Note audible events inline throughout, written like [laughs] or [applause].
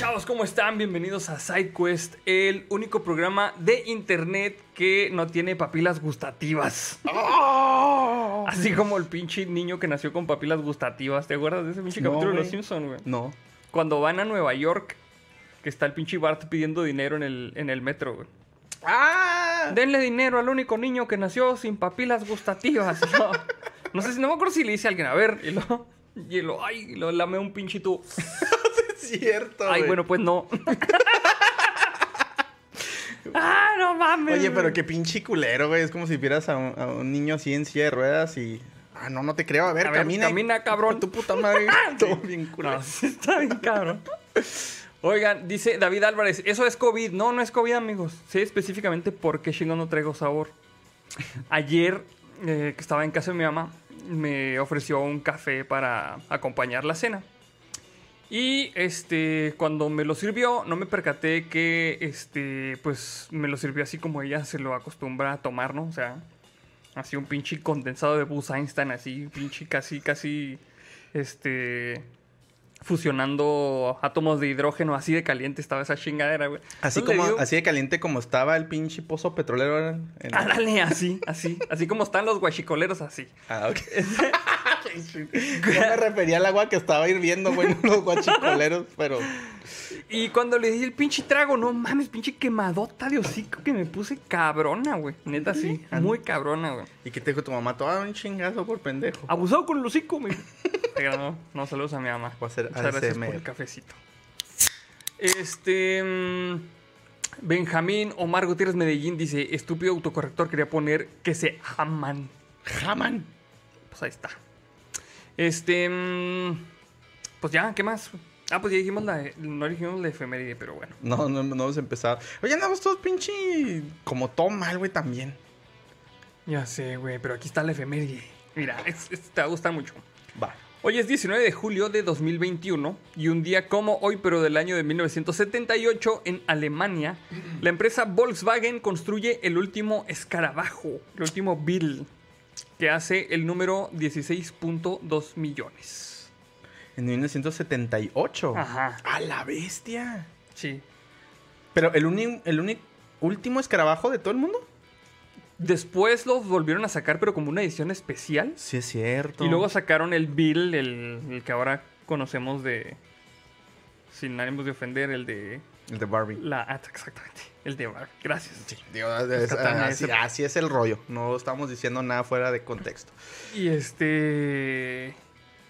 chavos? ¿Cómo están? Bienvenidos a SideQuest, el único programa de internet que no tiene papilas gustativas. Así como el pinche niño que nació con papilas gustativas. ¿Te acuerdas de ese pinche No, capítulo de Los. Simpsons, güey? No. Cuando van a Nueva York, que está el pinche Bart pidiendo dinero en el, en el metro, güey. ¡Ah! Denle dinero al único niño que nació sin papilas gustativas. [laughs] No, no sé si no me acuerdo si le dice a alguien, a ver, y lo, y lo, ay, y lo lame un pinche. Es cierto. Ay, güey. bueno, pues no. [laughs] ah, no mames. Oye, pero qué pinche culero, güey. Es como si vieras a un, a un niño así en silla de ruedas y. Ah, no, no te creo. A ver, A ver, camina. camina, cabrón. Tu puta madre. [laughs] Todo bien culero. No, [laughs] sí está bien cabrón. Oigan, dice David Álvarez, eso es COVID. No, no es COVID, amigos. Sé específicamente por qué chingo no traigo sabor. Ayer, eh, que estaba en casa de mi mamá, me ofreció un café para acompañar la cena. Y este, cuando me lo sirvió, no me percaté que este, pues me lo sirvió así como ella se lo acostumbra a tomar, ¿no? O sea, así un pinche condensado de Buzz Einstein, así, pinche casi, casi, este, fusionando átomos de hidrógeno, así de caliente estaba esa chingadera, güey. Así Entonces como, digo, así de caliente como estaba el pinche pozo petrolero. en- en- Ándale, así, así, así como están los guachicoleros, así. Ah, ok. Yo me refería al agua que estaba hirviendo, güey, los guachicoleros, pero. Y cuando le di el pinche trago, no mames, pinche quemadota de hocico que me puse cabrona, güey. Neta, sí, muy cabrona, güey. ¿Y qué te dijo tu mamá? Todo un chingazo por pendejo. Abusado con el hocico. Pero [laughs] no, no, saludos a mi mamá. Voy a hacer Muchas gracias por el cafecito. Este. mm, Benjamín Omar Gutiérrez Medellín dice: Estúpido autocorrector, quería poner que se aman. Jaman. Pues ahí está. Este. mm, Pues ya, ¿qué más? Ah, pues ya dijimos la. No dijimos la efeméride, pero bueno. No, no, no hemos empezado. Oye, andamos todos pinche. Como todo mal, güey, también. Ya sé, güey, pero aquí está la efeméride. Mira, es- es- te va a gustar mucho. Va. Hoy es 19 de julio de 2021 y un día como hoy, pero del año de 1978, en Alemania, la empresa Volkswagen construye el último escarabajo, el último Beetle, que hace el número 16.2 millones. En 1978. Ajá. A la bestia. Sí. Pero el único, el último escarabajo de todo el mundo. Después los volvieron a sacar, pero como una edición especial. Sí, es cierto. Y luego sacaron el el, el que ahora conocemos de... Sin ánimos de ofender, el de... El de Barbie. La... ah, exactamente, el de Barbie. Gracias. Sí, digo, es- así, ese- así es el rollo. No estamos diciendo nada fuera de contexto. Y este.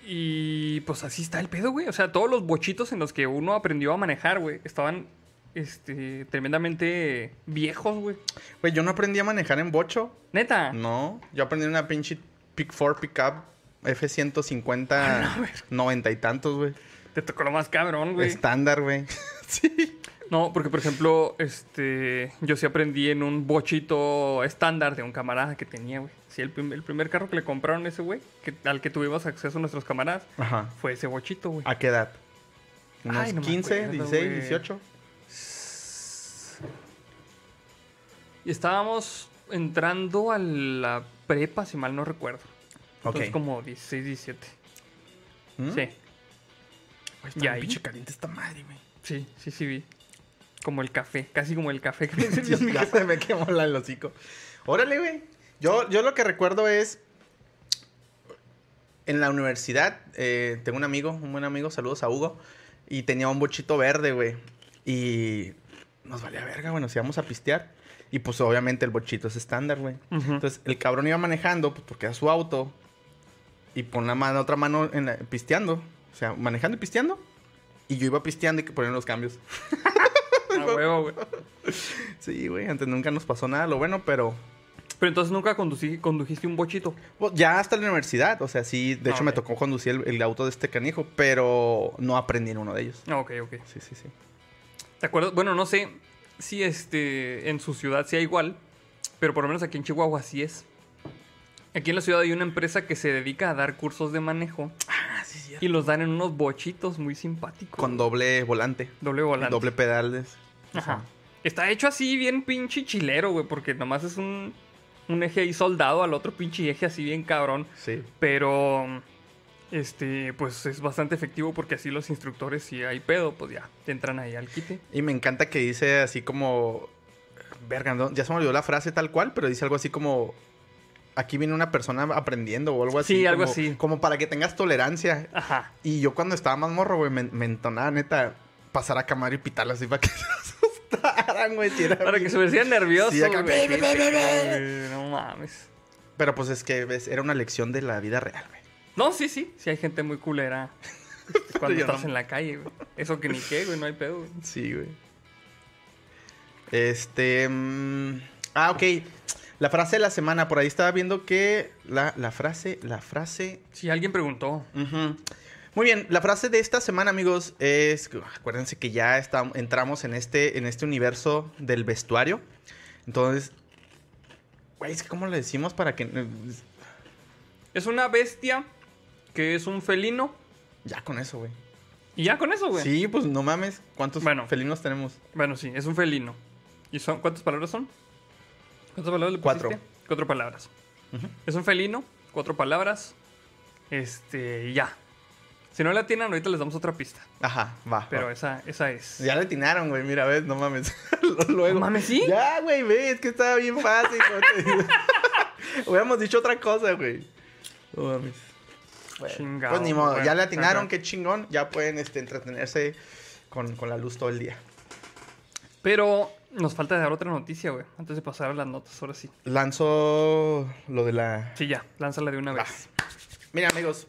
Y pues así está el pedo, güey. O sea, todos los bochitos en los que uno aprendió a manejar, güey, estaban este, tremendamente viejos, güey. Güey, yo no aprendí a manejar en bocho. Neta. No. Yo aprendí en una pinche Pick 4 Pickup F-150 Ah, no, güey. 90 y tantos, güey. Te tocó lo más cabrón, güey. Estándar, güey. [laughs] sí. No, porque por ejemplo, este. Yo sí aprendí en un bochito estándar de un camarada que tenía, güey. Sí, el, prim- el primer carro que le compraron a ese güey, que, al que tuvimos acceso nuestros camaradas, Ajá. fue ese bochito, güey. ¿A qué edad? ¿Unos Ay, no me 15, acuerdo, 16, güey. 18? Y estábamos entrando a la prepa, si mal no recuerdo. Ok. Entonces como 16, 17. ¿Mm? Sí, Ay, está ¿Y bien ahí? pinche caliente esta madre, güey. sí, sí, sí vi. Como el café, casi como el café que me [laughs] sirvió mi ya se me quemó la el hocico. Órale, güey. Yo, yo lo que recuerdo es. En la universidad, eh, tengo un amigo, un buen amigo, saludos a Hugo. Y tenía un bochito verde, güey. Y nos valía verga, güey. Nos íbamos a pistear. Y pues obviamente el bochito es estándar, güey. Entonces el cabrón iba manejando, pues porque era su auto. Y pon la mano, otra mano en la- pisteando. O sea, manejando y pisteando. Y yo iba pisteando y que ponían los cambios. [laughs] Huevo, güey. Sí, güey, antes nunca nos pasó nada, lo bueno, pero Pero entonces nunca conducí- condujiste un bochito. Pues, ya hasta la universidad, o sea, sí, de Ah, hecho me tocó conducir el, el auto de este canijo, pero no aprendí en uno de ellos. Ah, ok, ok. Sí, sí, sí. ¿Te acuerdas? Bueno, no sé si este en su ciudad sea igual, pero por lo menos aquí en Chihuahua sí es. Aquí en la ciudad hay una empresa que se dedica a dar cursos de manejo Ah, sí, sí. y los dan en unos bochitos muy simpáticos. Con doble volante, doble volante. doble pedales. Ajá. Está hecho así bien pinche chilero, güey, porque nomás es un, un eje ahí soldado al otro pinche eje así bien cabrón. Sí. Pero este, pues es bastante efectivo porque así los instructores, si hay pedo, pues ya te entran ahí al quite. Y me encanta que dice así como. Verga, no, ya se me olvidó la frase tal cual, pero dice algo así como. Aquí viene una persona aprendiendo o algo así. Sí, algo como- así. Como para que tengas tolerancia. Ajá. Y yo cuando estaba más morro, güey, me, me entonaba neta pasar a Camaro y pitarla así para que [laughs] se asustaran, güey. Para que se me decían nerviosos, Sí, No mames. Pero pues es que ves, era una lección de la vida real, güey. No, sí, sí. Sí hay gente muy culera [laughs] cuando estás no. en la calle, güey. Eso que ni qué, güey. No hay pedo, güey. Sí, güey. Este. mm, ah, ok. La frase de la semana, por ahí estaba viendo que la, la frase, la frase. Si alguien preguntó. ujú. Muy bien, la frase de esta semana, amigos, es. Acuérdense que ya estamos, entramos en este, en este universo del vestuario. Entonces. Güey, es que ¿cómo le decimos para que. Es una bestia que es un felino. Ya con eso, güey. Y ya con eso, güey. Sí, pues no mames. ¿Cuántos Bueno. felinos tenemos? Bueno, sí, es un felino. ¿Y son cuántas palabras son? ¿Cuántas palabras le Cuatro. pusiste? Cuatro palabras. Es un felino, cuatro palabras. Este, ya. Si no la tienen, ahorita les damos otra pista. Ajá, va. Pero va. esa, esa es. Ya le atinaron, güey. Mira, ves, no mames. [laughs] Luego. No mames, ¿sí? Ya, güey, ve, es que estaba bien fácil. [laughs] Hubiéramos dicho otra cosa, güey. No mames. Bueno, Chingado, Pues ni modo, bueno, ya le atinaron, qué chingón. Ya pueden este, entretenerse con, con la luz todo el día. Pero nos falta dar otra noticia, güey. Antes de pasar a las notas, ahora sí. Lanzo lo de la. Sí, ya, lánzala de una Va. vez. Mira, amigos,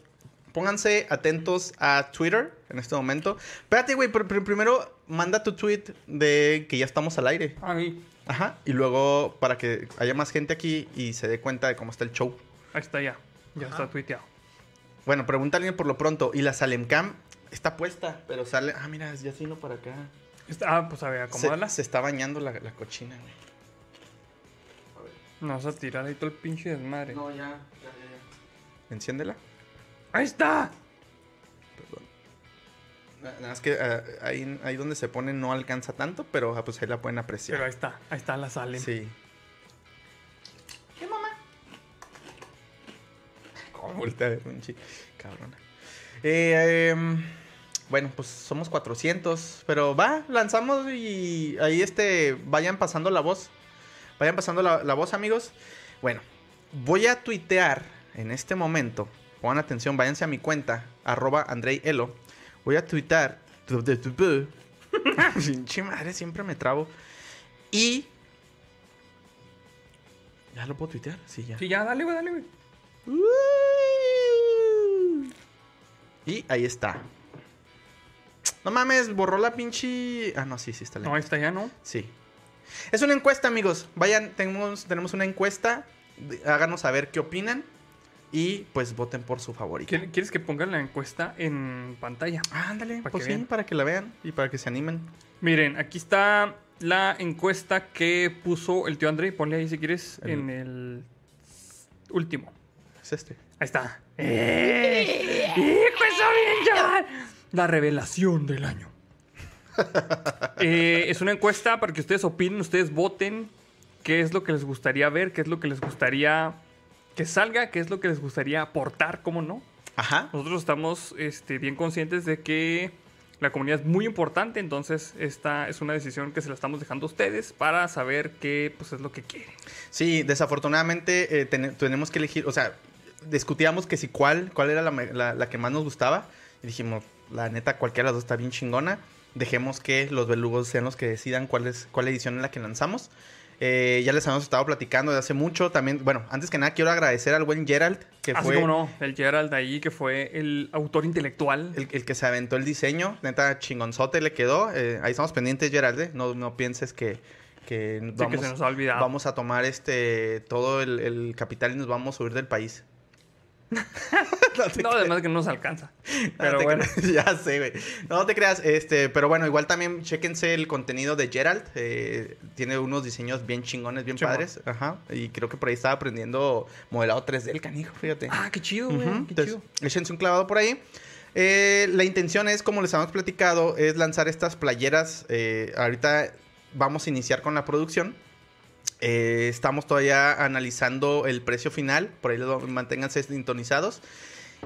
pónganse atentos a Twitter en este momento. Espérate, güey, primero manda tu tweet de que ya estamos al aire. Ahí, Ajá. Y luego para que haya más gente aquí y se dé cuenta de cómo está el show. ahí está ya. Ya está tuiteado. Bueno, pregunta alguien por lo pronto. Y la Salem Cam está puesta, pero sale. Ah, mira, ya se para acá. Está- ah, pues a ver, Se, acomódala. se está bañando la, la cochina, güey. No vas a tirar ahí todo el pinche desmadre. ya, ya, ya, ya. Enciéndela. ¡Ahí está! Perdón. Na- Nada más que ah, ahí, ahí donde se pone no alcanza tanto, pero ah, pues ahí la pueden apreciar. Pero ahí está, ahí está la Salem. Sí. ¿Qué mamá? ¿Cómo ver, pinche cabrona? Eh, em, bueno, pues somos 400, pero va, lanzamos y ahí este, vayan pasando la voz. Vayan pasando la, la voz, amigos. Bueno, voy a tuitear en este momento. Pongan atención, váyanse a mi cuenta, arroba Andrei Elo. Voy a tuitear. [laughs] Pinche madre, siempre me trabo. Y ¿Ya lo puedo tuitear? Sí, ya. Sí, ya, dale, güey, dale, güey. Y ahí está. No mames, borró la pinche. Ah, no, sí, sí está No, lento. ahí está ya, ¿no? Sí. Es una encuesta, amigos. Vayan, tenemos, tenemos una encuesta. Háganos saber qué opinan. Y pues voten por su favorito. ¿Qui- ¿Quieres que pongan la encuesta en pantalla? Ah, ándale, Para pues sí, vean. para que la vean y para que se animen. Miren, aquí está la encuesta que puso el tío André. Ponle ahí si quieres El- en el último. Es este. Ahí está. ¡Eh! ¡Hijo! La revelación del año. [laughs] Eh, es una encuesta para que ustedes opinen, ustedes voten qué es lo que les gustaría ver, qué es lo que les gustaría que salga, qué es lo que les gustaría aportar, cómo no. Ajá. Nosotros estamos este, bien conscientes de que la comunidad es muy importante, entonces esta es una decisión que se la estamos dejando a ustedes para saber qué pues, es lo que quieren. Sí, desafortunadamente eh, ten- tenemos que elegir, o sea, discutíamos que si cuál, cuál era la, la- la que más nos gustaba. Y dijimos, la neta, cualquiera de las dos está bien chingona. Dejemos que los belugos sean los que decidan cuál, es, cuál edición es la que lanzamos. Eh, ya les habíamos estado platicando de hace mucho. También, bueno, antes que nada quiero agradecer al buen Gerald, que Así fue como no, el Gerald ahí, que fue el autor intelectual. el, el que se aventó el diseño. Neta, chingonzote le quedó. Eh, ahí estamos pendientes, Gerald. ¿eh? No, no pienses que, que Sí, vamos, que se nos ha olvidado. vamos a tomar este todo el, el capital y nos vamos a huir del país. No, además que no nos alcanza. Pero bueno. [laughs] ya sé, güey. No te creas, este, pero bueno, igual también chéquense el contenido de Gerald. eh, tiene unos diseños bien chingones, bien padres. Ajá. Y creo que por ahí estaba aprendiendo modelado 3D el canijo, fíjate. Ah, qué chido, güey. Ujú, Qué entonces, chido. échense un clavado por ahí. Eh, la intención es, como les habíamos platicado, es lanzar estas playeras. eh, ahorita vamos a iniciar con la producción. Eh, estamos todavía analizando el precio final. Por ahí lo- manténganse sintonizados.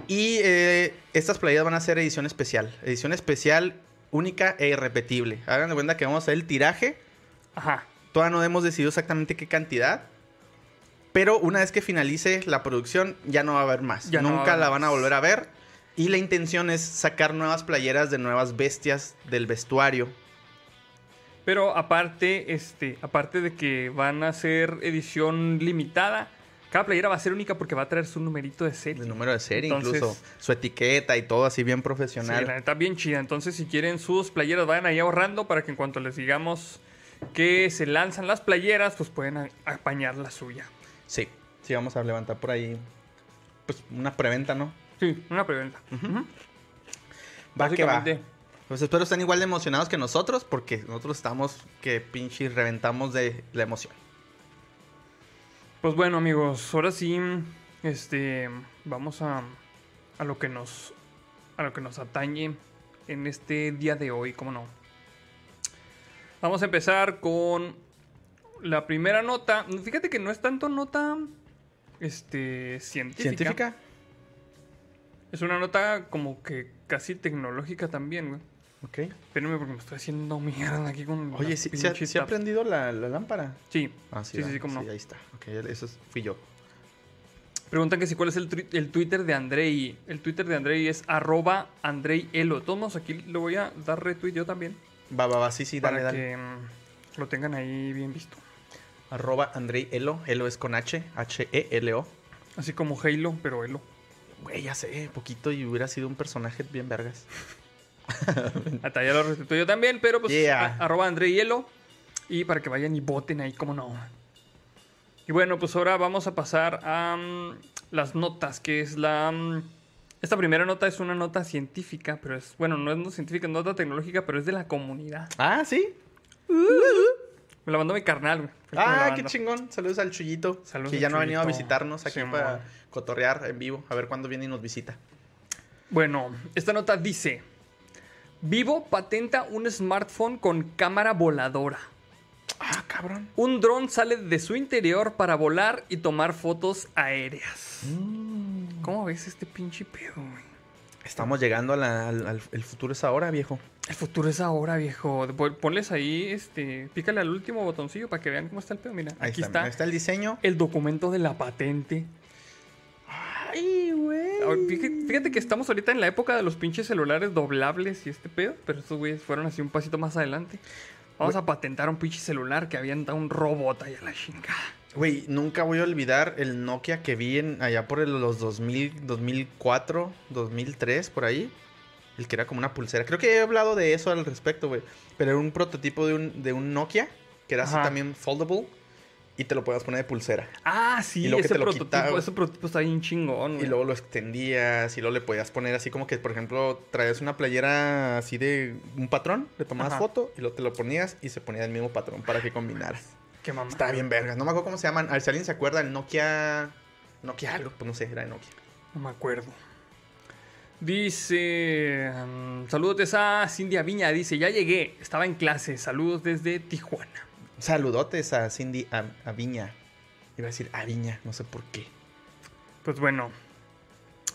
Y eh, estas playeras van a ser edición especial. Edición especial única e irrepetible. Hagan de cuenta que vamos a hacer el tiraje. Ajá. Todavía no hemos decidido exactamente qué cantidad. Pero una vez que finalice la producción, ya no va a haber más. Ya no Nunca haber la van a volver a ver. Y la intención es sacar nuevas playeras de nuevas bestias del vestuario. Pero aparte, este, aparte de que van a ser edición limitada, cada playera va a ser única porque va a traer su numerito de serie. De número de serie, Entonces- incluso su etiqueta y todo así bien Sí, profesional. la neta bien chida. Entonces, si quieren sus playeras, vayan ahí ahorrando para que en cuanto les digamos que se lanzan las playeras, pues pueden apañar la suya. Sí, sí, vamos a levantar por ahí pues una preventa, ¿no? Sí, una preventa. Va que va. Pues espero estén igual de emocionados que nosotros, porque nosotros estamos que pinche reventamos de la emoción. Pues bueno, amigos, ahora sí, este, vamos a, a lo que nos, a lo que nos atañe en este día de hoy, ¿cómo no? Vamos a empezar con la primera nota. Fíjate que no es tanto nota, este, científica. ¿Científica? Es una nota como que casi tecnológica también, güey. Ok. Espérenme porque me estoy haciendo mierda aquí con Oye, ¿sí, sí ha- sí ha prendido la, la lámpara? Sí, Ah, sí, sí, sí, cómo no. ahí está. Ok, eso es- fui yo. Preguntan que si cuál es el, el Twitter de Andrei. El Twitter de Andrei es arroba Andrei Elo. Todos aquí le voy a dar retweet yo también. Va, va, va, sí, sí, dale, para dale. que mm, lo tengan ahí bien visto. Arroba Andrei Elo. Elo es con H. H-E-L-O. Así como Halo, pero Elo. Güey, ya sé, poquito y hubiera sido un personaje bien vergas. [laughs] [laughs] Hasta ya lo retuiteé yo también, pero pues Yeah. a- arroba Andrei Elo. Y para que vayan y voten ahí, como no. Y bueno, pues ahora vamos a pasar a mm, las notas, que es la... mm, esta primera nota es una nota científica, pero es... Bueno, no es no científica, es nota tecnológica, pero es de la comunidad. Ah, sí. Me la mandó mi carnal, güey. Ah, qué chingón. Saludos al Chuyito. Saludos que ya no ha venido a visitarnos aquí Simón. para cotorrear en vivo. A ver cuándo viene y nos visita. Bueno, esta nota dice: Vivo patenta un smartphone con cámara voladora. Ah, cabrón. Un dron sale de su interior para volar y tomar fotos aéreas. Mm. ¿Cómo ves este pinche pedo, güey? Estamos llegando a la- al, al- El futuro es ahora, viejo. El futuro es ahora, viejo. Pon- Ponles ahí, este, pícale al último botoncillo para que vean cómo está el pedo. Mira, Ahí aquí está, está, Ahí está el diseño. el documento de la patente. Ay, güey. Ahora, Fíjate, que estamos ahorita en la época de los pinches celulares doblables y este pedo, pero estos güeyes fueron así un pasito más adelante. Vamos a patentar un pinche celular que avienta un robot ahí a la chingada. Güey, nunca voy a olvidar el Nokia que vi en, allá por el- los 2000, 2004, 2003, por ahí. El que era como una pulsera. Creo que he hablado de eso al respecto, güey. Pero era un prototipo de un, de un Nokia que era así también foldable y te lo podías poner de pulsera. Ah, sí, Y luego que ese te lo prototipo, quitaba. ese prototipo está bien chingón, Y güey. luego lo extendías y luego le podías poner así como que, por ejemplo, traías una playera así de un patrón, le tomabas Ajá. foto y luego te lo ponías y se ponía el mismo patrón para que combinaras. Qué mamá. Estaba bien vergas. No me acuerdo cómo se llaman. A ver si alguien se acuerda, el Nokia... Nokia algo, pues no sé, era de Nokia. No me acuerdo. Dice, um, saludos a Cindy Aviña, dice, ya llegué, estaba en clase, saludos desde Tijuana. Saludotes a Cindy A- Aviña. Iba a decir Aviña, no sé por qué. Pues bueno,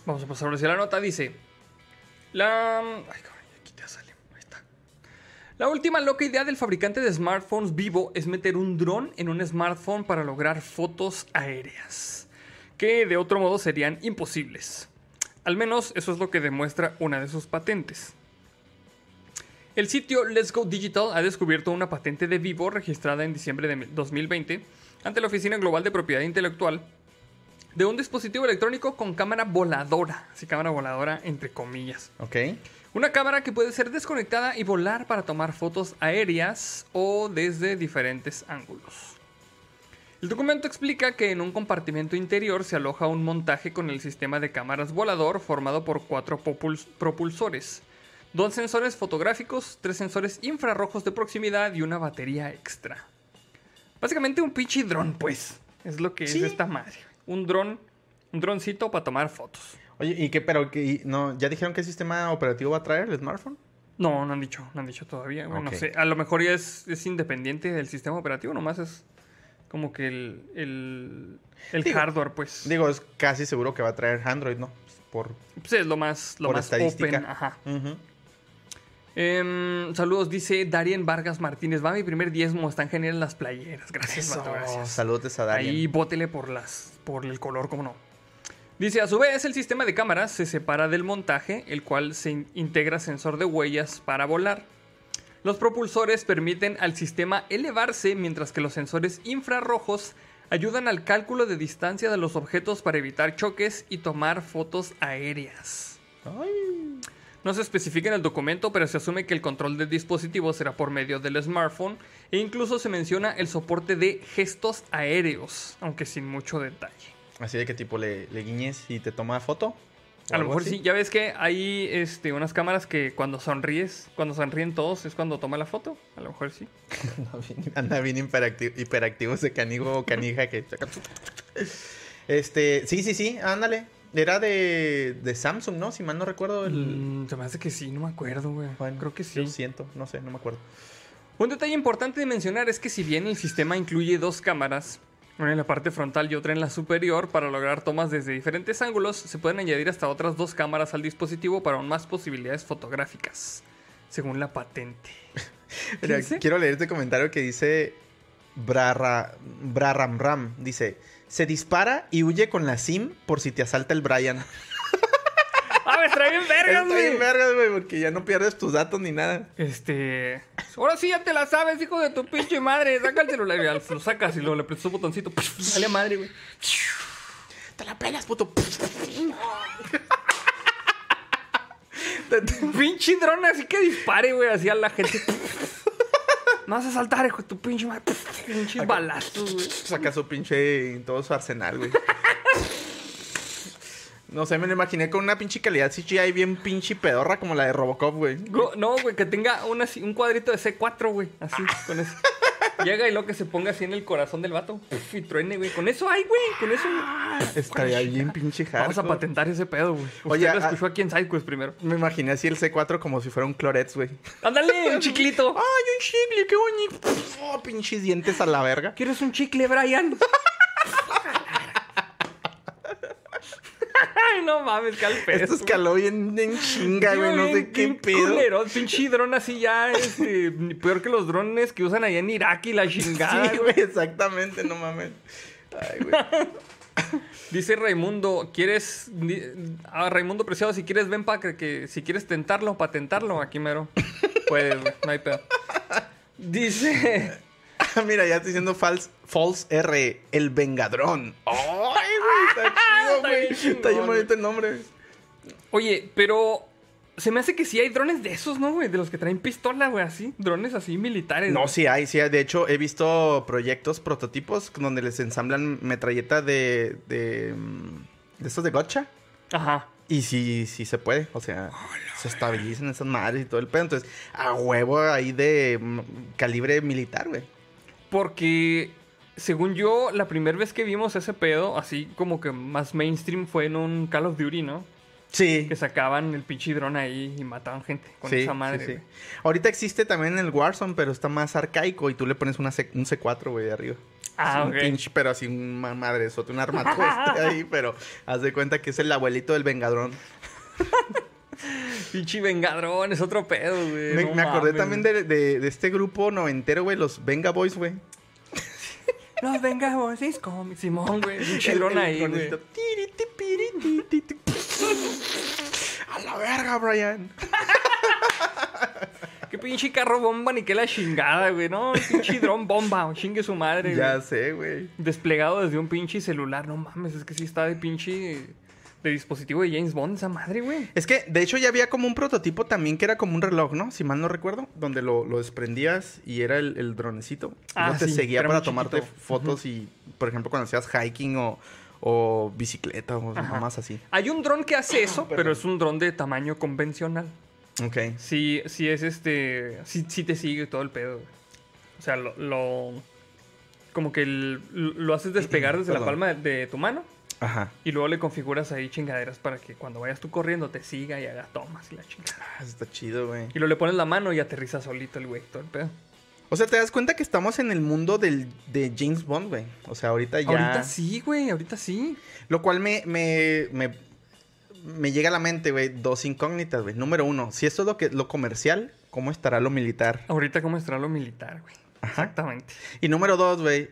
vamos a pasar ahora la nota. Dice: La. Cabrón, aquí te sale. Ahí está. La última loca idea del fabricante de smartphones Vivo es meter un dron en un smartphone para lograr fotos aéreas, que de otro modo serían imposibles. Al menos eso es lo que demuestra una de sus patentes. El sitio Let's Go Digital ha descubierto una patente de Vivo registrada en diciembre de 2020 ante la Oficina Global de Propiedad Intelectual de un dispositivo electrónico con cámara voladora, así cámara voladora entre comillas. Ok. Una cámara que puede ser desconectada y volar para tomar fotos aéreas o desde diferentes ángulos. El documento explica que en un compartimento interior se aloja un montaje con el sistema de cámaras volador formado por cuatro propulsores, dos sensores fotográficos, tres sensores infrarrojos de proximidad y una batería extra. Básicamente un pinche dron, pues. Es lo que Sí. es esta madre. Un dron, un droncito para tomar fotos. Oye, ¿y qué? Pero, que no, ¿ya dijeron qué sistema operativo va a traer el smartphone? No, no han dicho, no han dicho todavía. Ok. No sé, a lo mejor ya es, es independiente del sistema operativo, nomás es como que el, el, el Digo- hardware, pues. Digo, es casi seguro que va a traer Android, ¿no? por... Pues es lo más, lo Por más estadística. open. Ajá. Em, saludos, dice Darien Vargas Martínez. Va mi primer diezmo, están geniales las playeras. Gracias, gracias. Saludos a Darien. Ahí bótele por las por el color, cómo no. Dice, a su vez, el sistema de cámaras se separa del montaje, el cual se in- integra sensor de huellas para volar. Los propulsores permiten al sistema elevarse, mientras que los sensores infrarrojos ayudan al cálculo de distancia de los objetos para evitar choques y tomar fotos aéreas. Ay. No se especifica en el documento, pero se asume que el control del dispositivo será por medio del smartphone e incluso se menciona el soporte de gestos aéreos, aunque sin mucho detalle. Así de que tipo le, le guiñes y te toma foto. A lo mejor así. sí, ya ves que hay este, unas cámaras que cuando sonríes, cuando sonríen todos es cuando toma la foto. A lo mejor sí. [laughs] Anda bien- Anda bien hiperactivo, hiperactivo ese canigo o canija que... [laughs] Este, sí, sí, sí, ándale. Era de, de Samsung, ¿no? Si mal no recuerdo. El... Mm, se me hace que sí, no me acuerdo, güey. Bueno, Creo que sí. Yo siento, no sé, no me acuerdo. Un detalle importante de mencionar es que si bien el sistema incluye dos cámaras, una en la parte frontal y otra en la superior, para lograr tomas desde diferentes ángulos, se pueden añadir hasta otras dos cámaras al dispositivo para aún más posibilidades fotográficas, según la patente. [laughs] Quiero leer este comentario que dice Brarra, Braramram. Dice, se dispara y huye con la SIM por si te asalta el Brian. ¡Ah, me trae bien vergas, Está bien güey! vergas, güey, porque ya no pierdes tus datos ni nada. Este. Ahora sí ya te la sabes, hijo de tu pinche madre. Saca el celular. ya Lo sacas y luego le prestas un botoncito. Dale a madre, güey. Te la pelas, puto. [laughs] Pinche dron así que dispare, güey, así a la gente. No vas a saltar, hijo de tu pinche madre. Pinches balazos, güey. Saca su pinche todo su arsenal, güey. [laughs] No sé, me lo imaginé con una pinche calidad CGI bien pinche pedorra como la de Robocop, güey. No, güey, que tenga una un cuadrito de C4, güey. Así, con eso. [laughs] Llega y lo que se ponga así en el corazón del vato. Uf, y truene, güey. Con eso hay, güey. Con eso. Estaría bien pinche Vamos a hardcore. patentar ese pedo, güey. Usted Oye, lo ah- escuchó aquí en SideQuest primero. Me imaginé así el C4 como si fuera un Clorets, güey. Ándale, un [laughs] chiclito. ¡Ay, un chicle! ¡Qué bonito! Oh, pinches dientes a la verga. ¿Quieres un chicle, Brian? [laughs] Ay, no mames, pedo. Esto escaló bien en chinga, güey. No sé qué pedo. Culero, pinche dron así ya, este, peor que los drones que usan allá en Irak y la chingada, Sí, güey. exactamente, no mames. Ay, güey. [laughs] Dice Raimundo, ¿quieres? Ah, Raimundo Preciado, si quieres, ven para que, si quieres tentarlo, patentarlo, aquí mero. Puedes, güey, no hay pedo. Dice, [laughs] Ah, Mira, ya estoy diciendo false, false R, el Vengadrón. ¡Ay! [laughs] Está chido, güey. Está bien bonito el nombre. oye, pero se me hace que sí hay drones de esos, ¿no, güey? De los que traen pistola, güey, así, drones así militares. No, güey. sí hay, sí hay. De hecho, he visto proyectos, prototipos, donde les ensamblan metralleta de. de. de estos de gotcha. Ajá. Y sí, sí se puede. O sea, se estabilizan esas madres y todo el pedo. Entonces, a huevo ahí de mm, calibre militar, güey. Porque, según yo, la primera vez que vimos ese pedo, así como que más mainstream, fue en un Call of Duty, ¿no? Sí. Que sacaban el pinche dron ahí y mataban gente con sí, esa madre. sí, sí. Ahorita existe también el Warzone, pero está más arcaico y tú le pones una C- un C4, güey, de arriba. Ah, Sí, un pinche, pero así un ma- madrezote, un armatoste ahí, [laughs] pero haz de cuenta que es el abuelito del Vengadrón. [laughs] Pinche vengadrón, es otro pedo, güey. Me, no me acordé también de, de- de este grupo noventero, güey, los Venga Boys, güey. Los Vengadores es como Simón, güey. El- dron el ahí, güey. A la verga, Brian. [laughs] Qué pinche carro bomba ni qué la chingada, güey. No, pinche dron bomba. [laughs] Chingue su madre, Ya güey. sé, güey. Desplegado desde un pinche celular. No mames, es que sí está de pinche... De dispositivo de James Bond esa madre, güey. Es que, de hecho, ya había como un prototipo también que era como un reloj, ¿no? Si mal no recuerdo, donde lo, lo desprendías y era el, el dronecito. Y Ah, luego te sí, seguía para tomarte chiquito. fotos y, por ejemplo, cuando hacías hiking o, o bicicleta o Ajá. más así. Hay un dron que hace eso, [coughs] pero es un dron de tamaño convencional. Ok. Sí, sí es este. Sí, sí te sigue todo el pedo, güey. O sea, lo. lo- como que el- lo haces despegar [clears throat] desde la palma de, de tu mano Ajá. y luego le configuras ahí chingaderas para que cuando vayas tú corriendo te siga y haga tomas y la chingada. Ah, está chido, güey. Y luego le pones la mano y aterriza solito el güey, todo el pedo. O sea, te das cuenta que estamos en el mundo del, de James Bond, güey. O sea, ahorita ya. Ahorita sí, güey, ahorita sí. Lo cual me, me, me, me llega a la mente, güey, dos incógnitas, güey. Número uno, si esto es lo que lo comercial, ¿cómo estará lo militar? Ahorita cómo estará lo militar, güey. Exactamente. Y número dos, güey,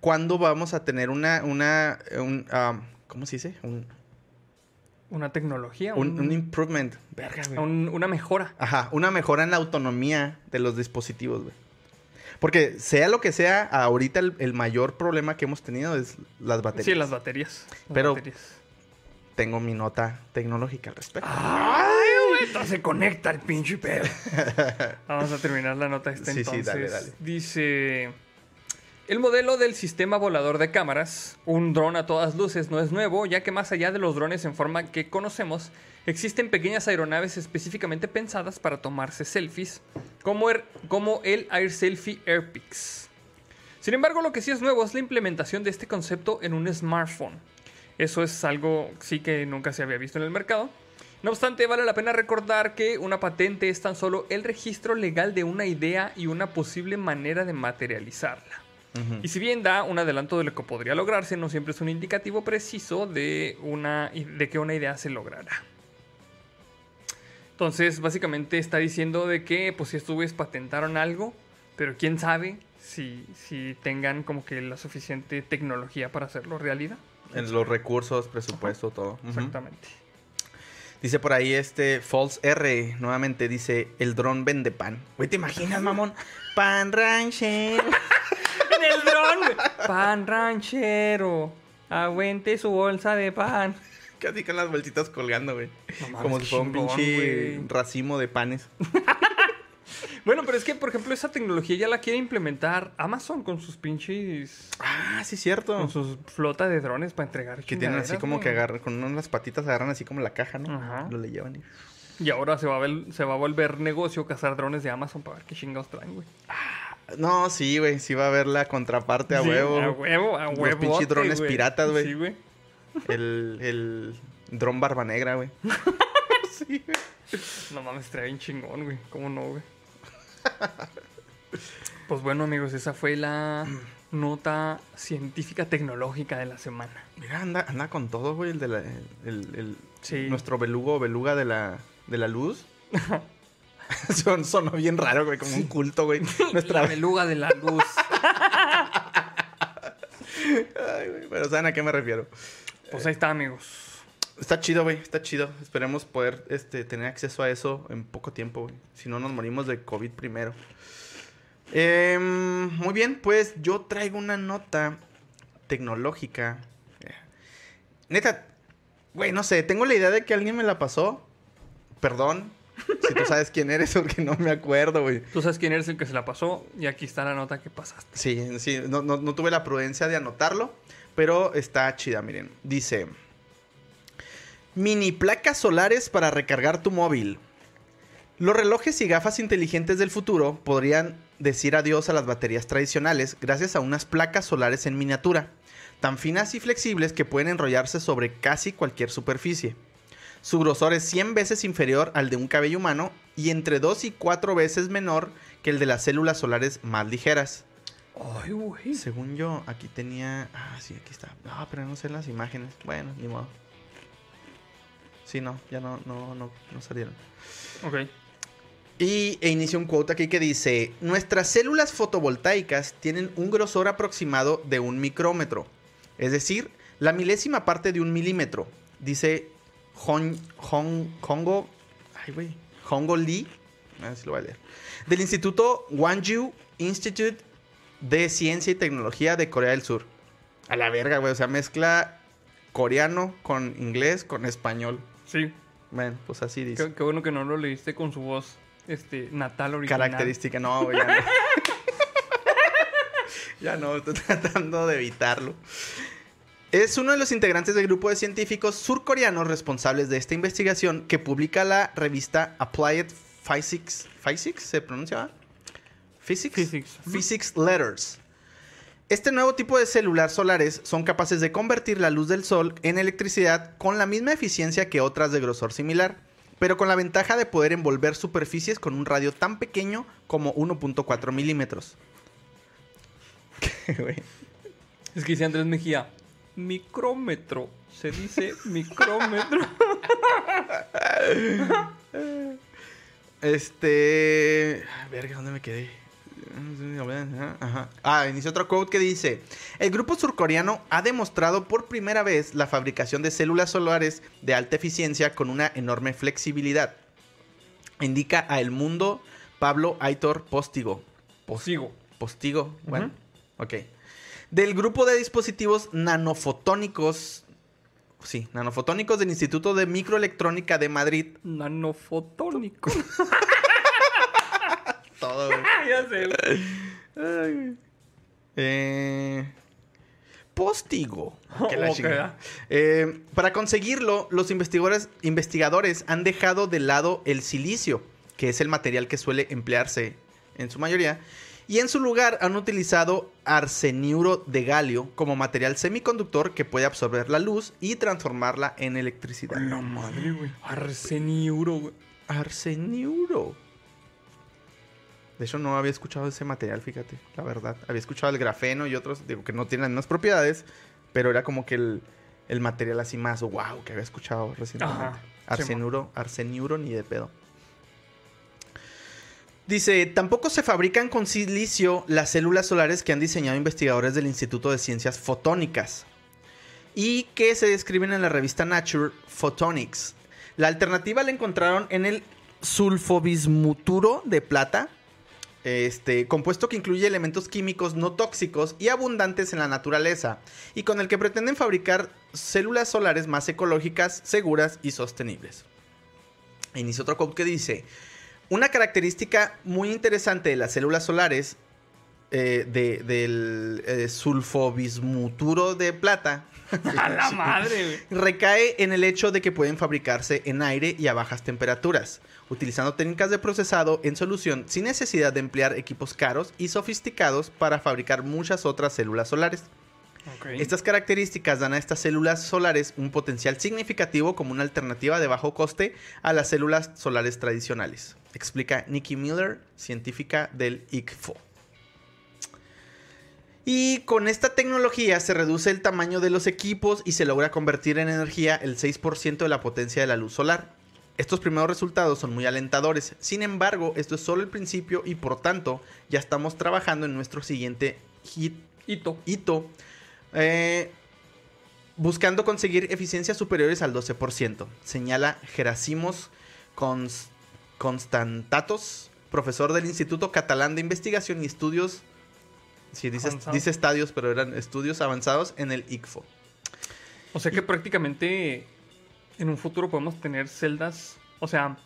¿cuándo vamos a tener una, una, un, um, ¿cómo se dice? Un, Una tecnología, un, un- un improvement. Verga, güey. un- una mejora. Ajá, una mejora en la autonomía de los dispositivos, güey. Porque sea lo que sea, ahorita el, el mayor problema que hemos tenido es las baterías. Sí, las baterías. las Pero- baterías. Tengo mi nota tecnológica al respecto. ¡Ay, güey! Se conecta el pinche pedo. [laughs] Vamos a terminar la nota esta Sí, sí, entonces. dale, dale. Dice... El modelo del sistema volador de cámaras, un dron a todas luces, no es nuevo, ya que más allá de los drones en forma que conocemos, existen pequeñas aeronaves específicamente pensadas para tomarse selfies, como el, como el Air Selfie Airpix. Sin embargo, lo que sí es nuevo es la implementación de este concepto en un smartphone. Eso es algo sí que nunca se había visto en el mercado. No obstante, vale la pena recordar que una patente es tan solo el registro legal de una idea y una posible manera de materializarla. Y si bien da un adelanto de lo que podría lograrse, no siempre es un indicativo preciso de, una, de que una idea se logrará. Entonces, básicamente está diciendo de que, pues, si estos patentaron algo, pero quién sabe si, si tengan como que la suficiente tecnología para hacerlo realidad. En los recursos, presupuesto, todo. Exactamente. Dice por ahí este False R, nuevamente dice, el dron vende pan. Güey, ¿te imaginas, mamón? [laughs] Pan rancher. Pan ranchero. Aguente su bolsa de pan. Casi con las vueltitas colgando, güey. No Como si fuera un pinche racimo de panes. [laughs] Bueno, pero es que, por ejemplo, esa tecnología ya la quiere implementar Amazon con sus pinches. Ah, sí, cierto. Con su flota de drones para entregar. Que tienen así como que agarran, con unas patitas agarran así como la caja, ¿no? Ajá. Lo le llevan y... Y ahora se va, a ver- se va a volver negocio cazar drones de Amazon para ver qué chingados traen, güey. No, sí, güey, sí va a haber la contraparte a Sí, huevo. A huevo, a Los huevo. pinches drones piratas, güey. Sí, güey. El, el dron barba negra, güey. [laughs] sí, güey. No mames, trae bien chingón, güey. ¿Cómo no, güey? pues bueno, amigos, esa fue la nota científica tecnológica de la semana. Mira, anda, anda con todo, güey, el de la... El, el- el- Sí. Nuestro belugo o beluga de la, de la luz. [laughs] [laughs] Son, sonó bien raro, güey, como un culto, güey. [laughs] La Nuestra... beluga de la luz. Ay, güey, pero ¿saben a qué me refiero? Pues ahí está, amigos. Está chido, güey, está chido. Esperemos poder este, tener acceso a eso en poco tiempo, güey. Si no, nos morimos de COVID primero. Em, muy bien, pues yo traigo una nota tecnológica. Neta, güey, no sé, tengo la idea de que alguien me la pasó. Perdón, si tú sabes quién eres, porque no me acuerdo, güey. Tú sabes quién eres el que se la pasó y aquí está la nota que pasaste. Sí, sí, no, no- no tuve la prudencia de anotarlo, pero está chida, miren. Dice, mini placas solares para recargar tu móvil. Los relojes y gafas inteligentes del futuro podrían decir adiós a las baterías tradicionales gracias a unas placas solares en miniatura, tan finas y flexibles que pueden enrollarse sobre casi cualquier superficie. Su grosor es 100 veces inferior al de un cabello humano y entre 2 y 4 veces menor que el de las células solares más ligeras. Ay, güey. Según yo, aquí tenía. Ah, sí, aquí está. Ah, pero no sé las imágenes. Bueno, ni modo. Sí, no, ya no, no, no, no salieron. Ok. Y e inicia un quote aquí que dice: Nuestras células fotovoltaicas tienen un grosor aproximado de un micrómetro, es decir, la milésima parte de un milímetro, dice Hong, Hong, Hongo. Ay, güey. Hongo Lee. A ver si lo voy a leer. Del Instituto Gwangju Institute de Ciencia y Tecnología de Corea del Sur. A la verga, güey. O sea, mezcla coreano con inglés con español. Sí. Bueno, pues así dice. Qué, qué bueno que no lo leíste con su voz este, natal original. Característica, no, güey, ya no. [laughs] ya no, estoy tratando de evitarlo. Es uno de los integrantes del grupo de científicos surcoreanos responsables de esta investigación que publica la revista Applied Physics. ¿Physics se pronuncia? Physics. Physics. Physics Letters. Este nuevo tipo de celular solares son capaces de convertir la luz del sol en electricidad con la misma eficiencia que otras de grosor similar, pero con la ventaja de poder envolver superficies con un radio tan pequeño como 1.4 milímetros. Es que dice Andrés Mejía, micrómetro. Se dice micrómetro. Este. Verga, ¿dónde me quedé? Ajá. Ah, inició otro quote que dice: El grupo surcoreano ha demostrado por primera vez la fabricación de células solares de alta eficiencia con una enorme flexibilidad. Indica a El Mundo Pablo Aitor Postigo. Posigo. Postigo, bueno, ok. Del grupo de dispositivos nanofotónicos. Sí, nanofotónicos del Instituto de Microelectrónica de Madrid. Nanofotónico. [laughs] Todo, [laughs] ya sé. Ay. Eh, Postigo. [laughs] Que la. Eh, para conseguirlo, los investigadores, investigadores han dejado de lado el silicio, que es el material que suele emplearse en su mayoría, y en su lugar han utilizado arseniuro de galio como material semiconductor que puede absorber la luz y transformarla en electricidad. La madre, güey. Arseniuro, güey. Arseniuro. De hecho, no había escuchado ese material, fíjate, la verdad. Había escuchado el grafeno y otros, digo, que no tienen las mismas propiedades, pero era como que el, el material así más wow que había escuchado recientemente. Ajá, Arseniuro, arseniuro ni de pedo. Dice, tampoco se fabrican con silicio las células solares que han diseñado investigadores del Instituto de Ciencias Fotónicas y que se describen en la revista Nature Photonics. La alternativa la encontraron en el sulfobismuturo de plata, este, compuesto que incluye elementos químicos no tóxicos y abundantes en la naturaleza, y con el que pretenden fabricar células solares más ecológicas, seguras y sostenibles. Inicia otro quote que dice, una característica muy interesante de las células solares eh, de- del eh, sulfobismuturo de plata [laughs] A la madre, recae en el hecho de que pueden fabricarse en aire y a bajas temperaturas, utilizando técnicas de procesado en solución sin necesidad de emplear equipos caros y sofisticados para fabricar muchas otras células solares. Estas características dan a estas células solares un potencial significativo como una alternativa de bajo coste a las células solares tradicionales, explica Nikki Miller, científica del ICFO. Y con esta tecnología se reduce el tamaño de los equipos y se logra convertir en energía el 6% de la potencia de la luz solar. Estos primeros resultados son muy alentadores, sin embargo, esto es solo el principio y por tanto ya estamos trabajando en nuestro siguiente hit Hito. hito, eh, buscando conseguir eficiencias superiores al 12%, señala Gerasimos Cons- Constantatos, profesor del Instituto Catalán de Investigación y Estudios, sí, dice, dice estadios, pero eran estudios avanzados en el ICFO. O sea que prácticamente en un futuro podemos tener celdas, o sea,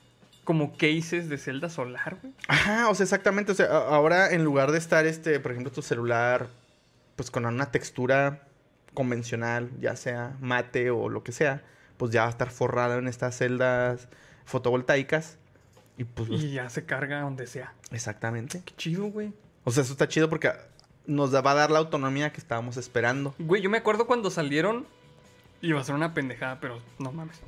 como cases de celda solar, güey. Ajá, o sea, exactamente, o sea, ahora en lugar de estar, este, por ejemplo, tu celular, pues con una textura convencional, ya sea mate o lo que sea, pues ya va a estar forrado en estas celdas fotovoltaicas. Y pues, los- Y ya se carga donde sea. exactamente. Qué chido, güey. O sea, eso está chido porque nos va a dar la autonomía que estábamos esperando. Güey, yo me acuerdo cuando salieron. Iba a ser una pendejada, pero no mames.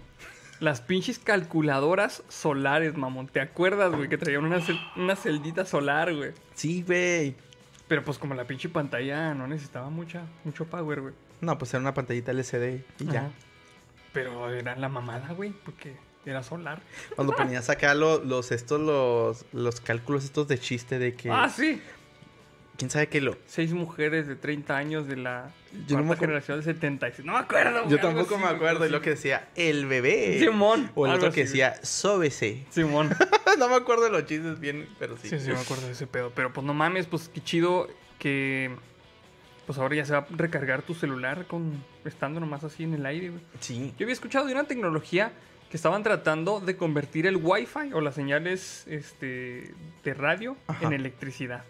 Las pinches calculadoras solares, mamón. ¿Te acuerdas, güey? Que traían una, cel- una celdita solar, güey. Sí, güey. Pero pues como la pinche pantalla no necesitaba mucha, mucho power, güey. No, pues era una pantallita LCD y ya. Pero era la mamada, güey, porque era solar. Cuando ponías acá lo- los, estos, los, los cálculos estos de chiste de que... Ah, sí. ¿Quién sabe qué lo...? Seis mujeres de 30 años de la Yo no me generación de 76. No me acuerdo, güey. Yo tampoco así, me acuerdo. Y lo que decía, el bebé. Simón. O el otro que así, decía, sóbese. Simón. [laughs] no me acuerdo de los chistes bien, pero sí. Sí, sí, me acuerdo de ese pedo. Pero pues no mames, pues qué chido que. Pues ahora ya se va a recargar tu celular con estando nomás así en el aire, güey. Sí. Yo había escuchado de una tecnología que estaban tratando de convertir el Wi-Fi o las señales este, de radio Ajá. en electricidad.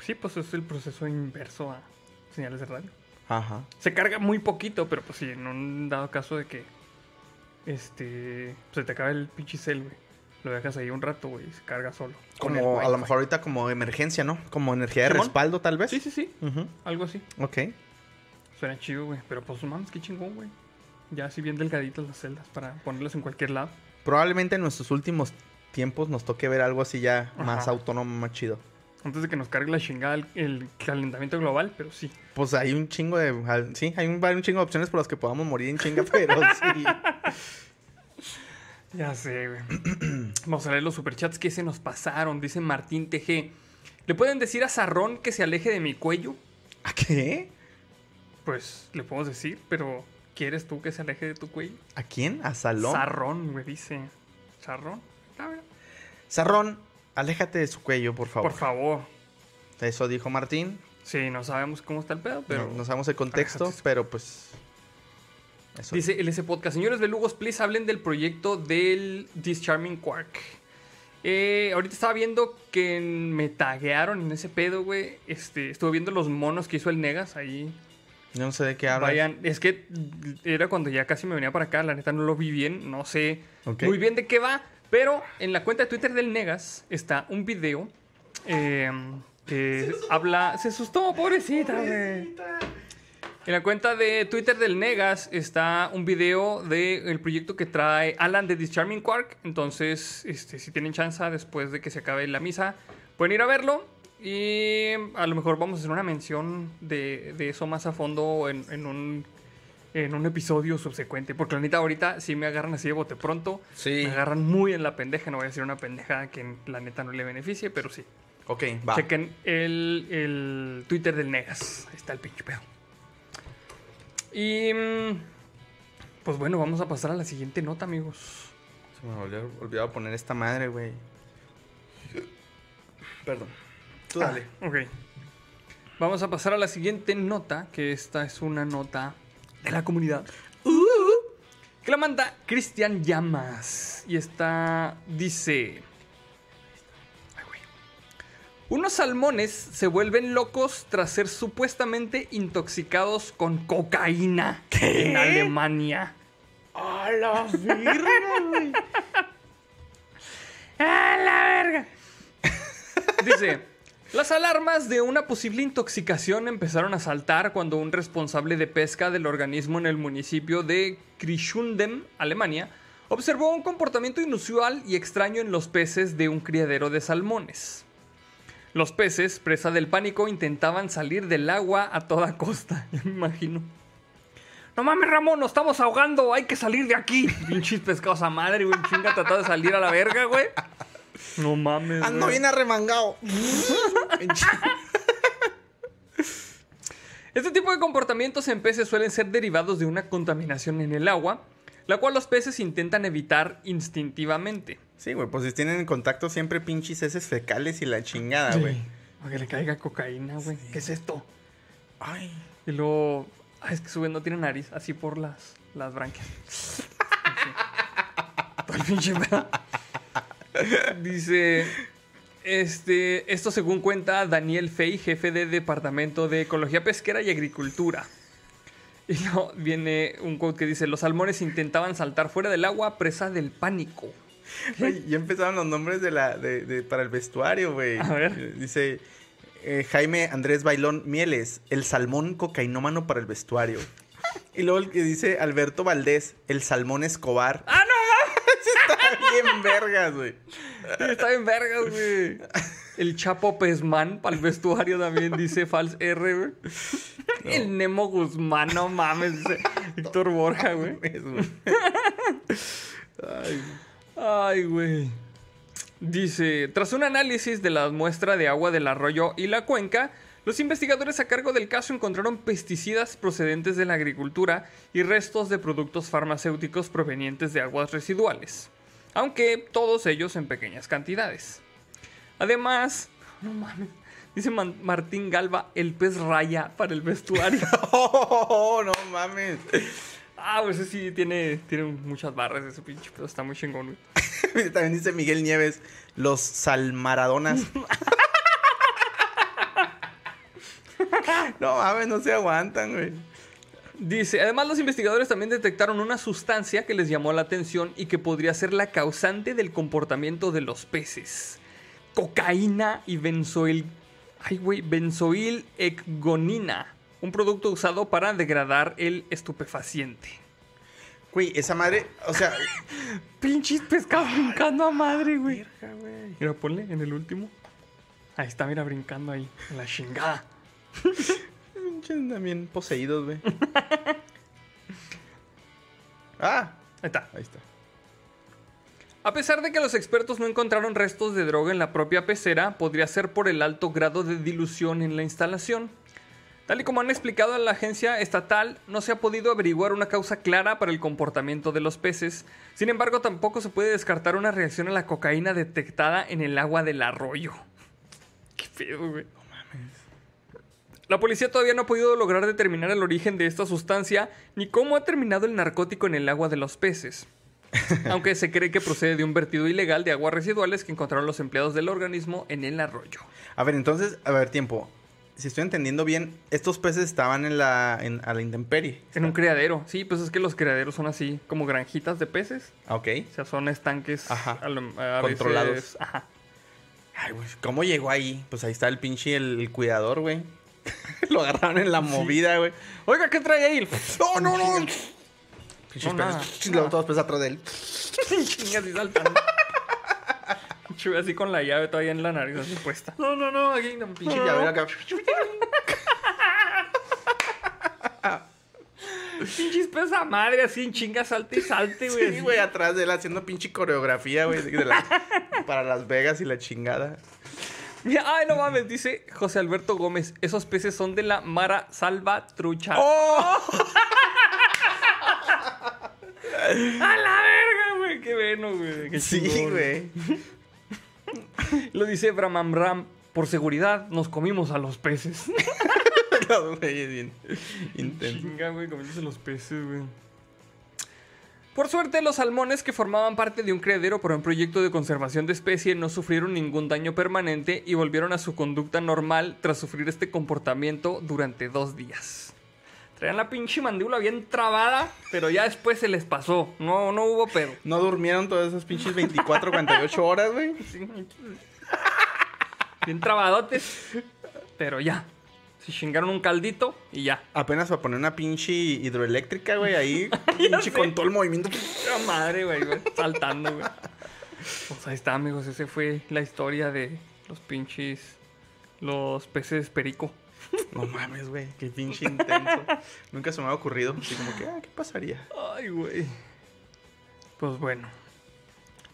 Sí, pues es el proceso inverso a señales de radio. Ajá. Se carga muy poquito, pero pues sí, en un dado caso de que este se te acaba el pinche cel, güey. Lo dejas ahí un rato, güey, y se carga solo. Como a lo mejor ahorita como emergencia, ¿no? Como energía de respaldo, tal vez. Sí, sí, sí. Algo así. Ok. Suena chido, güey. Pero pues mames, qué chingón, güey. Ya así bien delgaditas las celdas para ponerlas en cualquier lado. Probablemente en nuestros últimos tiempos nos toque ver algo así ya más Ajá. autónomo, más chido. Antes de que nos cargue la chingada el, el calentamiento global, pero sí. Pues hay un chingo de. Sí, hay un, hay un chingo de opciones por las que podamos morir en chinga, pero [laughs] sí. Ya sé, güey. Vamos a leer los superchats que se nos pasaron. Dice Martín TG. ¿Le pueden decir a Zarrón que se aleje de mi cuello? ¿A qué? Pues le podemos decir, pero ¿quieres tú que se aleje de tu cuello? ¿A quién? ¿A Salón? Zarrón, me dice. Ver. Sarrón, aléjate de su cuello, por favor. Por favor. Eso dijo Martín. Sí, no sabemos cómo está el pedo, pero. no, no sabemos el contexto, Aléjate. pero pues. Eso. Dice LS Podcast, señores belugos, please hablen del proyecto del Discharming Quark. Eh, ahorita estaba viendo que me taguearon en ese pedo, güey. Este, estuve viendo los monos que hizo el Negas ahí. Yo no sé de qué hablas. Vayan, es que era cuando ya casi me venía para acá, la neta no lo vi bien, no sé muy bien de qué va, pero en la cuenta de Twitter del Negas está un video eh, que habla... Se asustó, pobrecita. En la cuenta de Twitter del Negas está un video del proyecto que trae Alan de Discharming Quark. Entonces, este, si tienen chance después de que se acabe la misa, pueden ir a verlo. Y a lo mejor vamos a hacer una mención de, de eso más a fondo en, en un, en un episodio subsecuente. Porque la neta, ahorita sí me agarran así de bote pronto. Sí. Me agarran muy en la pendeja. No voy a decir una pendeja que la neta no le beneficie, pero sí. Ok, va. Chequen el, el Twitter del Negas. Ahí está el pinche pedo. Y. mm, Pues bueno, vamos a pasar a la siguiente nota, amigos. Se me olvidó, olvidado poner esta madre, güey. Perdón. Tú dale. Ah, ok. Vamos a pasar a la siguiente nota, que esta es una nota de la comunidad. Que la manda Cristian Llamas. Y esta dice. Ay, güey. Unos salmones se vuelven locos tras ser supuestamente intoxicados con cocaína en Alemania. ¡A la verga, güey! [laughs] ¡A la verga! Dice, las alarmas de una posible intoxicación empezaron a saltar cuando un responsable de pesca del organismo en el municipio de Krischundem, Alemania, observó un comportamiento inusual y extraño en los peces de un criadero de salmones. Los peces, presa del pánico, intentaban salir del agua a toda costa, [laughs] me imagino. No mames, Ramón, nos estamos ahogando, hay que salir de aquí. [laughs] Pinches pescados a madre, güey, chinga tratado de salir a la verga, güey. No mames. Ando güey. bien arremangado. [laughs] Este tipo de comportamientos en peces suelen ser derivados de una contaminación en el agua, la cual los peces intentan evitar instintivamente. sí, güey, pues si tienen en contacto siempre pinches heces fecales y la chingada, güey. Para que le caiga cocaína, güey. ¿Qué es esto? Ay. Y luego. Ay, es que su vez no tiene nariz, así por las, las branquias. [laughs] Todo el pinche pedo. Dice. Este, esto según cuenta Daniel Fey, jefe de Departamento de Ecología Pesquera y Agricultura. Y luego viene un quote que dice: Los salmones intentaban saltar fuera del agua presa del pánico. Güey, ya empezaron los nombres de la, de, de- para el vestuario, güey. A ver. Eh, Dice eh, Jaime Andrés Bailón Mieles, el salmón cocainómano para el vestuario. Y luego el que dice Alberto Valdés, el salmón Escobar. ¡Ah, bien vergas, güey. Está bien vergas, güey. El Chapo Pesman para el vestuario también dice Fals R, güey. El Nemo Guzmán, no mames, dice Víctor Borja, güey. Es, güey. Ay, Ay, güey. Dice, tras un análisis de la muestra de agua del arroyo y la cuenca, los investigadores a cargo del caso encontraron pesticidas procedentes de la agricultura y restos de productos farmacéuticos provenientes de aguas residuales, aunque todos ellos en pequeñas cantidades. Además, no mames, dice Man- Martín Galva, el pez raya para el vestuario. [laughs] Oh, no mames. ah, pues sí tiene, tiene muchas barras ese pinche, pero está muy chingón. [laughs] También dice Miguel Nieves, los salmaradonas. [laughs] no mames, no se aguantan, güey. Dice, además los investigadores también detectaron una sustancia que les llamó la atención y que podría ser la causante del comportamiento de los peces. Cocaína y benzoil... Ay, güey, benzoil ecgonina. Un producto usado para degradar el estupefaciente. Güey, esa madre, o sea, [laughs] Pinches pescados brincando a madre, güey. Mira, ponle en el último. Ahí está, mira, brincando ahí. En la chingada. [laughs] Pinches También poseídos, güey. [laughs] ah, Ahí está. ahí está. A pesar de que los expertos no encontraron restos de droga en la propia pecera, podría ser por el alto grado de dilución en la instalación. Tal y como han explicado en la agencia estatal, no se ha podido averiguar una causa clara para el comportamiento de los peces. Sin embargo, tampoco se puede descartar una reacción a la cocaína detectada en el agua del arroyo. [laughs] Qué pedo, güey. La policía todavía no ha podido lograr determinar el origen de esta sustancia ni cómo ha terminado el narcótico en el agua de los peces. [laughs] Aunque se cree que procede de un vertido ilegal de aguas residuales que encontraron los empleados del organismo en el arroyo. A ver, entonces, a ver, tiempo. Si estoy entendiendo bien, estos peces estaban en la, en- a la intemperie. En un criadero. Sí, pues es que los criaderos son así, como granjitas de peces. Ah, Ok. O sea, son estanques Ajá. a lo- a Controlados. veces- ajá. Ay, güey, ¿cómo llegó ahí? Pues ahí está el pinche el, el cuidador, güey. [laughs] Lo agarraron en la movida, güey. Oiga, ¿qué trae ahí? No, no, no. Pinches No, todos peces atrás de él. [laughs] Chingas y saltando. [laughs] Chuy así con la llave todavía en la nariz así puesta. No, no, no, aquí no, Pinche no, llavero acá. Pinches pesa madre así en chinga, salte y salte, güey. Sí, güey, atrás de él haciendo pinche coreografía, güey. la- para Las Vegas y la chingada. Mira, [laughs] Ay, no mames, dice José Alberto Gómez. Esos peces son de la Mara Salva Trucha. ¡Oh! [laughs] ¡A la verga, güey! ¡Qué bueno, güey! qué Sí, güey. [laughs] Lo dice Bramamram. Por seguridad, nos comimos a los peces. Bien intenso. Chinga, güey, comiéndose los peces, güey. Por suerte, los salmones que formaban parte de un criadero para un proyecto de conservación de especie no sufrieron ningún daño permanente y volvieron a su conducta normal tras sufrir este comportamiento durante dos días. Traían la pinche mandíbula bien trabada, pero ya después se les pasó. No, no hubo pedo. No durmieron todas esas pinches 24, 48 horas, güey. Bien trabadotes, pero ya. Se chingaron un caldito y ya. Apenas para poner una pinche hidroeléctrica, güey, ahí. [laughs] pinche sé. con todo el movimiento. La madre, güey, güey, saltando, güey. Pues ahí está, amigos. Esa fue la historia de los pinches. Los peces perico. No mames, güey, qué pinche intenso. Nunca se me ha ocurrido. Así como que, ah, ¿qué pasaría? Ay, güey. Pues bueno.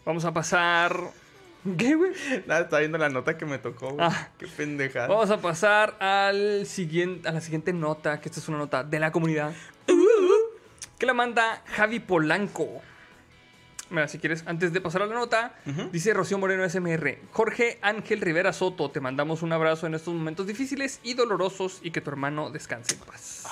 Vamos a pasar. ¿Qué, güey? Nada, estaba viendo la nota que me tocó, güey. Ah. Qué pendejada. Vamos a pasar al siguiente, a la siguiente nota, que esta es una nota de la comunidad. Que la manda Javi Polanco. Mira, si quieres, antes de pasar a la nota, dice Rocío Moreno SMR. Jorge Ángel Rivera Soto, te mandamos un abrazo en estos momentos difíciles y dolorosos y que tu hermano descanse en paz.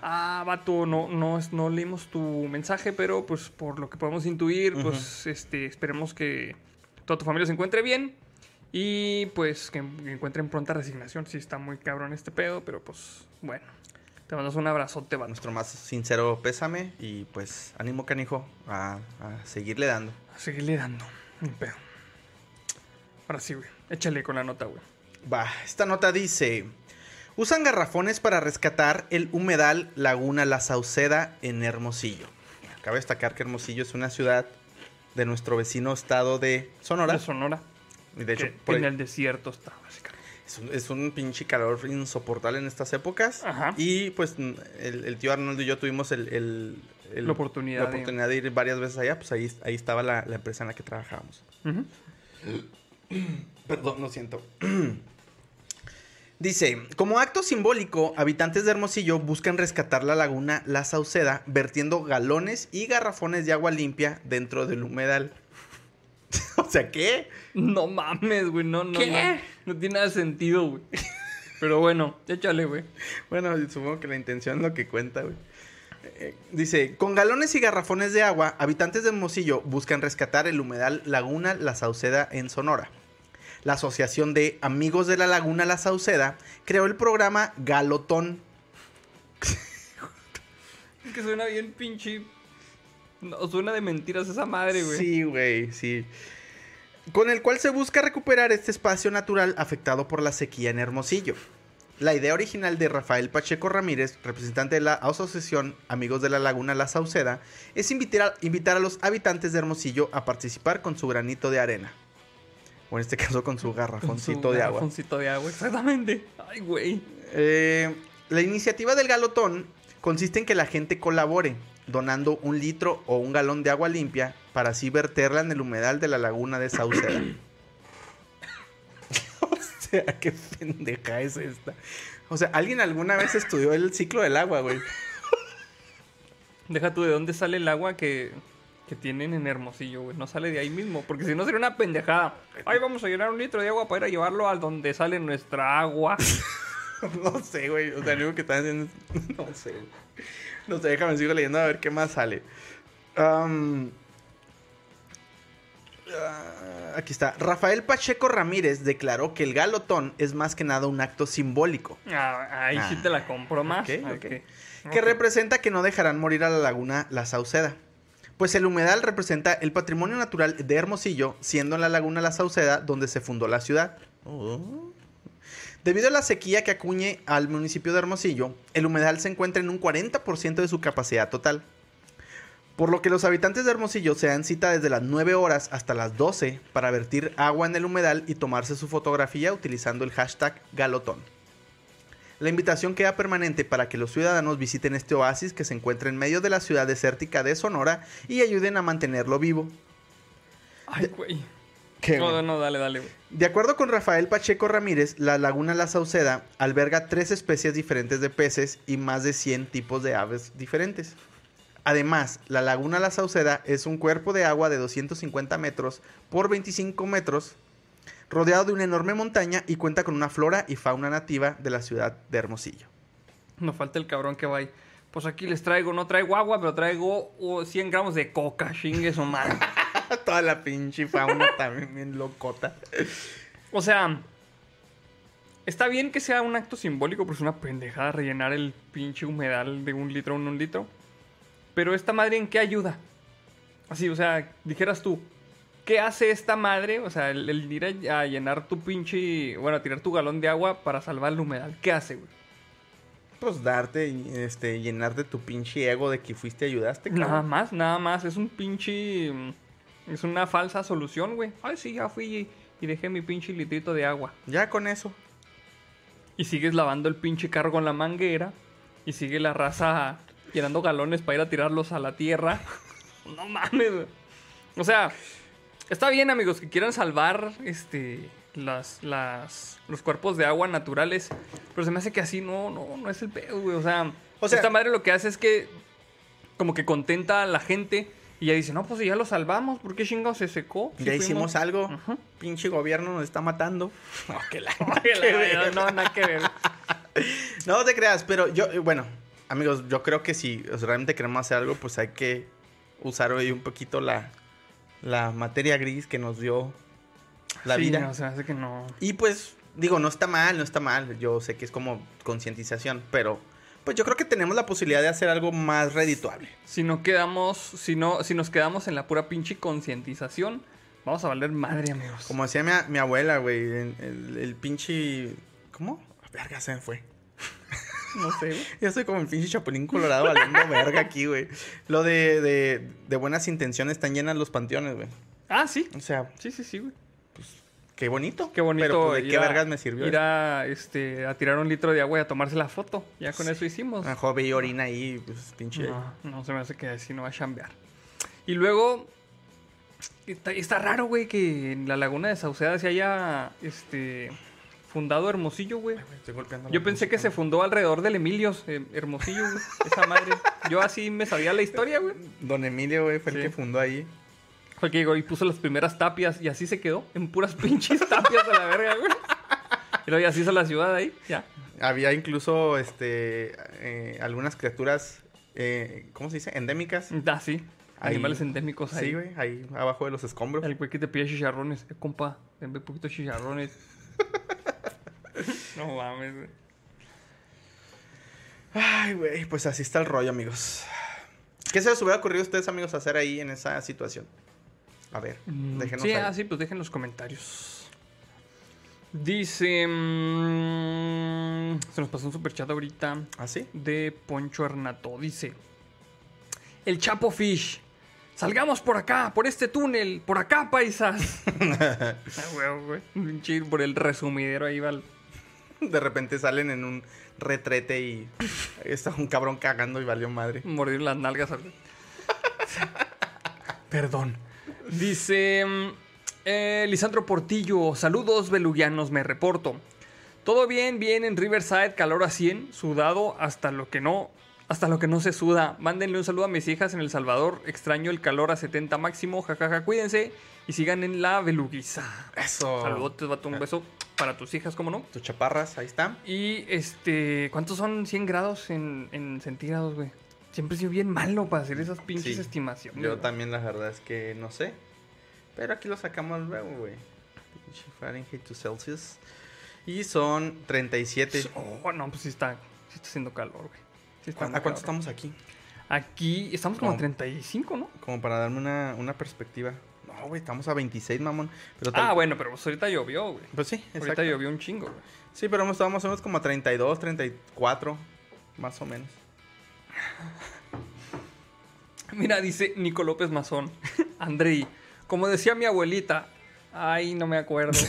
Ah, vato, no, no, no leímos tu mensaje, pero pues por lo que podemos intuir, pues este, esperemos que toda tu familia se encuentre bien y pues que, encuentren pronta resignación. Sí, está muy cabrón este pedo, pero pues bueno. Te mandamos un abrazote, vato. Nuestro más sincero pésame y pues ánimo canijo a, a seguirle dando. A seguirle dando. Un pedo. Ahora sí, güey. Échale con la nota, güey. Va, esta nota dice: Usan garrafones para rescatar el humedal Laguna La Sauceda en Hermosillo. Cabe destacar que Hermosillo es una ciudad de nuestro vecino estado de Sonora. De Sonora. Y de hecho, por en ahí- el desierto está, básicamente. es, un, es un pinche calor insoportable en estas épocas. Ajá. Y pues el, el tío Arnoldo y yo tuvimos el, el- el- La oportunidad la de- oportunidad de ir varias veces allá. Pues ahí, ahí estaba la, la empresa en la que trabajábamos. Ujú. [coughs] Perdón, lo siento. [clears throat] Dice, como acto simbólico, habitantes de Hermosillo buscan rescatar la laguna La Sauceda vertiendo galones y garrafones de agua limpia dentro del humedal. [laughs] o sea, ¿qué? No mames, güey. No, no, ¿Qué? no. No tiene nada de sentido, güey. Pero bueno, échale, güey. Bueno, supongo que la intención es lo que cuenta, güey. Eh, Dice, con galones y garrafones de agua, habitantes de Hermosillo buscan rescatar el humedal Laguna La Sauceda en Sonora. La Asociación de Amigos de la Laguna La Sauceda creó el programa Galotón que suena bien pinche. No, suena de mentiras esa madre, güey. Sí, güey, sí. Con el cual se busca recuperar este espacio natural afectado por la sequía en Hermosillo. La idea original de Rafael Pacheco Ramírez, representante de la Asociación Amigos de la Laguna La Sauceda, es invitar a, invitar a los habitantes de Hermosillo a participar con su granito de arena. O en este caso con su Con su garrafoncito de agua. garrafoncito de agua, exactamente. Ay, güey. Eh, la iniciativa del galotón consiste en que la gente colabore donando un litro o un galón de agua limpia para así verterla en el humedal de la laguna de Sauceda. [coughs] [laughs] o sea, qué pendeja es esta. O sea, ¿alguien alguna vez estudió el ciclo del agua, güey? Deja tú de dónde sale el agua que, que tienen en Hermosillo, güey. No sale de ahí mismo, porque si no sería una pendejada. Ay, vamos a llenar un litro de agua para ir a llevarlo a donde sale nuestra agua. [laughs] No sé, güey. O sea, lo único que están haciendo es... [laughs] No sé. No sé, déjame sigo leyendo a ver qué más sale. Ah, aquí está. Rafael Pacheco Ramírez declaró que el galotón es más que nada un acto simbólico. Ah, ahí sí te la compro más. ok, ok. Ok. Que representa que no dejarán morir a la laguna La Sauceda. Pues el humedal representa el patrimonio natural de Hermosillo, siendo en la laguna La Sauceda donde se fundó la ciudad. Debido a la sequía que acuñe al municipio de Hermosillo, el humedal se encuentra en un 40% de su capacidad total. Por lo que los habitantes de Hermosillo se dan cita desde las 9 horas hasta las 12 para vertir agua en el humedal y tomarse su fotografía utilizando el hashtag galotón. La invitación queda permanente para que los ciudadanos visiten este oasis que se encuentra en medio de la ciudad desértica de Sonora y ayuden a mantenerlo vivo. Ay, güey. ¿Qué, No, no, dale, dale, güey. De acuerdo con Rafael Pacheco Ramírez, la laguna La Sauceda alberga tres especies diferentes de peces y más de 100 tipos de aves diferentes. Además, la laguna La Sauceda es un cuerpo de agua de 250 metros por 25 metros, rodeado de una enorme montaña y cuenta con una flora y fauna nativa de la ciudad de Hermosillo. Nos falta el cabrón que va ahí. Pues aquí les traigo, no traigo agua, pero traigo uh, 100 gramos de coca, chingue su madre. [laughs] Toda la pinche fauna también bien locota. O sea, está bien que sea un acto simbólico, pero es una pendejada rellenar el pinche humedal de un litro en un litro. Pero esta madre, ¿en qué ayuda? Así, o sea, dijeras tú, ¿qué hace esta madre? O sea, el, el ir a, a llenar tu pinche, bueno, a tirar tu galón de agua para salvar el humedal. ¿Qué hace, güey? Pues darte, este, llenarte tu pinche ego de que fuiste y ayudaste, Nada cabrón. más, nada más. Es un pinche. Es una falsa solución, güey. Ay, sí, ya fui y, y dejé mi pinche litrito de agua. Ya con eso. Y sigues lavando el pinche carro con la manguera. Y sigue la raza llenando galones para ir a tirarlos a la tierra. [laughs] no mames, güey. O sea, está bien, amigos, que quieran salvar este. Las, las, los cuerpos de agua naturales. Pero se me hace que así no, no, no es el pedo, güey. O sea, O sea- esta madre lo que hace es que como que contenta a la gente y ya dice, no, pues si ya lo salvamos, ¿por qué chingados se secó? Si ya fuimos- hicimos algo. Ajá. Pinche gobierno nos está matando. [laughs] No, que la- [laughs] Que la- no, nada que ver. [laughs] No te creas, pero yo, eh, bueno, amigos, yo creo que si realmente queremos hacer algo, pues hay que usar hoy un poquito la, la materia gris que nos dio la Sí, vida. no, se me hace que no. Y pues, digo, no está mal, no está mal. Yo sé que es como concientización, pero pues yo creo que tenemos la posibilidad de hacer algo más redituable. Si no quedamos, si no, si nos quedamos en la pura pinche concientización, vamos a valer madre, amigos. Como decía mi, abuela, güey, el, el pinche... ¿Cómo? Verga, se me fue. No sé, güey. Yo soy como el pinche chapulín colorado valiendo [laughs] verga aquí, güey. Lo de, de, de buenas intenciones están llenas los panteones, güey. Ah, sí. O sea, Sí, sí, sí, güey. qué bonito. Qué bonito. Pero pues, de qué a- vergas me sirvió. Ir a, este, a tirar un litro de agua y a tomarse la foto. Ya con eso hicimos. Mejor veía orina ahí, pues pinche. No, no se me hace que así no va a chambear. Y luego, está, está raro, güey, que en la laguna de Sauceda se haya este, fundado Hermosillo, güey. Estoy golpeando Yo pensé que se fundó alrededor del Emilios, eh, Hermosillo, güey. Esa madre. Yo así me sabía la historia, güey. Don Emilio, güey, fue el que fundó ahí. Fue el que llegó y puso las primeras tapias y así se quedó. En puras [laughs] pinches tapias a la verga, güey. Y luego se hizo la ciudad ahí, ya. Había incluso este eh, algunas criaturas, eh, ¿cómo se dice? Endémicas. Ah, sí. Ahí. Animales endémicos ahí. Sí, güey, ahí abajo de los escombros. El güey que te pide chicharrones. Eh, compa, denme poquito chicharrones. [laughs] [laughs] no mames, güey. Ay, güey, pues así está el rollo, amigos. ¿Qué se les hubiera ocurrido a ustedes, amigos, hacer ahí en esa situación? A ver, déjenos Sí, ahí. ah, sí, pues dejen los comentarios. Dice. mm, se nos pasó un superchat ahorita ¿Ah, sí? de Poncho Hernato. Dice: El Chapo Fish. Salgamos por acá, por este túnel, por acá, paisas. [laughs] [laughs] ah, güey. Un chir por el resumidero ahí va. el- De repente salen en un retrete y está un cabrón cagando y valió madre. Mordir las nalgas. al- [laughs] Perdón. Dice mm, eh, Lisandro Portillo, saludos belugianos, me reporto. Todo bien, bien en Riverside, calor a 100, sudado hasta lo que no, hasta lo que no se suda. Mándenle un saludo a mis hijas en El Salvador, extraño el calor a 70 máximo, jajaja, cuídense y sigan en la beluguiza. Eso. Saludos, vato, un beso para tus hijas, ¿cómo no? Tus chaparras, ahí están. Y este, ¿cuántos son 100 grados en, en centígrados, güey? Siempre he sido bien malo para hacer esas pinches Sí, estimaciones. Yo güey. también la verdad es que no sé. Pero aquí lo sacamos luego, güey. Pinche Fahrenheit to Celsius. Y son 37. Oh, no, pues sí está, sí está haciendo calor, güey. Sí está ¿A cuánto estamos aquí? Aquí estamos como a No. 35, ¿no? Como para darme una, una perspectiva. No, güey, estamos a 26, mamón. Pero Ah, bueno, pero pues ahorita llovió, güey. Pues sí, Ahorita exacto. llovió un chingo, güey. Sí, pero hemos estado más o menos como a 32, 34, más o menos. [laughs] Mira, dice Nico López Mazón. [laughs] Andrei, como decía mi abuelita. Ay, no me acuerdo. [laughs]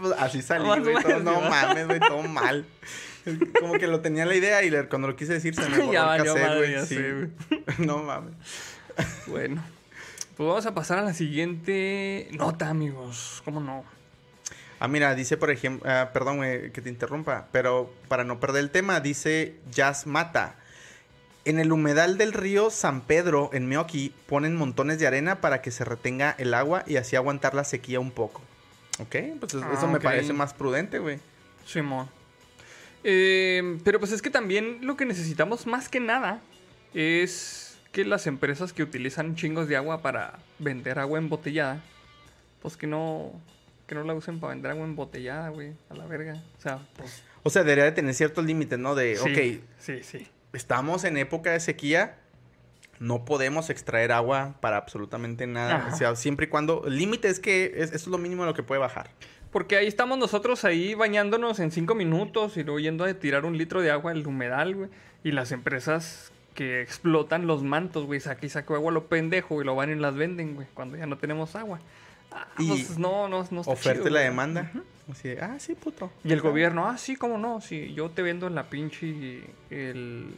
Pues así salí, güey. todo- No mames, güey, todo mal. Como que lo tenía la idea y cuando lo quise decir se me borró el cassette, güey. sí. No mames. [laughs] bueno, pues vamos a pasar a la siguiente nota, amigos. ¿Cómo no? Ah, mira, dice, por ejemplo, ah, perdón, güey, que te interrumpa, pero para no perder el tema, dice Jazz Mata. En el humedal del río San Pedro, en Meoki, ponen montones de arena para que se retenga el agua y así aguantar la sequía un poco. Ok, pues es- Ah, eso me parece más prudente, güey. Simón. Eh, pero pues es que también lo que necesitamos más que nada es que las empresas que utilizan chingos de agua para vender agua embotellada, pues que no, que no la usen para vender agua embotellada, güey, a la verga. O sea, pues... O sea, debería de tener ciertos límites, ¿no? De, sí, ok, Sí, sí. estamos en época de sequía, no podemos extraer agua para absolutamente nada. Ajá. O sea, siempre y cuando... El límite es que es- eso es lo mínimo de lo que puede bajar. Porque ahí estamos nosotros ahí bañándonos en cinco minutos y luego yendo a tirar un litro de agua al humedal, güey. Y las empresas que explotan los mantos, güey, saca agua lo pendejo y lo van y las venden, güey, cuando ya no tenemos agua. Ah, Y pues no, no, no está Oferta chido, y la güey. demanda. Así de, ah, sí, puto. Y el gobierno, ah, sí, cómo no, sí, yo te vendo la pinche el,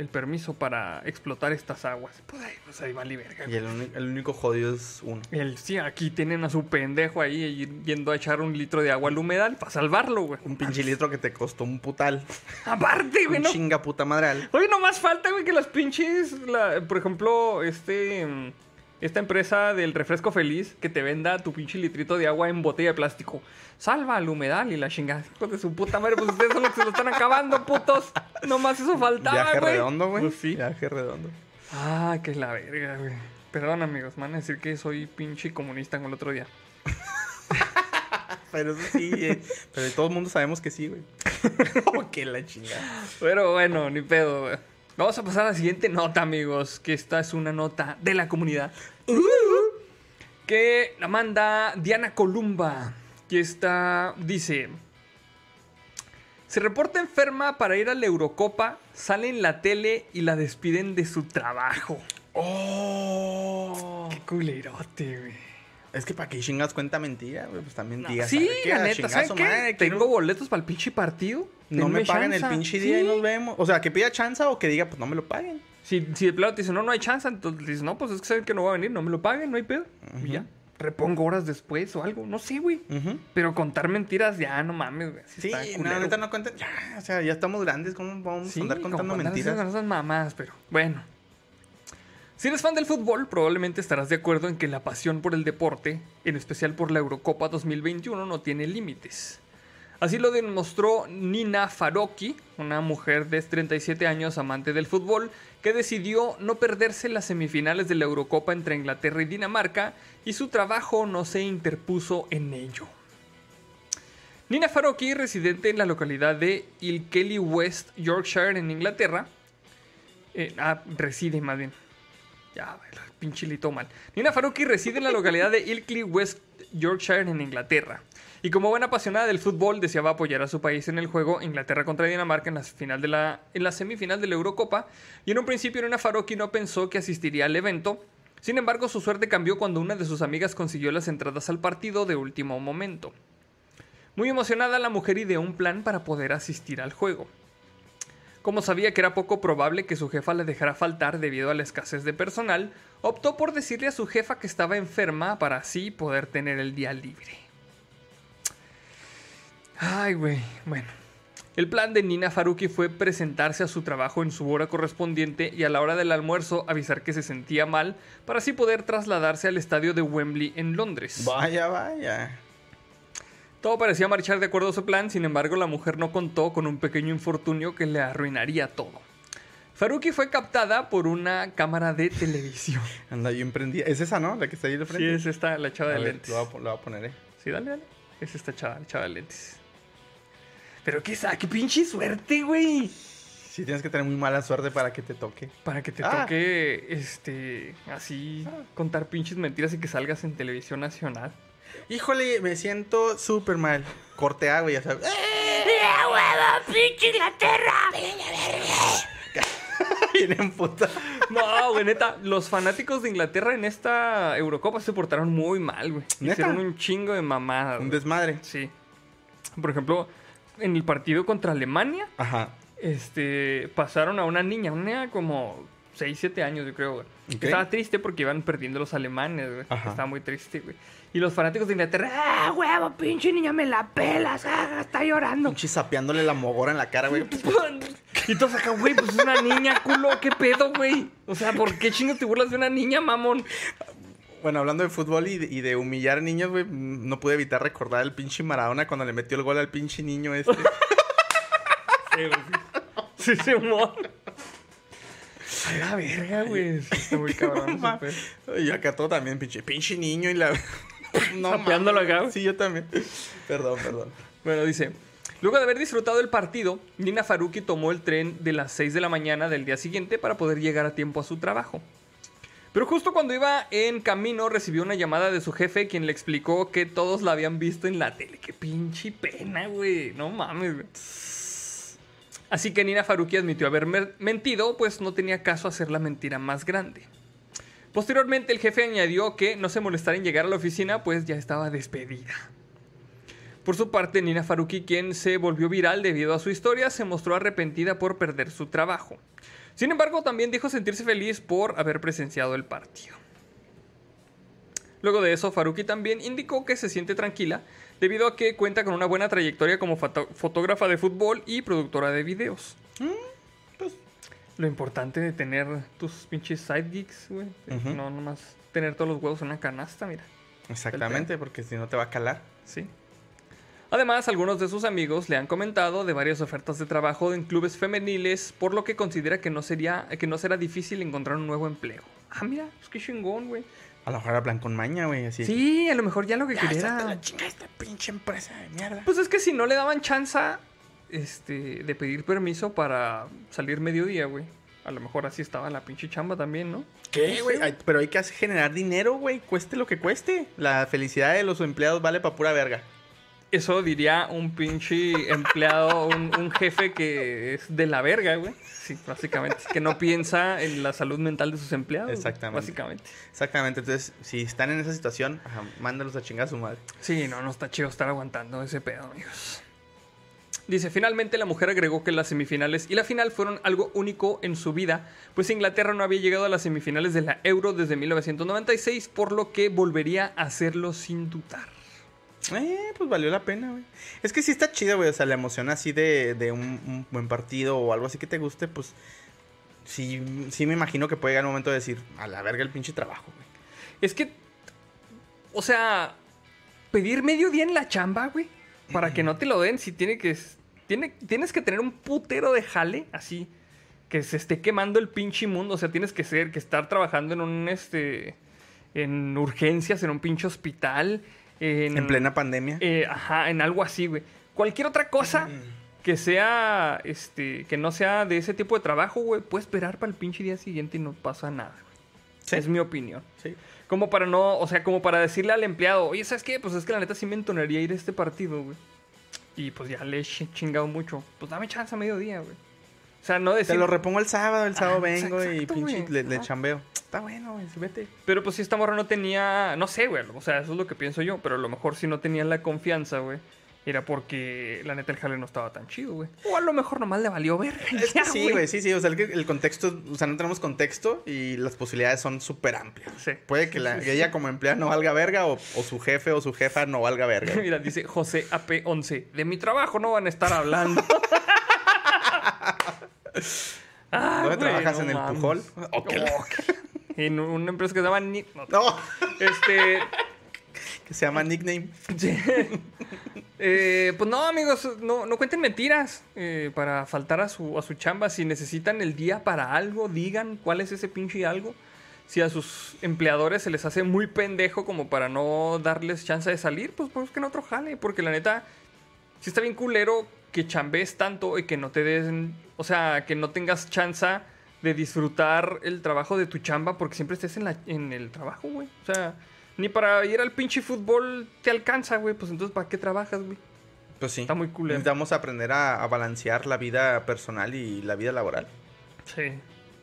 el permiso para explotar estas aguas. Pues ahí, pues ahí vale verga. Y el, único jodido es uno. El, sí, aquí tienen a su pendejo ahí yendo a echar un litro de agua al humedal para salvarlo, güey. Un pinche litro que te costó un putal. Aparte, güey, Un chinga puta madral. Oye, no más falta, güey, que las pinches, la- por ejemplo, este, esta empresa del refresco feliz que te venda tu pinche litrito de agua en botella de plástico. Salva al humedal y la chingada. Hijos de su puta madre, pues ustedes son los que se lo están acabando, putos. No más eso faltaba, Viaje güey. redondo, güey. Pues sí. Viaje redondo. Ah, que es la verga, güey. Perdón, amigos, me van a decir que soy pinche comunista como el otro día. [laughs] Pero eso sí, eh, pero de todo el mundo sabemos que sí, güey. [laughs] [laughs] oh, que la chingada. Pero bueno, ni pedo, güey. Vamos a pasar a la siguiente nota, amigos. Que esta es una nota de la comunidad. Que la manda Diana Columba. Que está. Dice. Se reporta enferma para ir a la Eurocopa. Sale en la tele y la despiden de su trabajo. Oh. Qué culerote, güey. Es que para que chingas cuenta mentira, güey. Pues también No, digas. sí, ¿sabe qué? la neta, ¿saben qué? madre, quiero- Tengo boletos para el pinche partido. No me Denme paguen el chanza. pinche día y Sí. nos vemos. O sea, que pida chance o que diga, pues no me lo paguen. Si, si de plano te dicen, no, no hay chance, entonces dices, no, pues es que saben que no va a venir, no me lo paguen, no hay pedo. Y ya. Repongo horas después o algo, no sé, güey. Pero contar mentiras, ya, no mames, güey. Sí, Sí, no, neta no cuenten. Ya, o sea, ya estamos grandes. ¿Cómo vamos Sí, a andar contando mentiras? haciendo esas mamadas, pero bueno. Si eres fan del fútbol, probablemente estarás de acuerdo en que la pasión por el deporte, en especial por la Eurocopa 2021, no tiene límites. Así lo demostró Nina Faroki, una mujer de 37 años amante del fútbol, que decidió no perderse las semifinales de la Eurocopa entre Inglaterra y Dinamarca, y su trabajo no se interpuso en ello. Nina Faroki, residente en la localidad de Ilkelly West, Yorkshire, en Inglaterra. eh, ah, reside más bien. Ya, pinche lito mal. Nina Faruqui reside en la localidad de Ilkley, West Yorkshire, en Inglaterra. Y como buena apasionada del fútbol, deseaba apoyar a su país en el juego Inglaterra contra Dinamarca en la, final de la, en semifinal de la Eurocopa. Y en un principio Nina Faruqi no pensó que asistiría al evento. Sin embargo, su suerte cambió cuando una de sus amigas consiguió las entradas al partido de último momento. Muy emocionada, la mujer ideó un plan para poder asistir al juego. Como sabía que era poco probable que su jefa le dejara faltar debido a la escasez de personal, optó por decirle a su jefa que estaba enferma para así poder tener el día libre. Ay, güey, bueno. El plan de Nina Faruqi fue presentarse a su trabajo en su hora correspondiente y a la hora del almuerzo avisar que se sentía mal para así poder trasladarse al estadio de Wembley en Londres. Vaya, vaya. Todo parecía marchar de acuerdo a su plan, sin embargo la mujer no contó con un pequeño infortunio que le arruinaría todo. Faruqui fue captada por una cámara de televisión. [laughs] Anda bien prendida. Es esa, ¿no? La que está ahí de frente. Sí, es esta, la chava A de ver, lentes. Lo voy, a, poner, ¿eh? Sí, dale, dale. Es esta chava, la chava de lentes. Pero qué, qué pinche suerte, güey. Sí, tienes que tener muy mala suerte para que te toque. Para que te Ah. toque, este, así, contar pinches mentiras y que salgas en televisión nacional. Híjole, me siento súper mal. Corte A, güey, ya sabes. [laughs] Vienen puta. No, güey, neta, los fanáticos de Inglaterra en esta Eurocopa se portaron muy mal, güey. ¿Neta? Hicieron un chingo de mamadas. Un güey. desmadre. Sí. Por ejemplo, en el partido contra Alemania, Ajá. este, pasaron a una niña, una niña como 6, 7 años, yo creo, güey. Estaba triste porque iban perdiendo los alemanes, güey. Ajá. Estaba muy triste, güey. Y los fanáticos de Inglaterra, ¡ah, huevo, pinche niña, me la pelas! ah, está llorando! Pinche sapeándole la mogora en la cara, güey. [laughs] Y todos acá, güey, pues es una niña, culo, ¿qué pedo, güey? O sea, ¿por qué chingo te burlas de una niña, mamón? Bueno, hablando de fútbol y de, y de humillar niños, güey, no pude evitar recordar el pinche Maradona cuando le metió el gol al pinche niño este. [laughs] Sí, güey, sí. Sí, sí, humor. A la verga, güey. [laughs] Está muy cabrón. ese Ma- pedo. y acá todo también, pinche, pinche niño y la... [laughs] no, Sapeándolo mames. acá, güey. Sí, yo también. Perdón, perdón. Bueno, dice. Luego de haber disfrutado el partido, Nina Faruqi tomó el tren de las 6 de la mañana del día siguiente para poder llegar a tiempo a su trabajo. Pero justo cuando iba en camino recibió una llamada de su jefe quien le explicó que todos la habían visto en la tele. Qué pinche pena, güey. No mames, güey. Así que Nina Faruqi admitió haber mentido, pues no tenía caso hacer la mentira más grande. Posteriormente el jefe añadió que no se molestara en llegar a la oficina, pues ya estaba despedida. Por su parte, Nina Faruqi, quien se volvió viral debido a su historia, se mostró arrepentida por perder su trabajo. Sin embargo, también dijo sentirse feliz por haber presenciado el partido. Luego de eso, Faruqi también indicó que se siente tranquila debido a que cuenta con una buena trayectoria como foto- fotógrafa de fútbol y productora de videos. pues. Lo importante de tener tus pinches side gigs, güey. No nomás tener todos los huevos en una canasta, mira. Exactamente, porque si no te va a calar. Sí. Además, algunos de sus amigos le han comentado de varias ofertas de trabajo en clubes femeniles, por lo que considera que no sería que no será difícil encontrar un nuevo empleo. Ah, mira, es que chingón, güey. A lo mejor hablan con maña, güey, así. Sí, a lo mejor ya lo que Ya, quería esta te era... la chinga esta pinche empresa de mierda. Pues es que si no le daban chance este, de pedir permiso para salir mediodía, güey. A lo mejor así estaba la pinche chamba también, ¿no? ¿Qué, güey? Pero hay que hacer- generar dinero, güey. Cueste lo que cueste. La felicidad de los empleados vale pa' pura verga. Eso diría un pinche empleado, un, un jefe que es de la verga, güey. Sí, básicamente. Que no piensa en la salud mental de sus empleados. güey, Exactamente. Básicamente. Exactamente. Entonces, si están en esa situación, ajá, mándalos a chingar a su madre. Sí, no, no está chido estar aguantando ese pedo, amigos. Dice, finalmente la mujer agregó que las semifinales y la final fueron algo único en su vida, pues Inglaterra no había llegado a las semifinales de la Euro desde 1996, por lo que volvería a hacerlo sin dudar. Eh, pues valió la pena, güey. Es que sí está chido, güey. O sea, la emoción así de, de un, buen partido o algo así que te guste, pues. Sí, sí me imagino que puede llegar el momento de decir, a la verga el pinche trabajo, güey. Es que, o sea, pedir medio día en la chamba, güey, para que no te lo den, si tiene que, tiene, tienes que tener un putero de jale, así, que se esté quemando el pinche mundo, o sea, tienes que ser, que estar trabajando en un, este, en urgencias, en un pinche hospital, en, En plena pandemia. eh, ajá, en algo así, güey. Cualquier otra cosa que sea, este, que no sea de ese tipo de trabajo, güey, puedes esperar para el pinche día siguiente y no pasa nada, güey. Sí. Es mi opinión. Sí. Como para no, o sea, como para decirle al empleado, oye, ¿sabes qué? Pues es que la neta sí me entonaría ir a este partido, güey. Y pues ya le he chi- chingado mucho. Pues dame chance a mediodía, güey. O sea, no decir... Te lo repongo el sábado, el sábado Ah, vengo y pinche le, le Ah. chambeo. Está bueno, güey, sí, vete. Pero pues si esta morra no tenía, no sé, güey, o sea, eso es lo que pienso yo, pero a lo mejor si no tenía la confianza, güey, era porque la neta el jale no estaba tan chido, güey. O a lo mejor nomás le valió ver. [laughs] Es que sí, güey, sí, sí. O sea, el, el contexto, o sea, no tenemos contexto y las posibilidades son súper amplias. Sí. Puede que, la, que ella como empleada no valga verga o, o su jefe o su jefa no valga verga. [laughs] Mira, dice José AP11, de mi trabajo no van a estar hablando. [laughs] Ah, ¿Dónde güey, trabajas? no ¿En el mames. Pujol? ¿O qué la- en una empresa que se llama Ni- no, No, Este, [laughs] que se llama nickname. [laughs] Eh, pues no, amigos, no, no cuenten mentiras eh, para faltar a su, a su chamba. Si necesitan el día para algo, digan cuál es ese pinche algo. Si a sus empleadores se les hace muy pendejo como para no darles chance de salir, pues busquen otro jale. Porque la neta, si está bien culero que chambees tanto y que no te den, o sea, que no tengas chance de disfrutar el trabajo de tu chamba porque siempre estés en, la, en el trabajo, güey. O sea, ni para ir al pinche fútbol te alcanza, güey. Pues entonces, ¿para qué trabajas, güey? Pues sí. Está muy culero. Necesitamos aprender a, a balancear la vida personal y la vida laboral. Sí.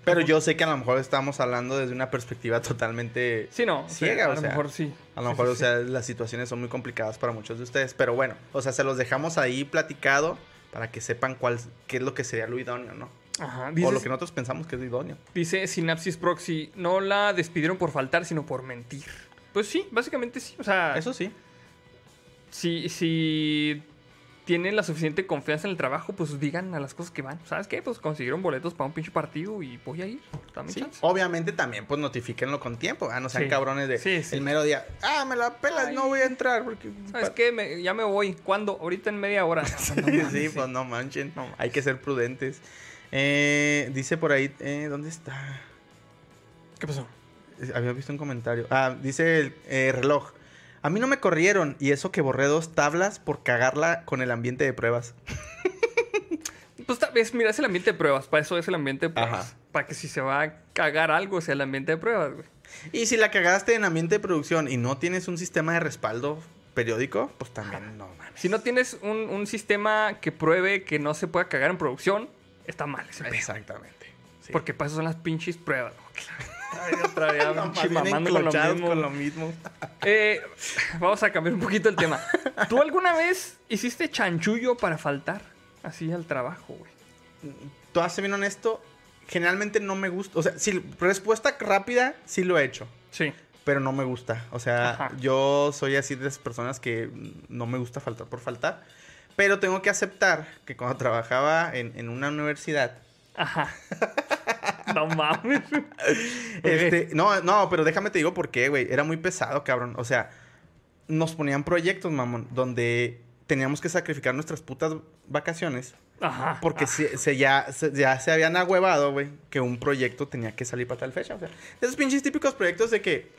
Pero yo sé que a lo mejor estamos hablando desde una perspectiva totalmente Sí, no. o sea, ciega, a o lo sea, mejor sí. A lo mejor, sí, o sea, las situaciones son muy complicadas para muchos de ustedes. Pero bueno, o sea, se los dejamos ahí platicado para que sepan cuál, qué es lo que sería lo idóneo, ¿no? Ajá. o Dice, lo que nosotros pensamos que es lo idóneo. dice Synapsis Proxy, no la despidieron por faltar, sino por mentir. Pues sí, básicamente sí. O sea, Eso sí. si, si tienen la suficiente confianza en el trabajo, pues digan a las cosas que van. ¿Sabes qué? Pues consiguieron boletos para un pinche partido y voy a ir. Dame Sí. chance. Obviamente también, pues notifíquenlo con tiempo. Ah, no sean Sí. cabrones de Sí, sí. el mero día. Ah, me la pelas, Ay. no voy a entrar. Porque... ¿Sabes qué? Me- ya me voy. ¿Cuándo? Ahorita en media hora. [laughs] sí, pues no manchen. No. Hay que ser prudentes. Eh, dice por ahí, eh, ¿dónde está? ¿Qué pasó? Eh, Había visto un comentario. Ah, dice el eh, reloj. A mí no me corrieron y eso que borré dos tablas por cagarla con el ambiente de pruebas. [laughs] Pues tal vez, mira, es el ambiente de pruebas. Para eso es el ambiente de pruebas. Ajá. Para que si se va a cagar algo, sea el ambiente de pruebas, güey. Y si la cagaste en ambiente de producción y no tienes un sistema de respaldo periódico, pues también no mames. Si no tienes un, un sistema que pruebe que no se pueda cagar en producción, está mal ese. Exactamente. Sí. Porque para eso son las pinches pruebas. [laughs] Ay, otra vez, [laughs] No, con lo mismo. con lo mismo. [laughs] Eh, vamos a cambiar un poquito el tema. ¿Tú alguna vez hiciste chanchullo para faltar así al trabajo, güey? Tú haces bien honesto, generalmente no me gusta. O sea, si respuesta rápida, sí lo he hecho. Sí. Pero no me gusta. O sea, Ajá. yo soy así de esas personas que no me gusta faltar por faltar. Pero tengo que aceptar que cuando trabajaba en, en una universidad, Ajá. [laughs] No mames. Este, no, no, pero déjame te digo por qué, güey. Era muy pesado, cabrón. O sea, nos ponían proyectos, mamón, donde teníamos que sacrificar nuestras putas vacaciones. Ajá. Porque se, se ya, se, ya se habían agüevado, güey, que un proyecto tenía que salir para tal fecha. O sea, esos pinches típicos proyectos de que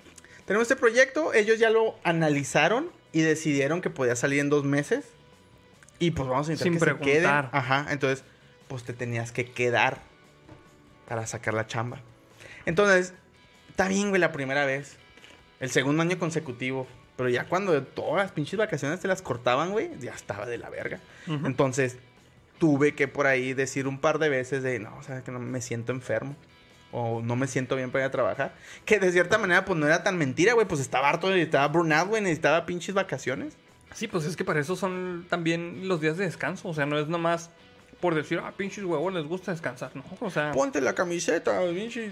tenemos este proyecto, ellos ya lo analizaron y decidieron que podía salir en dos meses. Y pues vamos a intentar Sin que se queden. preguntar. Ajá, entonces, pues te tenías que quedar para sacar la chamba. Entonces, está bien, güey, la primera vez. El segundo año consecutivo. Pero ya cuando todas las pinches vacaciones te las cortaban, güey, ya estaba de la verga. Entonces, tuve que por ahí decir un par de veces de, no, o sea, que no me siento enfermo. O no me siento bien para ir a trabajar. Que de cierta manera, pues no era tan mentira, güey. Pues estaba harto, estaba burnout, güey. Necesitaba pinches vacaciones. Sí, pues es que para eso son también los días de descanso. O sea, no es nomás por decir, ah, pinches huevos, les gusta descansar, ¿no? O sea, Ponte la camiseta, pinche.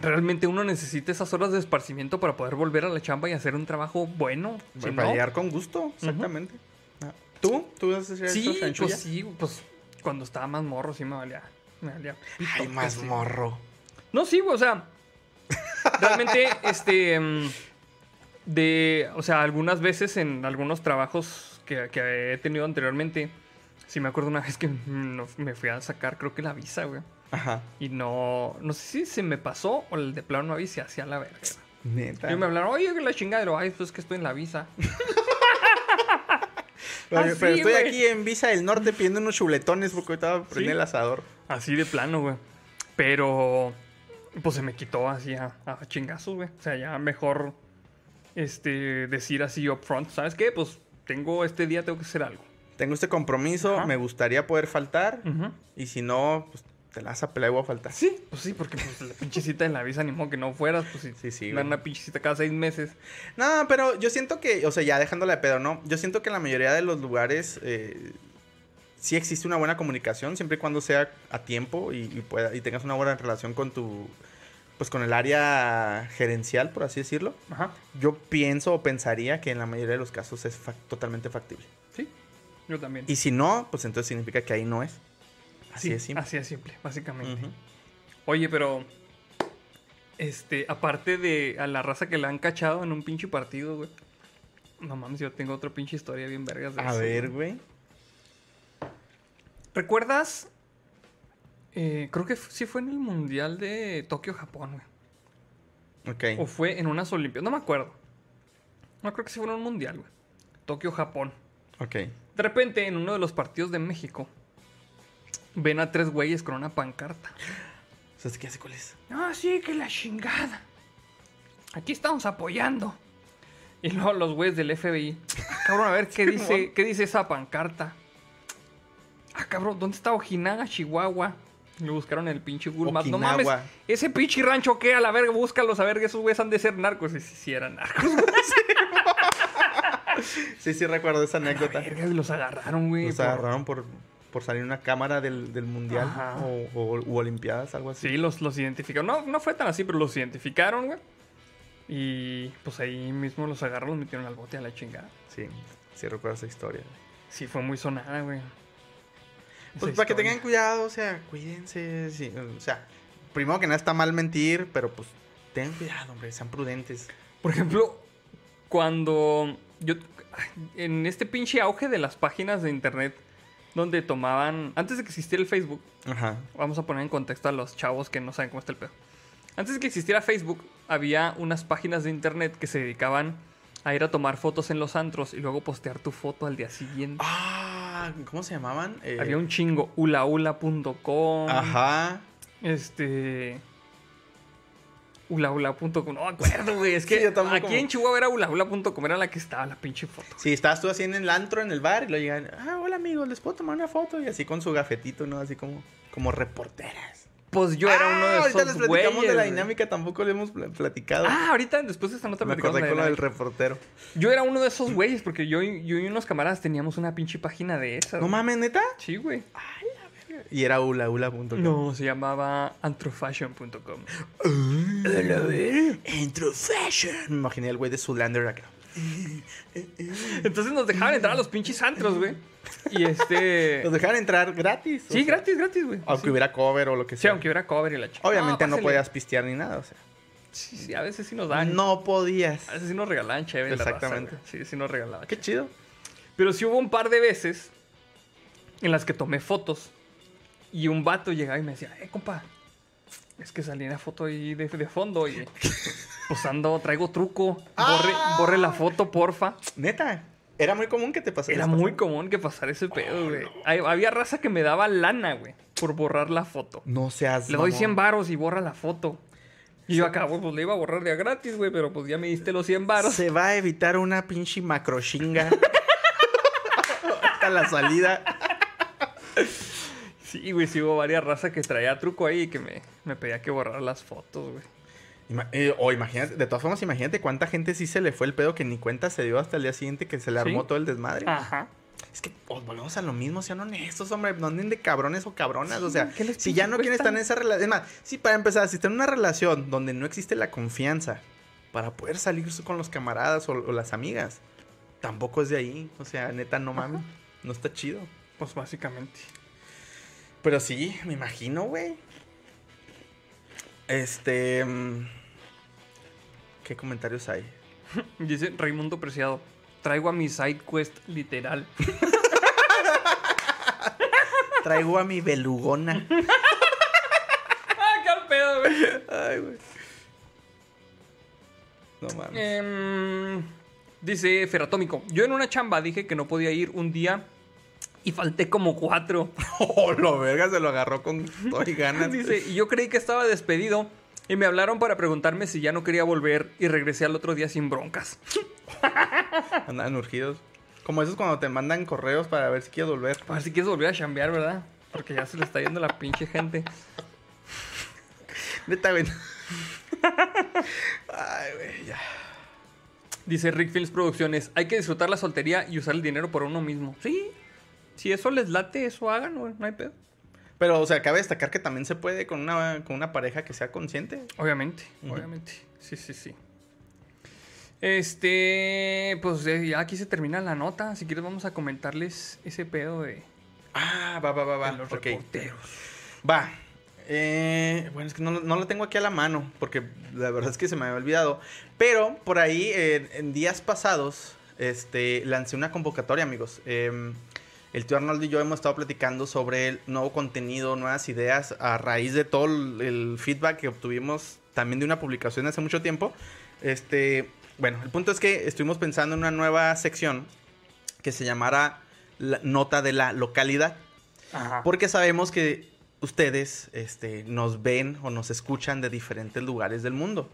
realmente uno necesita esas horas de esparcimiento para poder volver a la chamba y hacer un trabajo bueno. Si para no, llegar con gusto, exactamente. Ah. ¿Tú? ¿Tú vas a hacer Sí, eso, pues sí, pues cuando estaba más morro sí me valía. Me valía pito, Ay, más sí. morro. No, sí, o sea, realmente, [laughs] este, mm, de, o sea, algunas veces en algunos trabajos que, que he tenido anteriormente, sí me acuerdo una vez que [laughs] me fui a sacar, creo que la visa, güey. Ajá. Y no, no sé si se me pasó o el de plano no se hacía la verga. Neta. Yo me hablaron, oye, que la chingadera, ay, pues que estoy en la visa. [laughs] Pero, Así, pero estoy güey. aquí en Visa del Norte pidiendo unos chuletones porque ahorita prendí Sí. el asador. Así de plano, güey. Pero Pues se me quitó así a, a chingazos, güey. O sea, ya mejor este, decir así upfront, ¿sabes qué? Pues tengo este día, tengo que hacer algo. Tengo este compromiso, Ajá. me gustaría poder faltar. Y si no, pues te la vas a pelear y voy a faltar. Sí, pues sí, porque pues, la pinche cita en la visa ni modo que no fueras, pues sí. Sí, sí, una pinche cita cada seis meses. No, pero yo siento que, o sea, ya dejándola de pedo, ¿no? Yo siento que en la mayoría de los lugares eh, sí existe una buena comunicación, siempre y cuando sea a tiempo y, y pueda, y tengas una buena relación con tu, pues con el área gerencial, por así decirlo. Ajá. Yo pienso o pensaría que en la mayoría de los casos es fac- totalmente factible. Yo también. Y si no, pues entonces significa que ahí no es. Así Sí, es simple. Así es simple, básicamente. Oye, pero. Este, aparte de a la raza que la han cachado en un pinche partido, güey. No mames, yo tengo otra pinche historia bien vergas de A eso, ver, güey. ¿Recuerdas? Eh, creo que sí fue en el Mundial de Tokio, Japón, güey. Ok. O fue en unas Olimpiadas, no me acuerdo. No creo que sí fue en un Mundial, güey. Tokio, Japón. Ok. De repente, en uno de los partidos de México, ven a tres güeyes con una pancarta. ¿Sabes qué hace cuál es? Ah, sí, que la chingada. Aquí estamos apoyando. Y luego los güeyes del FBI. Ah, cabrón, a ver qué [laughs] dice, qué dice esa pancarta. Ah, cabrón, ¿dónde está Ojinaga, Chihuahua? Lo buscaron el pinche Google Maps. No mames, ese pinche rancho que a la verga, búscalos a ver que esos güeyes han de ser narcos. Y si sí eran narcos. [laughs] [laughs] Sí, sí, recuerdo esa anécdota. verga, los agarraron, güey. Por- agarraron por, por salir en una cámara del, del mundial o, o- u olimpiadas, algo así. Sí, los, los identificaron. No, no fue tan así, pero los identificaron, güey. Y pues ahí mismo los agarraron, los metieron al bote a la chingada. Sí, sí recuerdo esa historia. Sí, fue muy sonada, güey. Pues para que tengan cuidado, o sea, cuídense. sí, o sea, primero que nada está mal mentir, pero pues tengan cuidado, hombre, sean prudentes. Por ejemplo, cuando yo. En este pinche auge de las páginas de internet, donde tomaban. Antes de que existiera el Facebook, Ajá. vamos a poner en contexto a los chavos que no saben cómo está el pedo. Antes de que existiera Facebook, había unas páginas de internet que se dedicaban a ir a tomar fotos en los antros y luego postear tu foto al día siguiente. Ah, ¿cómo se llamaban? Eh, Había un chingo, ulaula.com. Ajá. Este. Ulaula.com. No me acuerdo, güey. Es que Sí, aquí en Chihuahua era ulaula.com, era la que estaba la pinche foto. Sí, estabas tú así en el antro, en el bar, y lo llegan, ah, hola amigos, ¿les puedo tomar una foto? Y así con su gafetito, ¿no? Así como, como reporteras. Pues yo era Ah, uno de ahorita les esos platicamos güeyes. de la güey. dinámica, tampoco le hemos pl- platicado. Ah, ahorita después de esta nota Me acordé con lo del reportero. Yo era uno de esos güeyes porque yo, y- yo y unos camaradas teníamos una pinche página de esas. ¿No güey. mames, neta? Sí, güey. Y era ulaula.com. No, se llamaba antrofashion.com. Entro Fashion. Me imaginé el güey de Zoolander acá. Entonces nos dejaban entrar a los pinches antros, güey. Y este. [laughs] Los dejaban entrar gratis. Sí, sea, gratis, gratis, güey. Aunque Sí. hubiera cover o lo que Sí, sea. aunque hubiera cover y la chica. Obviamente no, pásale. podías pistear ni nada, o sea. Sí, sí, a veces sí nos dan. No podías. A veces sí nos regalaban chévere. la raza, Exactamente. sí, sí nos regalaban. Qué chido. Pero sí hubo un par de veces en las que tomé fotos y un vato llegaba y me decía, eh, compa, es que salí en la foto ahí de, de fondo y pues ando, traigo truco. Borre, Ah. borre la foto, porfa. Neta. Era muy común que te pasara Era muy común que pasara ese pedo, güey. Hay- Había raza que me daba lana, güey, por borrar la foto. No seas. Le doy mamón. 100 varos y borra la foto. Y yo acá, güey, pues le iba a borrar de a gratis, güey, pero pues ya me diste los 100 varos. Se va a evitar una pinche macrochinga. [laughs] Hasta la salida. Sí, güey, sí hubo varias razas que traía truco ahí y que me, me pedía que borrar las fotos, güey. Ima- eh, o imagínate, de todas formas, imagínate cuánta gente sí se le fue el pedo que ni cuenta se dio hasta el día siguiente que se le armó Sí. todo el desmadre. Ajá. Es que pues, volvemos a lo mismo, sean honestos, hombre. No anden de cabrones o cabronas. o sea, ¿qué les si ya no quieren estar en esa relación. Es más, sí, para empezar, si están en una relación donde no existe la confianza para poder salir con los camaradas o, o las amigas, tampoco es de ahí. O sea, neta, no mames. No está chido. Pues básicamente. Pero sí, me imagino, güey. Este. mm, ¿Qué comentarios hay? [laughs] Dice Raimundo Preciado. Traigo a mi side quest literal. [laughs] Traigo a mi belugona. [laughs] ¡Ah, qué al pedo, güey! Ay, güey. No mames. Em, dice Feratómico. Yo en una chamba dije que no podía ir un día y falté como cuatro. [laughs] Oh, lo verga se lo agarró con todo y ganas. Dice, y yo creí que estaba despedido Y me hablaron para preguntarme si ya no quería volver y regresé al otro día sin broncas. [laughs] Andaban urgidos. Como esos cuando te mandan correos para ver si quieres volver. A ver si quieres volver a chambear, ¿verdad? Porque ya se le está yendo la pinche gente. Neta, güey. [laughs] Ay, güey, ya. Dice Rick Films Producciones, hay que disfrutar la soltería y usar el dinero por uno mismo. Sí, si eso les late, eso hagan, güey, no hay pedo. Pero, o sea, cabe destacar que también se puede con una, con una pareja que sea consciente. Obviamente, obviamente. Sí, sí, sí. Este, pues eh, ya aquí se termina la nota. Si quieres vamos a comentarles ese pedo de, Ah, va, va, va, va. de los ok. reporteros. Va. Eh, bueno, es que no, no lo tengo aquí a la mano, porque la verdad es que se me había olvidado. Pero por ahí, eh, en días pasados, este, lancé una convocatoria, amigos. Eh, el tío Arnoldo y yo hemos estado platicando sobre el nuevo contenido, nuevas ideas, a raíz de todo el, feedback que obtuvimos también de una publicación hace mucho tiempo. Este, bueno, el punto es que estuvimos pensando en una nueva sección que se llamara la Nota de la Localidad. Ajá. Porque sabemos que ustedes este, nos ven o nos escuchan de diferentes lugares del mundo.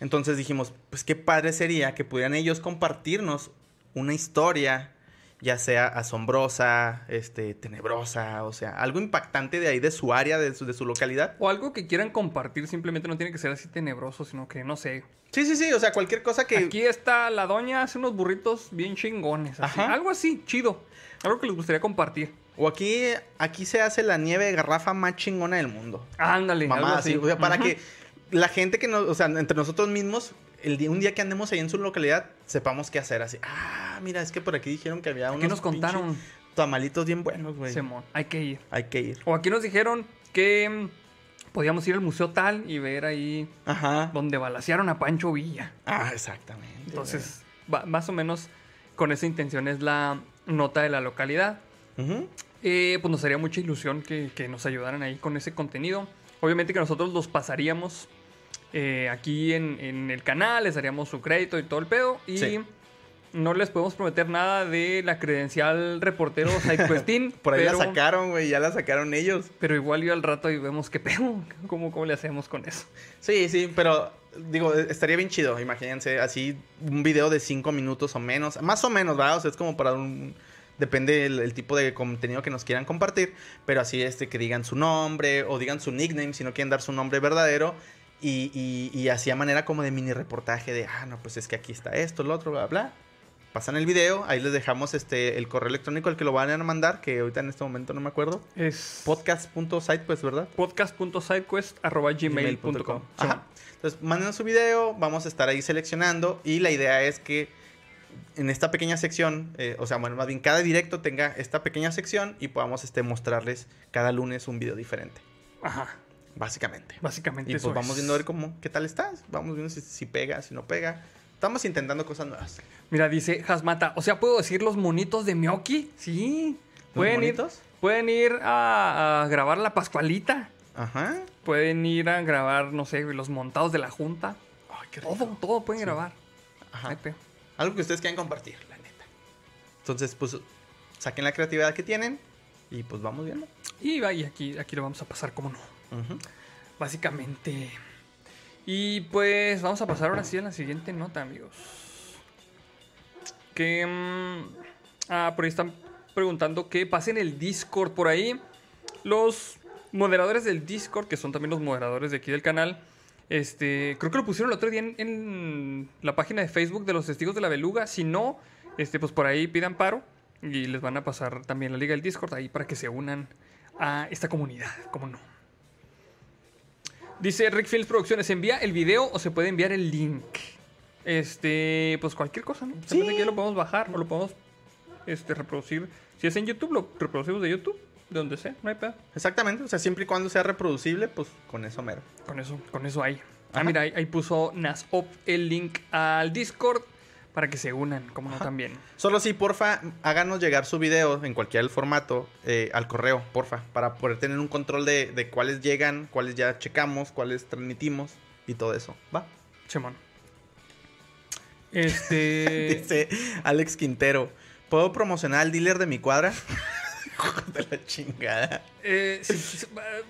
Entonces dijimos, pues qué padre sería que pudieran ellos compartirnos una historia, ya sea asombrosa, este, tenebrosa, o sea, algo impactante de ahí, de su área, de su, de su localidad. O algo que quieran compartir, simplemente no tiene que ser así tenebroso, sino que, no sé. Sí, sí, sí, o sea, cualquier cosa que... Aquí está la doña, hace unos burritos bien chingones. así. Ajá. Algo así, chido. Algo que les gustaría compartir. O aquí, aquí se hace la nieve de garrafa más chingona del mundo. Ándale, algo Mamá, así. sí, o sea, para que la gente que nos, o sea, entre nosotros mismos, el día, un día que andemos ahí en su localidad, sepamos qué hacer. Así, ah, mira, es que por aquí dijeron que había unos Aquí nos contaron, tamalitos bien buenos, güey. Simón, hay que ir. Hay que ir. O aquí nos dijeron que mm, podíamos ir al museo tal y ver ahí Ajá. donde balacearon a Pancho Villa. Ah, exactamente. Entonces, va- más o menos con esa intención es la nota de la localidad. Eh, pues nos haría mucha ilusión que, que nos ayudaran ahí con ese contenido. Obviamente que nosotros los pasaríamos eh, aquí en, en el canal, les daríamos su crédito y todo el pedo. Y Sí. no les podemos prometer nada de la credencial reportero [laughs] SideQuestin. Por ahí pero, la sacaron, güey, ya la sacaron ellos. Pero igual yo al rato y vemos qué pedo. ¿Cómo, ¿Cómo le hacemos con eso? Sí, sí, pero digo, estaría bien chido, imagínense, así un video de cinco minutos o menos, más o menos, ¿verdad? O sea, es como para un... Depende el, el tipo de contenido que nos quieran compartir, pero así este que digan su nombre o digan su nickname si no quieren dar su nombre verdadero y, y, y así a manera como de mini reportaje de, ah, no, pues es que aquí está esto, lo otro, bla, bla. Pasan el video, ahí les dejamos este el correo electrónico al que lo van a mandar, que ahorita en este momento no me acuerdo. Es Podcast.site, pues, ¿verdad? podcast.sidequest.gmail.com. Ajá. Entonces, manden su video, vamos a estar ahí seleccionando y la idea es que en esta pequeña sección, eh, o sea, bueno, más bien cada directo tenga esta pequeña sección y podamos este, mostrarles cada lunes un video diferente, Ajá. Básicamente. Básicamente Y eso pues vamos es. viendo a ver cómo, qué tal estás, vamos viendo si, si pega, si no pega. Estamos intentando cosas nuevas. Mira, dice Hasmata. O sea, ¿puedo decir los monitos de Miyoki? Sí. ¿Los Pueden ir, monitos? pueden ir a, a grabar la Pascualita. Ajá. Pueden ir a grabar, no sé, los montados de la Junta. Ay, qué rico. Todo, todo pueden Sí. grabar. Ajá. Ay, Algo que ustedes quieran compartir, la neta. Entonces, pues, saquen la creatividad que tienen y pues vamos viendo. Y, y aquí, aquí lo vamos a pasar, como no. Básicamente. Y pues vamos a pasar ahora sí a la siguiente nota, amigos. Que. mm, ah, por ahí están preguntando que pasen el Discord por ahí. Los moderadores del Discord, que son también los moderadores de aquí del canal. Este, creo que lo pusieron el otro día en, en la página de Facebook de los testigos de la beluga. Si no, este, pues por ahí pidan paro. Y les van a pasar también la liga del Discord ahí para que se unan a esta comunidad. Como no. Dice Rick Films Producciones, ¿envía el video o se puede enviar el link? Este, pues cualquier cosa, ¿no? Simplemente que ya lo podemos bajar o lo podemos este, reproducir. Si es en YouTube, lo reproducimos de YouTube, de donde sea, no hay pedo. Exactamente, o sea, siempre y cuando sea reproducible, pues con eso mero. Con eso, con eso hay. Ah, Ajá. mira, ahí, ahí puso Nasop el link al Discord para que se unan, como no también. Solo sí, porfa, háganos llegar su video en cualquier formato eh, al correo, porfa, para poder tener un control de, de cuáles llegan, cuáles ya checamos, cuáles transmitimos y todo eso, ¿va? Chemón. [laughs] Este. Dice Alex Quintero, ¿puedo promocionar al dealer de mi cuadra? [laughs] De la chingada. eh,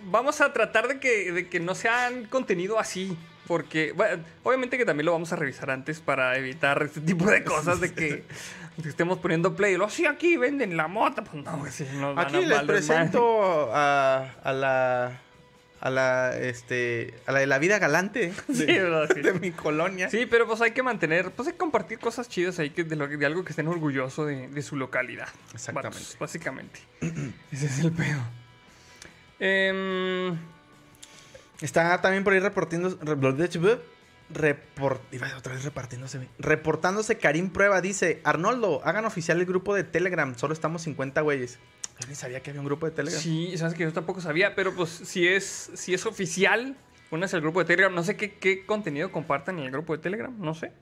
vamos a tratar de que, de que no sean contenido así. Porque, bueno, obviamente que también lo vamos a revisar antes para evitar este tipo de cosas de que, [laughs] que estemos poniendo play y luego, sí, aquí venden la mota. Pues no, sí, nos Aquí les presento a, a la. A la, este, a la de la vida galante [laughs] de, Sí, verdad, sí. de mi colonia. Sí, pero pues hay que mantener, pues hay que compartir cosas chidas ahí que de, lo, algo que estén orgullosos de, de su localidad. Exactamente. Vatos, básicamente. [clears throat] Ese es el pedo. Em, Está también por ahí reportando. Report, iba otra vez repartiéndose. Reportándose Karim Prueba dice: Arnoldo, hagan oficial el grupo de Telegram. Solo estamos 50 güeyes. Yo ni sabía que había un grupo de Telegram. sí, sabes que yo tampoco sabía, pero pues si es, si es oficial, únanse al grupo de Telegram. No sé qué, qué contenido compartan en el grupo de Telegram, no sé.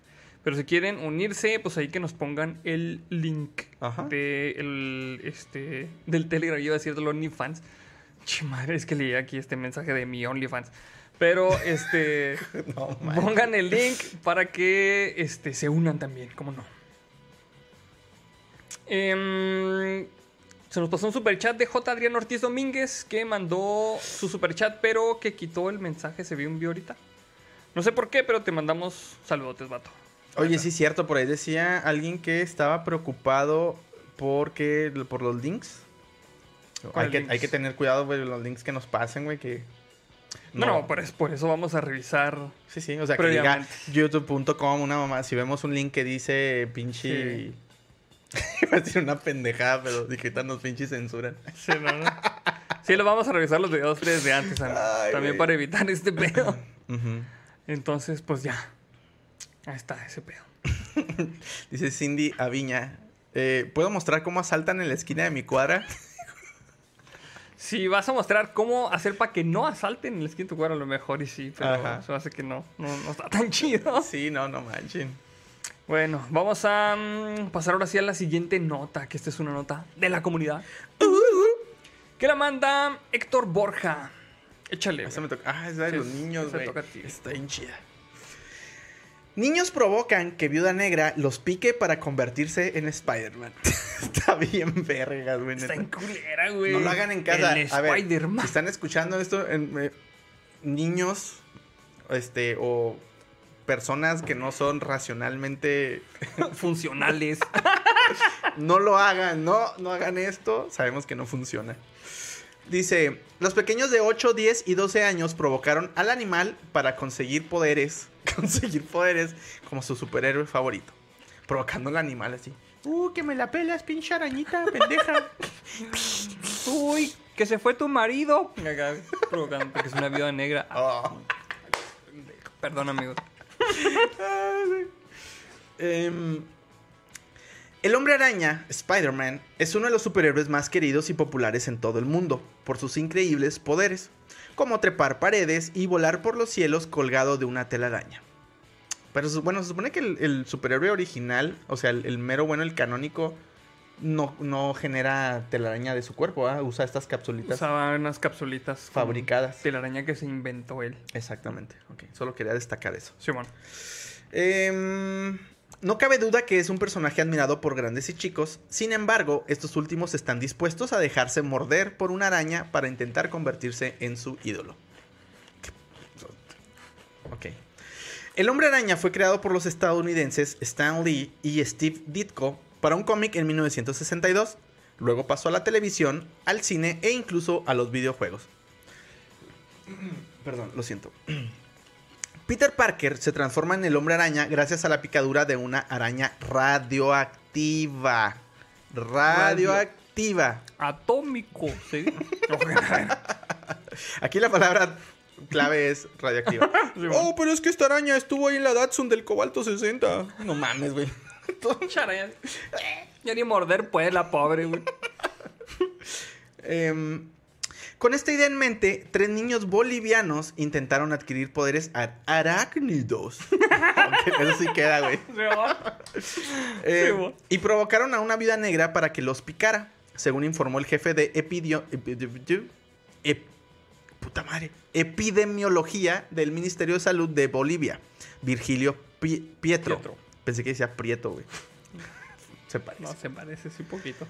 Pero si quieren unirse, pues ahí que nos pongan el link Ajá. de el, este, del Telegram. Yo iba a decir del OnlyFans. Madre, es que leí aquí este mensaje de mi OnlyFans. Pero, este, [laughs] No, pongan el link para que este, se unan también, ¿cómo no? Em, se nos pasó un superchat de J. Adrián Ortiz Domínguez que mandó su superchat, pero que quitó el mensaje, se vio un video ahorita. No sé por qué, pero te mandamos saludotes, vato. Oye, sí, cierto. Por ahí decía alguien que estaba preocupado porque, por los links. Hay ¿Cuáles que, links? hay que tener cuidado, güey, los links que nos pasen, güey, que... No, no, por, eso, por eso vamos a revisar. Sí, sí, o sea, que diga youtube.com, una mamá. Si vemos un link que dice pinche... [laughs] Iba a decir una pendejada, pero ahorita nos pinche censuran. Sí, no, no. Sí, lo vamos a revisar los videos desde antes. Ay, También para evitar este pedo. [laughs] Entonces, pues ya. Ahí está ese pedo. [laughs] Dice Cindy Aviña. eh, ¿Puedo mostrar cómo asaltan en la esquina de mi cuadra? Si vas a mostrar cómo hacer para que no asalten en el de tu cuadra, a lo mejor y sí, pero Ajá. eso hace que no, no, no está tan chido. sí, no, no manchen. Bueno, vamos a mm, pasar ahora sí a la siguiente nota, que esta es una nota de la comunidad. Que la manda Héctor Borja. Échale. Esa me toca. Ah, es la de Sí, los niños, esa güey. Está bien chida. Niños provocan que Viuda Negra los pique para convertirse en Spider-Man. [laughs] Está bien vergas, güey. Está en culera, güey. No lo hagan en casa. El A ver, están escuchando esto, en- eh, niños, este, o personas que no son racionalmente, [laughs] Funcionales. [laughs] no lo hagan, no, no hagan esto. Sabemos que no funciona. Dice, los pequeños de 8, 10 y 12 años provocaron al animal para conseguir poderes, [laughs] conseguir poderes como su superhéroe favorito. Provocando al animal así. Uh, que me la pelas, pinche arañita, pendeja. [laughs] Uy, que se fue tu marido. Acá, provocando porque es una viuda negra. [laughs] Oh. Perdón, amigos. El hombre araña, Spider-Man, es uno de los superhéroes más queridos y populares en todo el mundo, por sus increíbles poderes, como trepar paredes y volar por los cielos colgado de una telaraña. Pero bueno, se supone que el, el superhéroe original, o sea, el, el mero bueno, el canónico, no, no genera telaraña de su cuerpo, ¿ah? usa estas capsulitas Usaba unas capsulitas. fabricadas. Telaraña que se inventó él. Exactamente, ok, solo quería destacar eso. Sí, bueno. Em, no cabe duda que es un personaje admirado por grandes y chicos, sin embargo, estos últimos están dispuestos a dejarse morder por una araña para intentar convertirse en su ídolo. Ok. El hombre araña fue creado por los estadounidenses Stan Lee y Steve Ditko para un cómic en 1962. Luego pasó a la televisión, al cine e incluso a los videojuegos. [clears throat] Perdón, lo siento. [clears throat] Peter Parker se transforma en el hombre araña gracias a la picadura de una araña radioactiva. Radioactiva. Atómico, ¿sí? [laughs] Aquí la palabra clave es radioactiva. [laughs] oh, pero es que esta araña estuvo ahí en la Datsun del cobalto 60. No mames, güey. [laughs] Ya ni morder puede la pobre, güey. Em, con esta idea en mente, tres niños bolivianos intentaron adquirir poderes ar- arácnidos. [laughs] Eso sí queda, güey. [laughs] Eh, y provocaron a una vida negra para que los picara, según informó el jefe de epidio- epi- ep- puta madre, epidemiología del Ministerio de Salud de Bolivia, Virgilio Pi- Pietro. Pietro. Pensé que decía Prieto, güey. [laughs] Se parece. No, se parece, sí, poquito.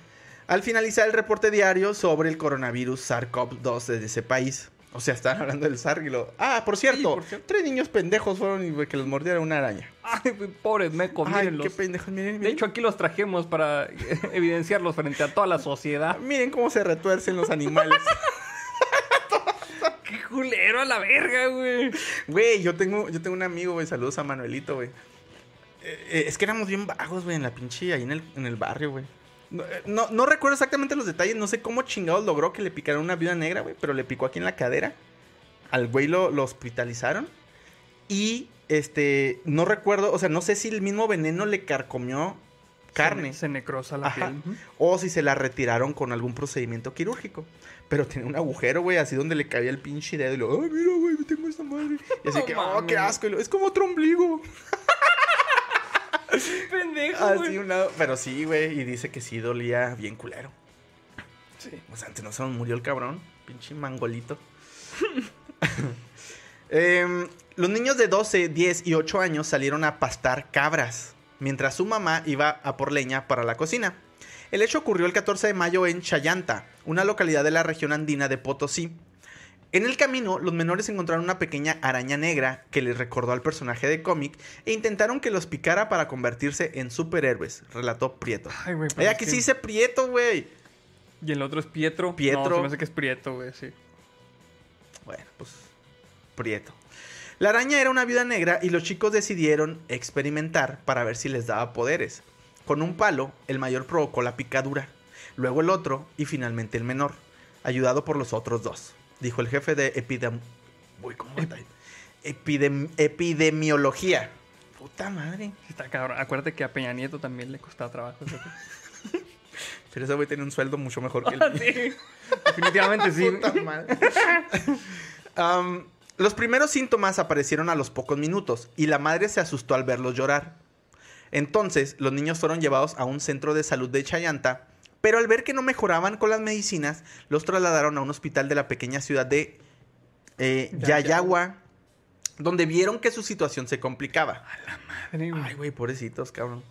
Al finalizar el reporte diario sobre el coronavirus SARS-CoV-2 desde ese país, O sea, estaban hablando del zar y lo... Ah, por cierto, por cierto. tres niños pendejos fueron y que los mordiera una araña. Ay, güey, pobres mecos, Ay, mírenlos. qué pendejos, miren, De hecho, aquí los trajimos para [laughs] evidenciarlos frente a toda la sociedad. Miren cómo se retuercen los animales. [laughs] ¡Qué culero a la verga, güey! Güey, yo tengo, yo tengo un amigo, güey. Saludos a Manuelito, güey. Eh, eh, es que éramos bien vagos, güey, en la pinche, ahí en el, en el barrio, güey. No, eh, no, no recuerdo exactamente los detalles, no sé cómo chingados logró que le picara una viuda negra, güey, pero le picó aquí en la cadera. Al güey lo, lo hospitalizaron. Y, este, no recuerdo, o sea, no sé si el mismo veneno le carcomió carne. Se, se necrosa la Ajá. piel. O si se la retiraron con algún procedimiento quirúrgico. Pero tenía un agujero, güey, así donde le cabía el pinche dedo. Y luego, ay, mira, güey, tengo esta madre. Y así que, oh, qué asco. Y es como otro ombligo. [laughs] [laughs] Pendejo, Así lado. Pero sí, güey. Y dice que sí dolía bien culero. Sí. O sea, antes no se nos murió el cabrón. Pinche mangolito. [laughs] Em, los niños de 12, 10 y 8 años salieron a pastar cabras. Mientras su mamá iba a por leña para la cocina. El hecho ocurrió el 14 de mayo en Chayanta, una localidad de la región andina de Potosí. En el camino, los menores encontraron una pequeña araña negra que les recordó al personaje de cómic e intentaron que los picara para convertirse en superhéroes, relató Prieto. Ay, güey. pero que- sí dice Prieto, güey. Y el otro es Pietro. Pietro. No, se me hace que es Prieto, güey, sí. Bueno, pues Prieto. La araña era una viuda negra y los chicos decidieron experimentar para ver si les daba poderes. Con un palo, el mayor provocó la picadura, luego el otro y finalmente el menor, ayudado por los otros dos, dijo el jefe de epidem... Uy, ¿cómo está? Epidem- epidemiología. Puta madre. Está cabrón. Acuérdate que a Peña Nieto también le costaba trabajo. [laughs] Pero ese güey tenía un sueldo mucho mejor que el Ah, mío. sí. [laughs] Definitivamente sí. Puta madre. [laughs] Los primeros síntomas aparecieron a los pocos minutos y la madre se asustó al verlos llorar. Entonces, los niños fueron llevados a un centro de salud de Chayanta, pero al ver que no mejoraban con las medicinas, los trasladaron a un hospital de la pequeña ciudad de eh, Yayagua. Donde vieron que su situación se complicaba. Madre, güey. Ay, güey, pobrecitos, cabrón.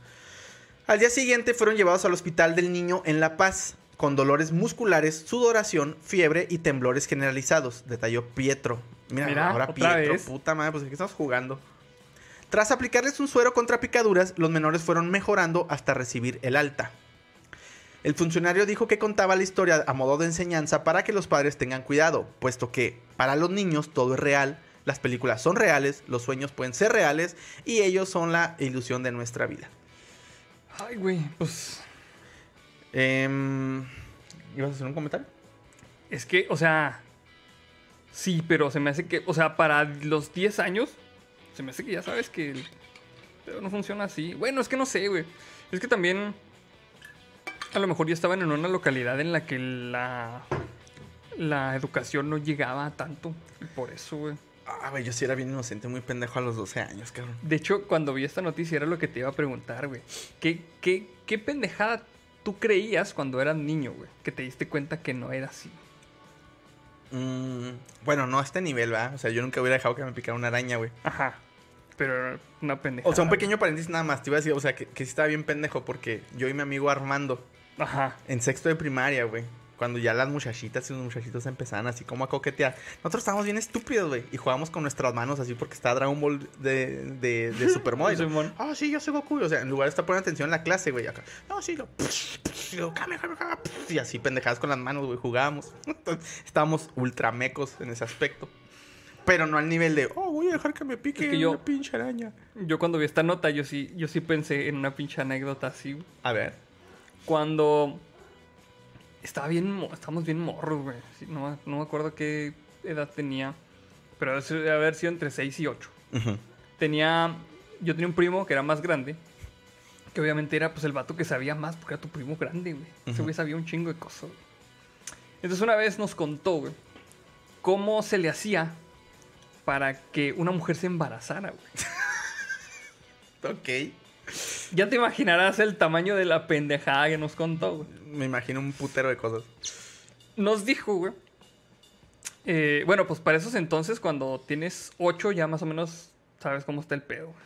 Al día siguiente fueron llevados al hospital del niño en La Paz, con dolores musculares, sudoración, fiebre y temblores generalizados, detalló Pietro. Mira, Mira, ahora otra Pietro, vez. puta madre, pues aquí estamos jugando. Tras aplicarles un suero contra picaduras, los menores fueron mejorando hasta recibir el alta. El funcionario dijo que contaba la historia a modo de enseñanza para que los padres tengan cuidado, puesto que para los niños todo es real, las películas son reales, los sueños pueden ser reales y ellos son la ilusión de nuestra vida. Ay, güey. Pues Em, ¿Ibas a hacer un comentario? es que, o sea. Sí, pero se me hace que. O sea, para los 10 años. Se me hace que ya sabes que. el pedo no funciona así. Bueno, es que no sé, güey. Es que también. A lo mejor ya estaban en una localidad en la que la. La educación no llegaba tanto. Y por eso, güey. Ah, güey, yo sí era bien inocente, muy pendejo a los 12 años, cabrón. De hecho, cuando vi esta noticia era lo que te iba a preguntar, güey. ¿Qué, qué, qué pendejada tú creías cuando eras niño, güey? Que te diste cuenta que no era así. Mm, bueno, no a este nivel, ¿verdad? O sea, yo nunca hubiera dejado que me picara una araña, güey. Ajá. Pero una pendejada. O sea, un pequeño paréntesis nada más. Te iba a decir, o sea, que, que sí estaba bien pendejo porque yo y mi amigo Armando, Ajá. en sexto de primaria, güey. Cuando ya las muchachitas y los muchachitos empezaban así como a coquetear. Nosotros estábamos bien estúpidos, güey. Y jugábamos con nuestras manos así porque estaba Dragon Ball de, de, de [laughs] Supermodel. Ah, sí, yo soy Goku. O sea, en lugar de estar poniendo atención en la clase, güey. Acá. No, sí, lo. y así pendejadas con las manos, güey. Jugábamos. [laughs] Entonces, estábamos ultramecos en ese aspecto. Pero no al nivel de, oh, voy a dejar que me pique Es que yo- una pinche araña. Yo cuando vi esta nota, yo sí, yo sí pensé en una pinche anécdota así. A ver. Cuando estaba bien, mo- estábamos bien morros, güey. No, me- no me acuerdo qué edad tenía. Pero debe haber sido entre 6 y 8. Ujú. tenía. Yo tenía un primo que era más grande. Que obviamente era pues el vato que sabía más porque era tu primo grande, güey. Ese Ujú. güey sabía un chingo de cosas, güey. Entonces una vez nos contó, güey, cómo se le hacía para que una mujer se embarazara, güey. [laughs] Ok. Ya te imaginarás el tamaño de la pendejada que nos contó, güey. Me imagino un putero de cosas. Nos dijo, güey. eh, bueno, pues para esos entonces, cuando tienes 8, ya más o menos sabes cómo está el pedo. güey.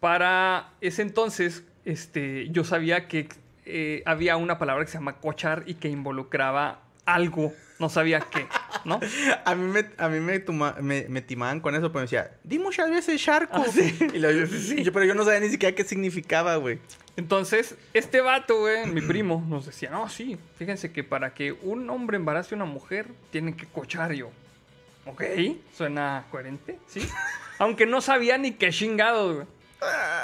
Para ese entonces, este, yo sabía que eh, había una palabra que se llama cochar y que involucraba algo, no sabía qué, ¿no? [laughs] A mí, me, a mí me, tuma- me, me timaban con eso, pero me decía, di muchas veces charco. Ah, sí. Y lo- yo- pero yo no sabía ni siquiera qué significaba, güey. Entonces, este vato, güey, mi primo, nos decía, no, sí, fíjense que para que un hombre embarace a una mujer, tienen que cochar yo. Ok, suena coherente, ¿sí? [laughs] Aunque no sabía ni qué chingado, güey.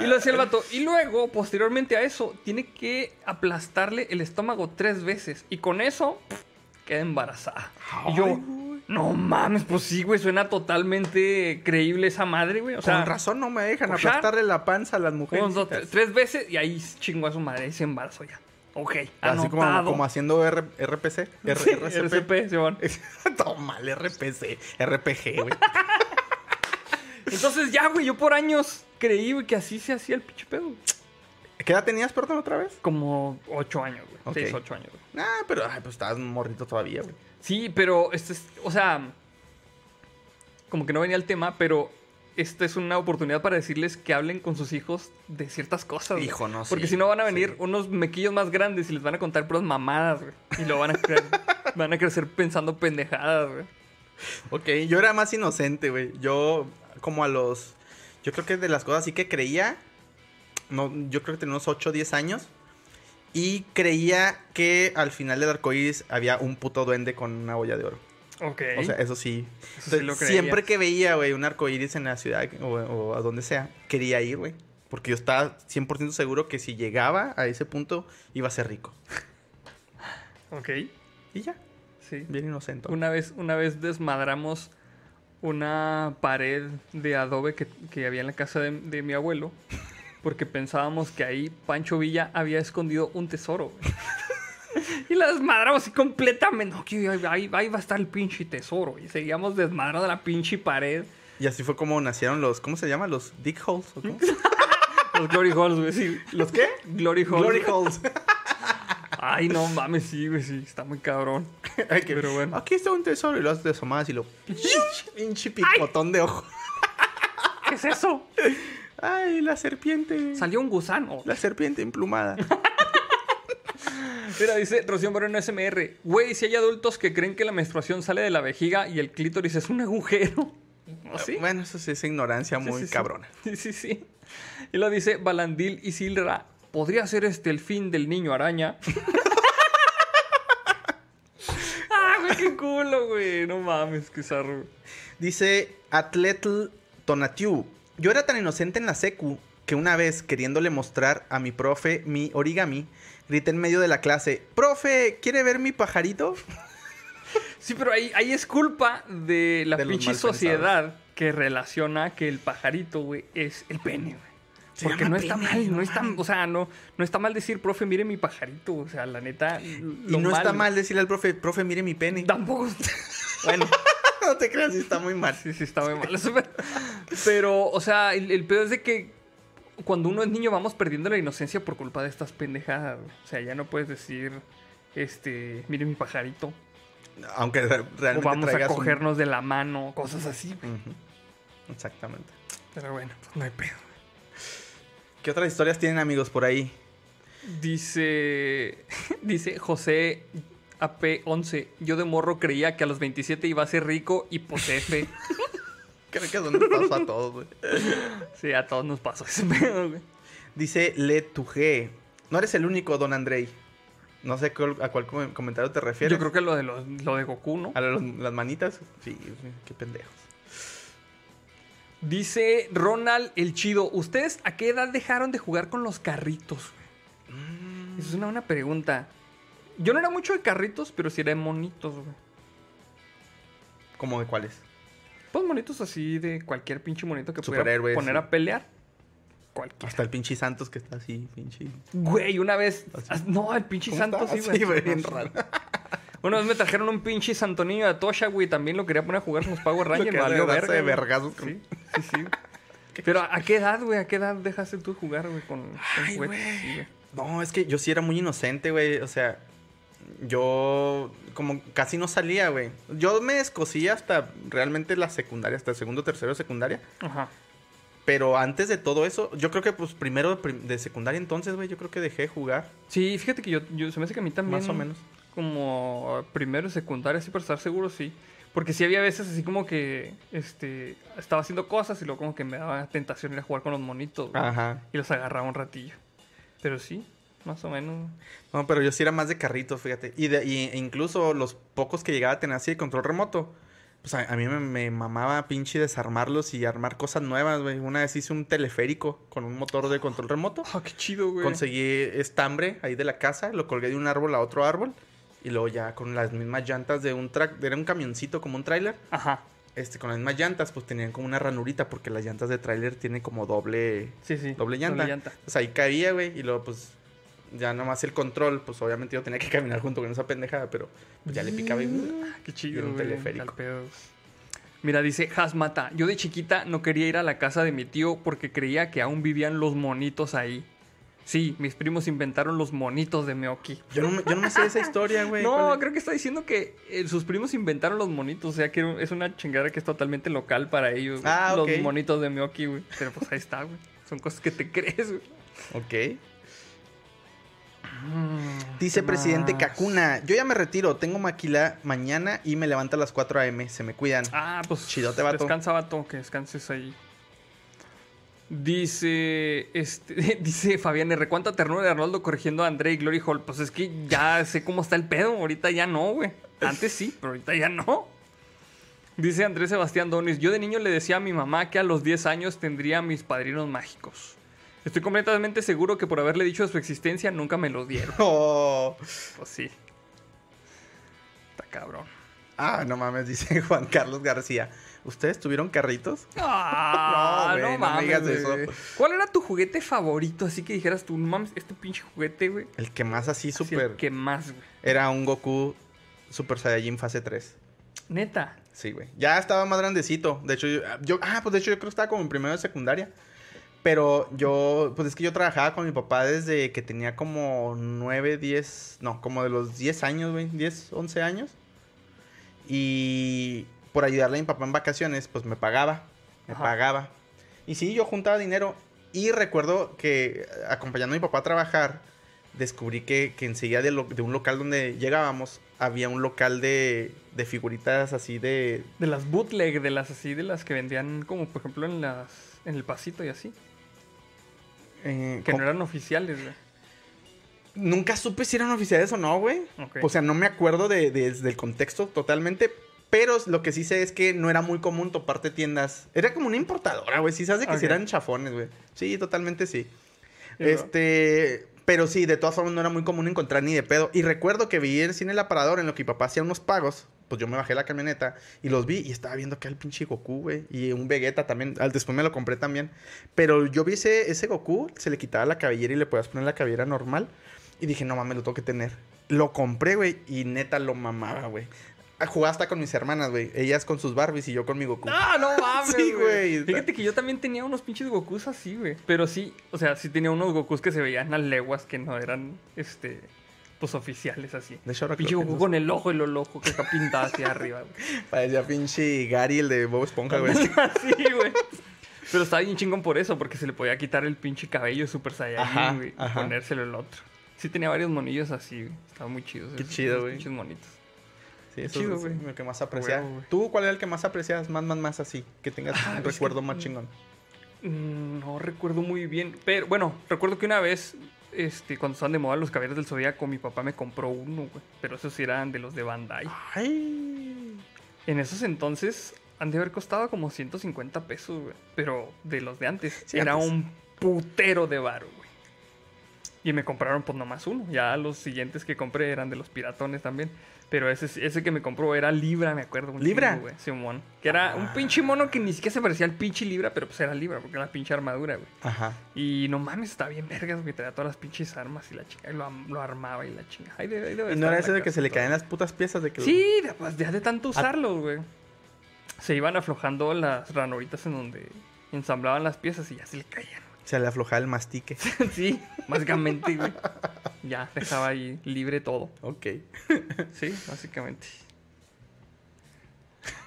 Y lo decía el vato. Y luego, posteriormente a eso, tiene que aplastarle el estómago tres veces. Y con eso, pff, queda embarazada. y yo, güey. no mames, pues sí, güey, suena totalmente creíble esa madre, güey. O sea, Con razón no me dejan cochar. aplastarle la panza a las mujeres. unos dos, tres, tres veces y ahí chingó a su madre y se embarazó ya. Ok, Así como, anotado. como haciendo R- RPC. R- Sí, RCP. [laughs] Todo mal, RPC. RPG, güey. [laughs] Entonces ya, güey, yo por años creí, güey, que así se hacía el pinche pedo. ¿Qué edad tenías, perdón, otra vez? Como ocho años, güey. Ok. Seis, ocho años, güey. Ah, pero ay, pues estabas morrito todavía, güey. Sí, pero este es, o sea, como que no venía el tema, pero esta es una oportunidad para decirles que hablen con sus hijos de ciertas cosas. güey. Hijo, no, Porque sí, si no van a venir sí. unos mequillos más grandes y les van a contar puras mamadas, güey. Y lo van a creer, [laughs] van a crecer pensando pendejadas, güey. Ok, yo era más inocente, güey. Yo, como a los. Yo creo que de las cosas sí que creía. No, yo creo que tenía unos 8 o 10 años. Y creía que al final del arcoíris había un puto duende con una olla de oro. Ok. O sea, eso sí. Eso sí lo siempre que veía, güey, un arcoíris en la ciudad o, o a donde sea, quería ir, güey. Porque yo estaba 100% seguro que si llegaba a ese punto, iba a ser rico. ok. Y ya, Sí. bien inocente. Una vez, una vez desmadramos una pared de adobe que, que había en la casa de, de mi abuelo. Porque pensábamos que ahí Pancho Villa había escondido un tesoro. [laughs] y la desmadramos así completamente. No, que ahí, ahí- va a estar el pinche tesoro. Y seguíamos desmadrando la pinche pared. Y así fue como nacieron los, ¿cómo se llama? Los dick holes. ¿o cómo? [laughs] Los Glory Holes, güey. Sí. ¿Los qué? Glory Holes. Glory holes. [laughs] Ay, no mames, sí, güey, sí. Está muy cabrón. Pero bueno. Aquí está un tesoro y lo haces de asomadas y lo. Pinche picotón de ojo. ¿Qué es eso? Ay, la serpiente. Salió un gusano. La serpiente emplumada. Mira, dice Rocío Moreno SMR. Güey, si hay adultos que creen que la menstruación sale de la vejiga y el clítoris es un agujero. ¿No [laughs] sí? Bueno, eso sí es ignorancia muy sí, sí. cabrona. Sí, sí, sí. Y lo dice Balandil y Silra. ¿Podría ser este el fin del niño araña? [laughs] ah, güey, qué culo, güey. No mames, qué zarro. Dice Atletl Tonatiu. Yo era tan inocente en la secu que una vez, queriéndole mostrar a mi profe mi origami, grité en medio de la clase: Profe, ¿quiere ver mi pajarito? [laughs] Sí, pero ahí, ahí es culpa de la De pinche sociedad que relaciona que el pajarito, güey, es el pene, güey. Se Porque no está pene, mal, no está, o sea, no, no está mal decir, profe, mire mi pajarito, o sea, la neta. Y no está mal decirle al profe: Profe, mire mi pene. Tampoco. [laughs] bueno, [laughs] no te creas, sí está muy mal. sí, sí, está muy mal. [laughs] pero- o sea, el, el peor es de que cuando uno es niño vamos perdiendo la inocencia por culpa de estas pendejadas. O sea, ya no puedes decir, este, mire mi pajarito. Aunque re- O realmente vamos a un- cogernos de la mano, cosas así. Ujú. Exactamente. Pero bueno, pues no hay pedo. ¿Qué otras historias tienen amigos por ahí? Dice, [laughs] dice José AP11. Yo de morro creía que a los 27 iba a ser rico y posefe. [laughs] Creo que es donde pasó a todos, güey. sí, a todos nos pasó ese pedo, güey. Dice Le Tujé. No eres el único, don Andrei. No sé a cuál com- comentario te refieres. Yo creo que lo de, lo de Goku, ¿no? ¿A los- las manitas? Sí, qué pendejos. Dice Ronald el Chido. ¿Ustedes a qué edad dejaron de jugar con los carritos? Mm. Esa es una buena pregunta. Yo no era mucho de carritos, pero sí era de monitos, güey. ¿Cómo de cuáles? Pues monitos así de cualquier pinche monito que pudiera poner sí. a pelear. Cualquier. Hasta el pinche Santos que está así, pinche. Güey, una vez. Así. No, el pinche ¿Cómo santo está? sí, güey. Bien raro. Una vez me trajeron un pinche santo niño de Tosha, güey. También lo quería poner a jugar con los Power [laughs] Rangers. que valió verga. de güey. vergazos con- Sí, sí, sí. [laughs] [laughs] Pero ¿a qué edad, güey? ¿A qué edad dejaste tú de jugar, güey, con, con Ay, juguetes? güey. Sí, güey. No, es que yo sí era muy inocente, güey. O sea, yo como casi no salía, güey. Yo me escocía hasta realmente la secundaria, hasta el segundo, tercero de secundaria. Ajá. Pero antes de todo eso, yo creo que pues primero de de secundaria entonces, güey, yo creo que dejé de jugar. Sí, fíjate que yo, yo se me hace que a mí también. Más o menos. como primero, secundaria, sí, para estar seguro, sí. Porque sí había veces así como que este, estaba haciendo cosas y luego como que me daba tentación ir a jugar con los monitos. güey, Ajá. Y los agarraba un ratillo. Pero sí, más o menos. No, pero yo sí era más de carritos, fíjate. Y, de, y incluso los pocos que llegaba a tener así de control remoto, pues a, a mí me, me mamaba pinche desarmarlos y armar cosas nuevas, güey. Una vez hice un teleférico con un motor de control remoto. Ah, qué chido, güey. Conseguí estambre ahí de la casa, lo colgué de un árbol a otro árbol. Y luego ya con las mismas llantas de un track, era un camioncito como un tráiler. Ajá. Este, con las mismas llantas, pues tenían como una ranurita, porque las llantas de tráiler tienen como doble, Sí, sí. doble llanta. Entonces ahí cabía, güey, y luego pues ya nomás el control, pues obviamente yo tenía que caminar junto con esa pendejada, pero pues, ya le picaba y... Ah, Qué chido, Y un güey, teleférico. Mira, dice Hasmata, yo de chiquita no quería ir a la casa de mi tío porque creía que aún vivían los monitos ahí. Sí, mis primos inventaron los monitos de Meoki. Yo no, yo no me sé esa historia, güey. No, creo que está diciendo que eh, sus primos inventaron los monitos. O sea, que es una chingada que es totalmente local para ellos. Ah. Los monitos de Meoki, güey. Pero pues ahí está, güey. Son cosas que te [laughs] crees, güey. Ok. Mm, Dice ¿qué presidente más? Kakuna, yo ya me retiro, tengo maquila mañana y me levanto a las 4 a.m., se me cuidan. Ah, pues Chidote, vato. descansa, vato, que descanses ahí. Dice, este, [laughs] dice Fabián R. ¿Cuánta ternura de Arnoldo corrigiendo a André y Glory Hall? Pues es que ya sé cómo está el pedo. Ahorita ya no, güey. Antes sí, pero ahorita ya no. Dice Andrés Sebastián Donis. Yo de niño le decía a mi mamá que a los 10 años tendría mis padrinos mágicos. Estoy completamente seguro que por haberle dicho de su existencia nunca me los dieron. [laughs] Oh. Pues sí. Está cabrón. Ah, no mames, dice [laughs] Juan Carlos García. ¿Ustedes tuvieron carritos? [laughs] Ah, No, mames, digas güey. eso. ¿Cuál era tu juguete favorito? Así que dijeras tú, no mames, este pinche juguete, güey. El que más así Así el súper... que más, güey. Era un Goku Super Saiyajin fase 3. Neta. Sí, güey. Ya estaba más grandecito. De hecho, yo, yo- Ah, pues de hecho yo creo que estaba como en primero de secundaria. Pero yo... Pues es que yo trabajaba con mi papá desde que tenía como 9, 10... No, como de los 10 años, güey. 10, 11 años. Y por ayudarle a mi papá en vacaciones, pues me pagaba. Me Ajá. pagaba. Y sí, yo juntaba dinero. Y recuerdo que acompañando a mi papá a trabajar, descubrí que, que enseguida de, lo- de un local donde llegábamos, había un local de, de figuritas así de... De las bootleg, de las así, de las que vendían como, por ejemplo, en las en el pasito y así. Eh, Que no eran oficiales, güey. Nunca supe si eran oficiales o no, güey. O sea, no me acuerdo de, de- del contexto totalmente. Pero lo que sí sé es que no era muy común toparte tiendas. Era como una importadora, güey. Sí se hace que sí eran chafones, güey. Sí, totalmente sí. Este. Pero sí, de todas formas no era muy común encontrar ni de pedo. Y recuerdo que vi el cine El Aparador en lo que mi papá hacía unos pagos. Pues yo me bajé la camioneta y los vi y estaba viendo acá el pinche Goku, güey. Y un Vegeta también. Al después me lo compré también. Pero yo vi ese, ese Goku, se le quitaba la cabellera y le podías poner la cabellera normal. Y dije, no mames, lo tengo que tener. Lo compré, güey, y neta lo mamaba, güey. Jugaba hasta con mis hermanas, güey. Ellas con sus Barbies y yo con mi Goku. ¡Ah, no [laughs] mames! Sí, güey. Fíjate que yo también tenía unos pinches Gokus así, güey. Pero sí, o sea, sí tenía unos Gokus que se veían a leguas que no eran, este, pues oficiales así. De hecho, Pinche Goku con el ojo y el ojo que está pintado hacia arriba, güey. [laughs] Parecía pinche Gary, el de Bob Esponja, güey. [laughs] Así, güey. Pero estaba bien chingón por eso, porque se le podía quitar el pinche cabello Super Saiyajin, güey, y ponérselo el otro. Sí tenía varios monillos así, güey. Estaban muy chidos. Qué chido, güey. Pinches monitos. Sí, eso chido, es güey. lo que más aprecias. ¿Tú cuál era el que más aprecias? Más, más, más así. Que tengas Ah, un recuerdo que- más chingón. Mm, No recuerdo muy bien. Pero bueno, recuerdo que una vez, este, cuando estaban de moda los caballeros del Zodíaco, mi papá me compró uno, güey. Pero esos sí eran de los de Bandai. Ay. En esos entonces han de haber costado como 150 pesos, güey. Pero de los de antes. Sí, era antes. un putero de varo, güey. Y me compraron pues nomás uno. Ya los siguientes que compré eran de los piratones también. Pero ese, ese que me compró era Libra, me acuerdo. un ¿Libra? güey. Simón. Que era un pinche mono que ni siquiera se parecía al pinche Libra, pero pues era Libra, porque era la pinche armadura, güey. Ajá. Y no mames, está bien vergas, güey. Traía todas las pinches armas y la chica. Y lo, lo armaba y la chinga. Debe- ahí debe ¿Y no era la de que se le caen las putas piezas de que... Sí, de- pues de tanto usarlos, güey. Se iban aflojando las ranuritas en donde ensamblaban las piezas y ya se le caían. Se le aflojaba el mastique. [laughs] sí, básicamente, güey. [laughs] Ya, dejaba ahí libre todo. ok. [laughs] Sí, básicamente.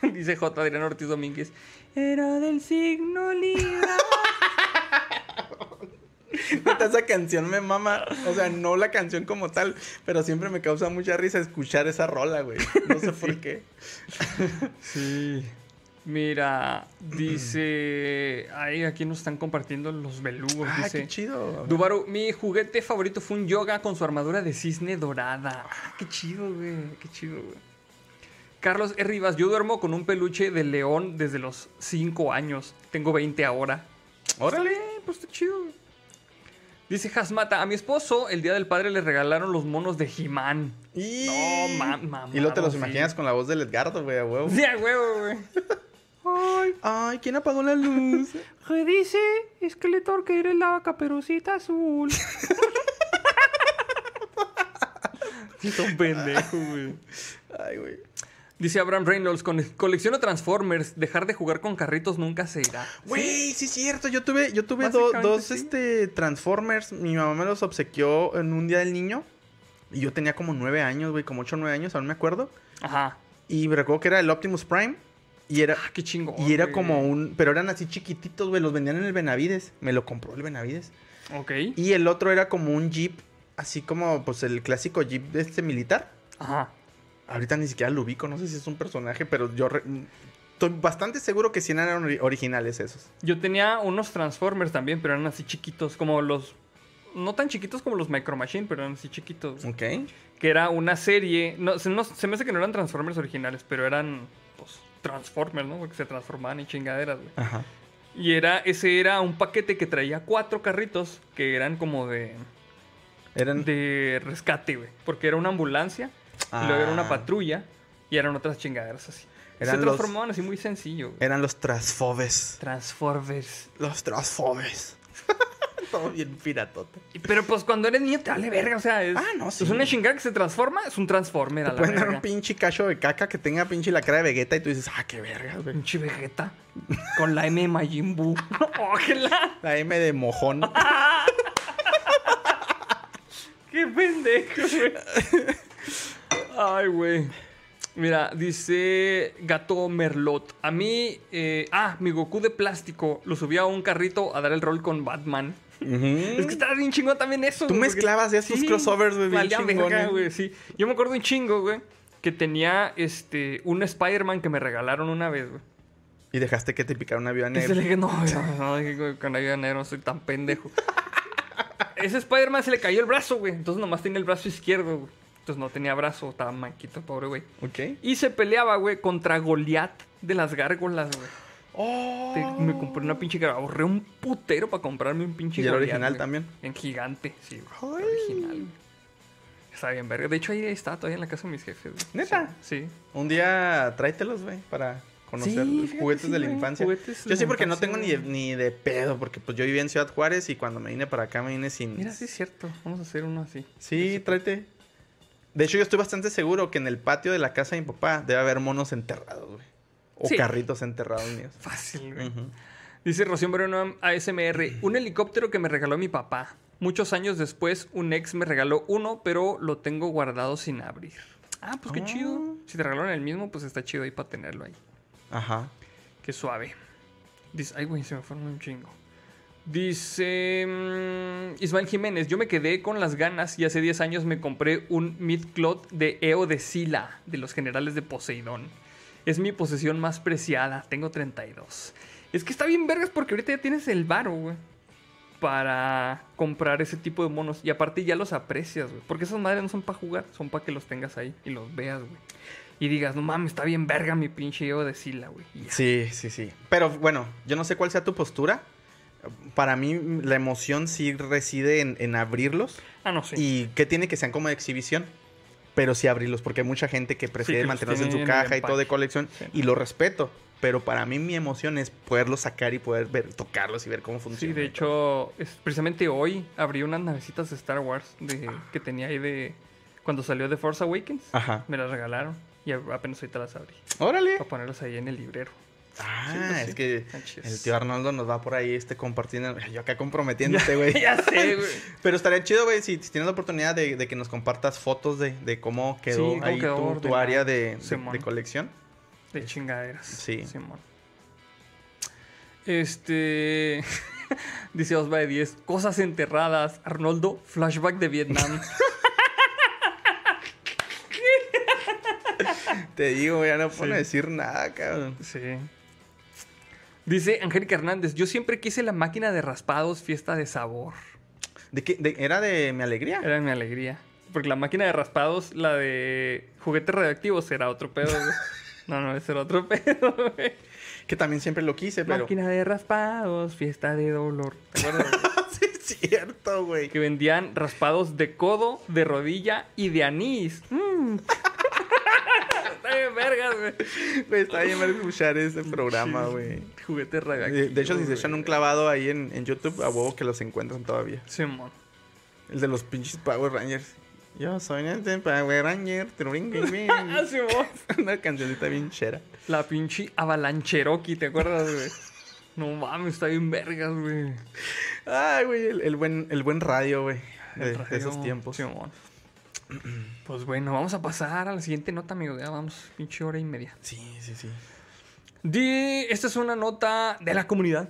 Dice J. Adrián Ortiz Domínguez. Era del signo Libra. Esa canción me mama. O sea, no la canción como tal, pero siempre me causa mucha risa escuchar esa rola, güey. No sé por qué. Sí. Mira, dice. Ay, aquí nos están compartiendo los belugos. Ah, dice. qué chido. Dubaru, mi juguete favorito fue un yoga con su armadura de cisne dorada. Ah, qué chido, güey. Qué chido, güey. Carlos E. Rivas, yo duermo con un peluche de león desde los 5 años. Tengo 20 ahora. Órale. Pues está chido. Dice Hasmata, a mi esposo el día del padre le regalaron los monos de He-Man. Y... No, ma- mamado, Y luego te los sí. imaginas con la voz del Edgardo, güey, a huevo. Sí, a huevo, güey. [laughs] Ay, Ay, ¿quién apagó la luz? [laughs] ¿qué dice Skeletor que eres la caperucita azul? [laughs] Son pendejo, güey. Ay, güey. Dice Abraham Reynolds, con colecciono Transformers, dejar de jugar con carritos nunca se irá. Güey, sí es cierto. Yo tuve, yo tuve do- dos sí. este, Transformers. Mi mamá me los obsequió en un día del niño. Y yo tenía como nueve años, güey, como ocho o nueve años, aún me acuerdo. Ajá. Y me recuerdo que era el Optimus Prime. Y era, Ah, qué chingón. y era güey. como un... Pero eran así chiquititos, güey. Los vendían en el Benavides. Me lo compró el Benavides. Ok. Y el otro era como un Jeep. Así como, pues, el clásico Jeep de este militar. Ajá. Ahorita ni siquiera lo ubico. No sé si es un personaje, pero yo... re- Estoy bastante seguro que sí eran ori- originales esos. Yo tenía unos Transformers también, pero eran así chiquitos, como los... No tan chiquitos como los Micro Machine, pero eran así chiquitos. Ok. Que era una serie... No, se, no- se me hace que no eran Transformers originales, pero eran, pues, Transformers, ¿no? Porque se transformaban en chingaderas, güey. Ajá. Y era, ese era un paquete que traía cuatro carritos que eran como de, Eran... de rescate, güey. Porque era una ambulancia, y luego era una Ah. patrulla, y eran otras chingaderas así. Eran Se los- transformaban así muy sencillo, güey. Eran los Transfobes. Transformers. Los Transfobes. [laughs] [laughs] Todo bien piratota. Pero pues cuando eres niño te vale verga, o sea, es, Ah, no, sí. es una chingada que se transforma, es un transformer a la Pueden dar un pinche cacho de caca que tenga pinche la cara de Vegeta y tú dices, ah, qué verga, güey. Pinche Vegeta. Con la M de Majin Buu. [laughs] ¡Ojalá! La M de mojón. [laughs] ¡Qué pendejo, güey! Ay, güey. Mira, dice Gato Merlot. A mí, eh, ah, mi Goku de plástico lo subía a un carrito a dar el rol con Batman. Es que estaba bien chingón también eso. Tú güey, porque- mezclabas estos crossovers, güey, güey, sí. Yo me acuerdo un chingo, güey, que tenía este un Spider-Man que me regalaron una vez, güey. Y dejaste que te picara una viuda Y se negra. le dije, [laughs] no, no, con la vida negro no soy tan pendejo. [laughs] Ese Spider-Man se le cayó el brazo, güey. Entonces nomás tenía el brazo izquierdo, güey. Entonces no tenía brazo, estaba manquito, pobre güey. Ok. Y se peleaba, güey, contra Goliat de las gárgolas, güey. Oh. Te- Me compré una pinche gárgola. Ahorré un putero para comprarme un pinche Y el original también. En gigante, sí, güey. Original. Está bien, verga. De hecho, ahí está todavía en la casa de mis jefes, güey. ¿Neta? Sí. Un día tráetelos, güey, para conocer Sí, los juguetes sí, de la güey, infancia. Yo sí, porque no tengo ni de, ni de pedo, porque pues yo vivía en Ciudad Juárez y cuando me vine para acá me vine sin... Mira, sí es cierto. Vamos a hacer uno así. Sí, tráete. De hecho, yo estoy bastante seguro que en el patio de la casa de mi papá debe haber monos enterrados, güey. O Sí. carritos enterrados míos. Fácil, güey. Ujú. Dice Rocío Moreno ASMR, un helicóptero que me regaló mi papá. Muchos años después, un ex me regaló uno, pero lo tengo guardado sin abrir. Ah, pues qué Ah. chido. Si te regalaron el mismo, pues está chido ahí para tenerlo ahí. Ajá. Qué suave. Dice, ay, güey, se me fueron un chingo. Dice mm, Ismael Jiménez, yo me quedé con las ganas y hace 10 años me compré un Midcloth de Eo de Sila, de los generales de Poseidón. Es mi posesión más preciada, tengo 32. Es que está bien vergas porque ahorita ya tienes el varo, güey. Para comprar ese tipo de monos. Y aparte ya los aprecias, güey. Porque esas madres no son para jugar, son para que los tengas ahí y los veas, güey. Y digas, no mames, está bien verga mi pinche Eo de Sila, güey. Sí, sí, sí. Pero bueno, yo no sé cuál sea tu postura. Para mí, la emoción sí reside en, en abrirlos. Ah, no sé. Y que tiene que sean como de exhibición. Pero sí abrirlos, porque hay mucha gente que prefiere los mantenerlos en su caja y todo de colección. Sí. Y lo respeto. Pero para mí mi emoción es poderlos sacar y poder ver, tocarlos y ver cómo Sí, funciona. de hecho, es, precisamente hoy abrí unas navecitas de Star Wars de, que tenía ahí de... Cuando salió de Force Awakens, Ajá. me las regalaron y apenas ahorita las abrí. Órale. Para ponerlas ahí en el librero. Ah, Sí, pues es sí. que el tío Arnoldo nos va por ahí este compartiendo. Yo acá comprometiéndote, [laughs] güey. ya sé, güey. [laughs] Pero estaría chido, güey, si, si tienes la oportunidad de, de que nos compartas fotos de, de cómo quedó ahí quedó tu- área de colección. De chingaderas. Sí. Simón. Este... [laughs] Dice Osva de 10. Cosas enterradas. Arnoldo, flashback de Vietnam. Te digo, ya no puedo decir nada, cabrón. sí. Dice Angélica Hernández. Yo siempre quise la máquina de raspados, fiesta de sabor. ¿De qué? De- ¿Era de mi alegría? Era mi alegría. Porque la máquina de raspados, la de juguetes radioactivos, era otro pedo, güey. [laughs] No, no, ese era otro [laughs] pedo, güey. Que también siempre lo quise, pero... Máquina de raspados, fiesta de dolor. ¿Te acuerdas? [laughs] sí, es cierto, güey. que vendían raspados de codo, de rodilla y de anís. Mm. [laughs] Bien vergas, güey. Güey, está bien ver escuchar ese programa, güey. Juguetes De, radioactivos. de hecho, si se echan un clavado ahí en, en YouTube, a huevo que los encuentran todavía. Simón. El de los pinches Power Rangers. Yo soy este Power Ranger. [laughs] Ah, Simón. [laughs] Una cancioncita bien chera. La pinche avalancheroki, ¿te acuerdas, güey? No mames, está bien vergas, güey. Ay, güey, el, el buen, el buen radio, güey. De, El esos tiempos. Simón. [clears throat] Pues bueno, vamos a pasar a la siguiente nota, amigo. Ya vamos, pinche hora y media. Sí, sí, sí. Di, esta es una nota de la comunidad.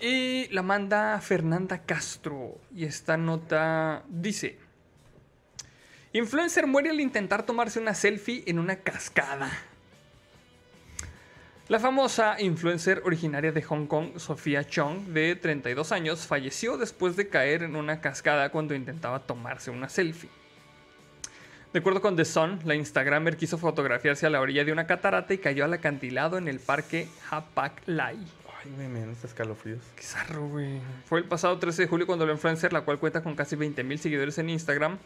Y la manda Fernanda Castro. Y esta nota dice: Influencer muere al intentar tomarse una selfie en una cascada. La famosa influencer originaria de Hong Kong, Sofía Chong, de 32 años, falleció después de caer en una cascada cuando intentaba tomarse una selfie. De acuerdo con The Sun, la Instagramer quiso fotografiarse a la orilla de una catarata y cayó al acantilado en el parque Hapak Lai. Ay, güey, me dan estos escalofríos. Qué zarro, güey. Fue el pasado 13 de julio cuando la influencer, la cual cuenta con casi 20.000 seguidores en Instagram,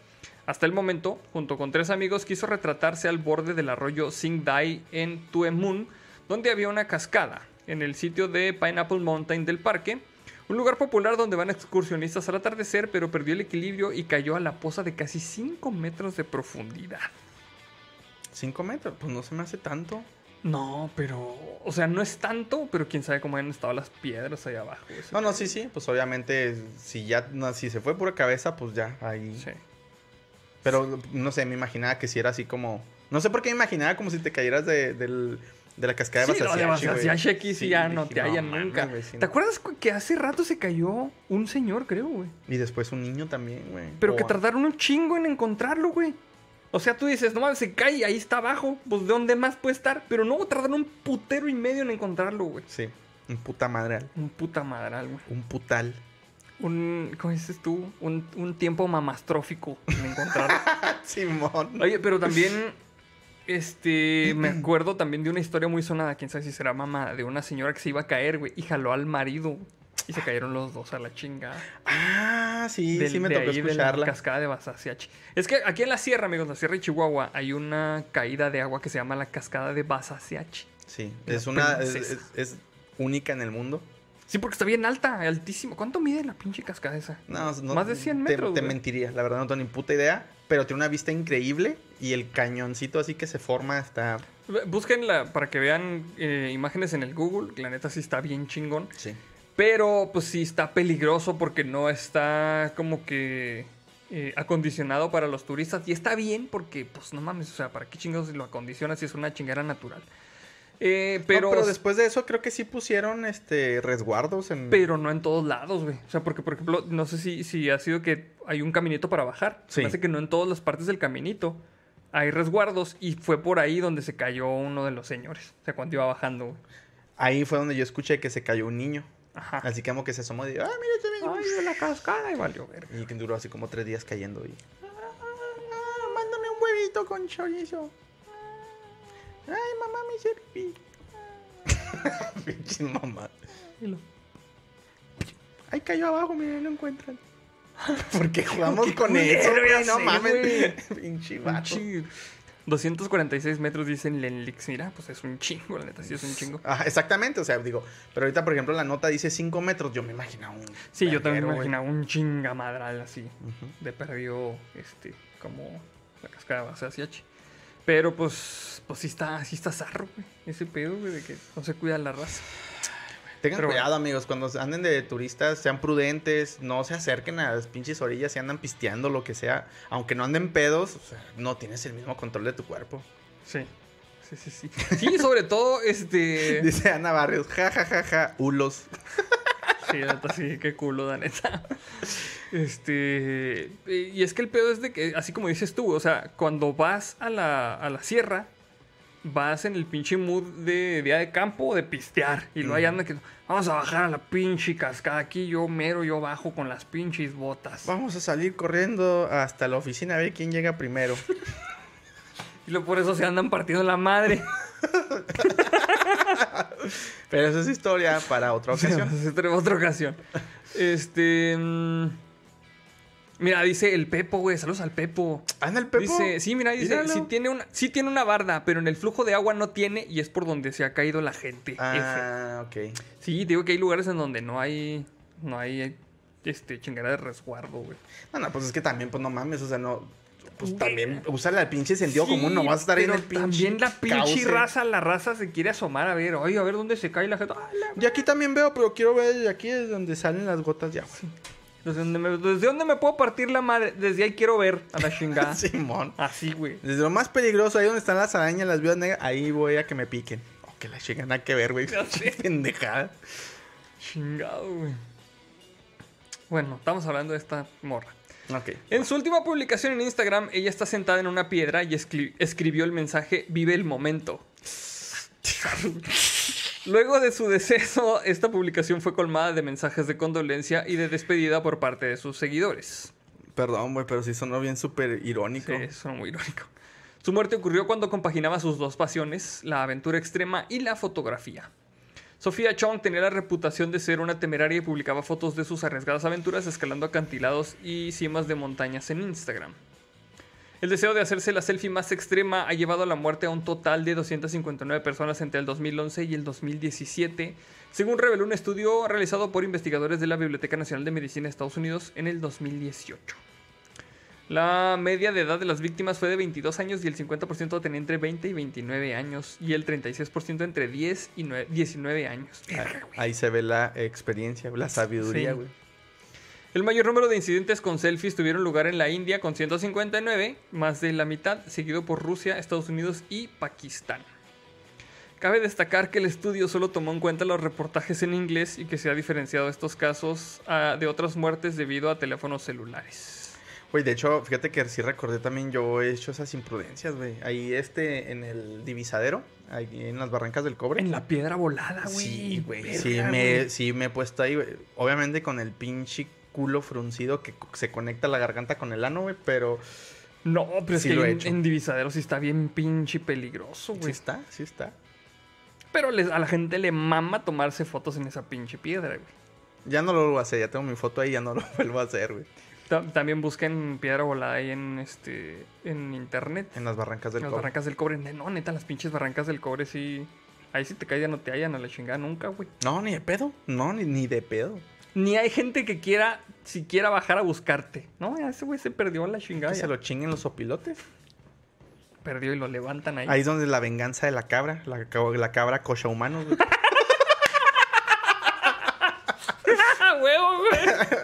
hasta el momento, junto con tres amigos, quiso retratarse al borde del arroyo Sing Dai en Tue Mun, donde había una cascada, en el sitio de Pineapple Mountain del parque, un lugar popular donde van excursionistas al atardecer, pero perdió el equilibrio y cayó a la poza de casi 5 metros de profundidad. ¿Cinco metros? Pues no se me hace tanto. No, pero. O sea, no es tanto, pero quién sabe cómo han estado las piedras ahí abajo. No, no, sí, sí. Pues obviamente, si ya, no, si se fue pura cabeza, pues ya, ahí. Sí. Pero, no sé, me imaginaba que si era así como... No sé por qué me imaginaba como si te cayeras de, del- de la cascada de Sí, aquí sí, ya no te hallan nunca. güey, sí, ¿Te no. acuerdas cu- que hace rato se cayó un señor, creo, güey? Y después un niño también, güey. Pero que tardaron un chingo en encontrarlo, güey. O sea, tú dices, no mames, se cae ahí está abajo. Pues, ¿de dónde más puede estar? Pero no, tardaron un putero y medio en encontrarlo, güey. Sí, un puta madre. Un puta madral, güey. Un putal. Un, ¿cómo dices tú? Un, un tiempo mamastrófico en encontrarlo. [laughs] Simón. Oye, pero también, este, me [clears throat] acuerdo también de una historia muy sonada, quién sabe si será mamá, de una señora que se iba a caer, güey, y jaló al marido. Y se cayeron los dos a la chingada. Ah, sí, Del- sí me tocó ahí de la escucharla. cascada de Basasiachi. Es que aquí en la sierra, amigos, la sierra de Chihuahua, hay una caída de agua que se llama la cascada de Basasiachi. Sí, es una... Es, princesa. es- es única en el mundo. Sí, porque está bien alta, altísimo. ¿Cuánto mide la pinche cascada esa? No, no- Más de 100 te- metros, Te, mentiría, la verdad no tengo ni puta idea. Pero tiene una vista increíble y el cañoncito así que se forma está... Búsquenla para que vean eh, imágenes en el Google. La neta sí está bien chingón. Sí. Pero pues sí está peligroso porque no está como que eh, acondicionado para los turistas. Y está bien porque pues no mames, o sea, ¿para qué chingados lo acondicionas si es una chingera natural? Eh, pero, después de eso creo que sí pusieron este resguardos en... pero no en todos lados, güey. O sea, porque por ejemplo, no sé si, si ha sido que hay un caminito para bajar. Se Sí. hace que no en todas las partes del caminito hay resguardos. Y fue por ahí donde se cayó uno de los señores. O sea, cuando iba bajando, güey. Ahí fue donde yo escuché que se cayó un niño. Ajá. Así como que se asomó y dijo, ah, mira, este niño". Ay, la cascada y valió verga. Y que duró así como tres días cayendo y... "Ah, mándame un huevito con chorizo. Ay, mamá, me hice pipí. [laughs] Pinche mamá. Ahí cayó abajo, mira, no encuentran. [laughs] ¿Por qué jugamos Qué con eso, güey? No mames. [laughs] Pinche vato. Pinche 246 metros dicen Lenlix. Mira, pues es un chingo, la neta, sí es un chingo. Ah, exactamente, o sea, digo, pero ahorita, por ejemplo, la nota dice 5 metros, yo me imaginaba un. Sí, yo también me imaginaba un chingamadral así. De perdió, este, como la cascada de Basasiachi. Pero pues, pues sí está, sí está zarro, güey. Ese pedo, güey, de que no se cuida la raza. Tengan Pero cuidado, amigos, cuando anden de turistas, sean prudentes, no se acerquen a las pinches orillas y andan pisteando, lo que sea. Aunque no anden pedos, o sea, no tienes el mismo control de tu cuerpo. Sí. Sí, sí, sí. Sí, sobre todo, este. [laughs] Dice Ana Barrios, ja, ja, ja, ja, hulos. Sí, neta, sí, qué culo, la neta. Este. Y es que el pedo es de que, así como dices tú, o sea, cuando vas a la, a la sierra, vas en el pinche mood de día de campo o de pistear. Y luego ahí anda que vamos a bajar a la pinche cascada. Aquí yo mero, yo bajo con las pinches botas. Vamos a salir corriendo hasta la oficina a ver quién llega primero. [laughs] Y luego por eso se andan partiendo la madre. [laughs] Pero esa es historia para otra [laughs] ocasión. Sí, otra otra ocasión. Este. mm, Mira, dice el Pepo, güey. Saludos al Pepo. ¿Anda el Pepo? Dice, sí, mira, dice, Míralo. sí tiene, una, sí tiene una barda, pero en el flujo de agua no tiene y es por donde se ha caído la gente. F. Ah, ok. Sí, digo que hay lugares en donde no hay, no hay, este, chingada de resguardo, güey. No, no, pues es que también, pues no mames, o sea, no. Pues Güey. también usar el pinche sentido Sí, común, no vas a estar ahí en pero el pinche. También la pinche cauce. raza, la raza se quiere asomar a ver, oye, a ver dónde se cae la gente. Ah, la Y aquí también veo, pero quiero ver, aquí es donde salen las gotas de agua. ¿Desde dónde, me, ¿Desde dónde me puedo partir la madre? Desde ahí quiero ver a la chingada. [laughs] Simón. Así, güey. Desde lo más peligroso, ahí donde están las arañas, las viudas negras, ahí voy a que me piquen. Oh, que la chingan nada que ver, güey. [laughs] [laughs] Pendejada. Chingado, güey. Bueno, estamos hablando de esta morra. Ok. En su última publicación en Instagram, ella está sentada en una piedra y escri- escribió el mensaje Vive el momento. Luego de su deceso, esta publicación fue colmada de mensajes de condolencia y de despedida por parte de sus seguidores. Perdón, güey, pero sí sonó bien súper irónico. Sí, es muy irónico. Su muerte ocurrió cuando compaginaba sus dos pasiones, la aventura extrema y la fotografía. Sofía Chong tenía la reputación de ser una temeraria y publicaba fotos de sus arriesgadas aventuras escalando acantilados y cimas de montañas en Instagram. El deseo de hacerse la selfie más extrema ha llevado a la muerte a un total de 259 personas entre el 2011 y el 2017, según reveló un estudio realizado por investigadores de la Biblioteca Nacional de Medicina de Estados Unidos en el 2018. La media de edad de las víctimas fue de 22 años y el 50% tenía entre 20 y 29 años y el 36% entre 10 y 9 19 años. Ah, Ahí se ve la experiencia, la sabiduría, Sí. El mayor número de incidentes con selfies tuvieron lugar en la India con 159, más de la mitad, seguido por Rusia, Estados Unidos y Pakistán. Cabe destacar que el estudio solo tomó en cuenta los reportajes en inglés y que se ha diferenciado estos casos ah, de otras muertes debido a teléfonos celulares. Güey, de hecho, fíjate que sí recordé también, yo he hecho esas imprudencias, güey. Ahí este, en el divisadero, ahí en las barrancas del cobre. En la piedra volada, güey. Sí, güey. Sí me, sí me he puesto ahí, güey. Obviamente con el pinche culo fruncido que se conecta la garganta con el ano, güey, pero No, pero es Sí que lo he en, hecho. en Divisadero sí está bien pinche peligroso, sí güey. está, sí está. Pero les- a la gente le mama tomarse fotos en esa pinche piedra, güey. Ya no lo vuelvo a hacer, ya tengo mi foto ahí, ya no [laughs] lo vuelvo a hacer, güey. Ta- También busquen piedra volada ahí en este en internet. En las barrancas del las cobre. barrancas del cobre. No, neta, las pinches barrancas del cobre sí. Ahí si te caes ya no te hallan a la chingada nunca, güey. No, ni de pedo. No, ni, ni de pedo. Ni hay gente que quiera siquiera bajar a buscarte. No, ya ese güey se perdió a la chingada. Que se lo chinguen los opilotes. Perdió y lo levantan ahí. Ahí es donde la venganza de la cabra, la, ca- la cabra cocha humanos, güey. ¡Ah, [laughs] [laughs] huevo, güey!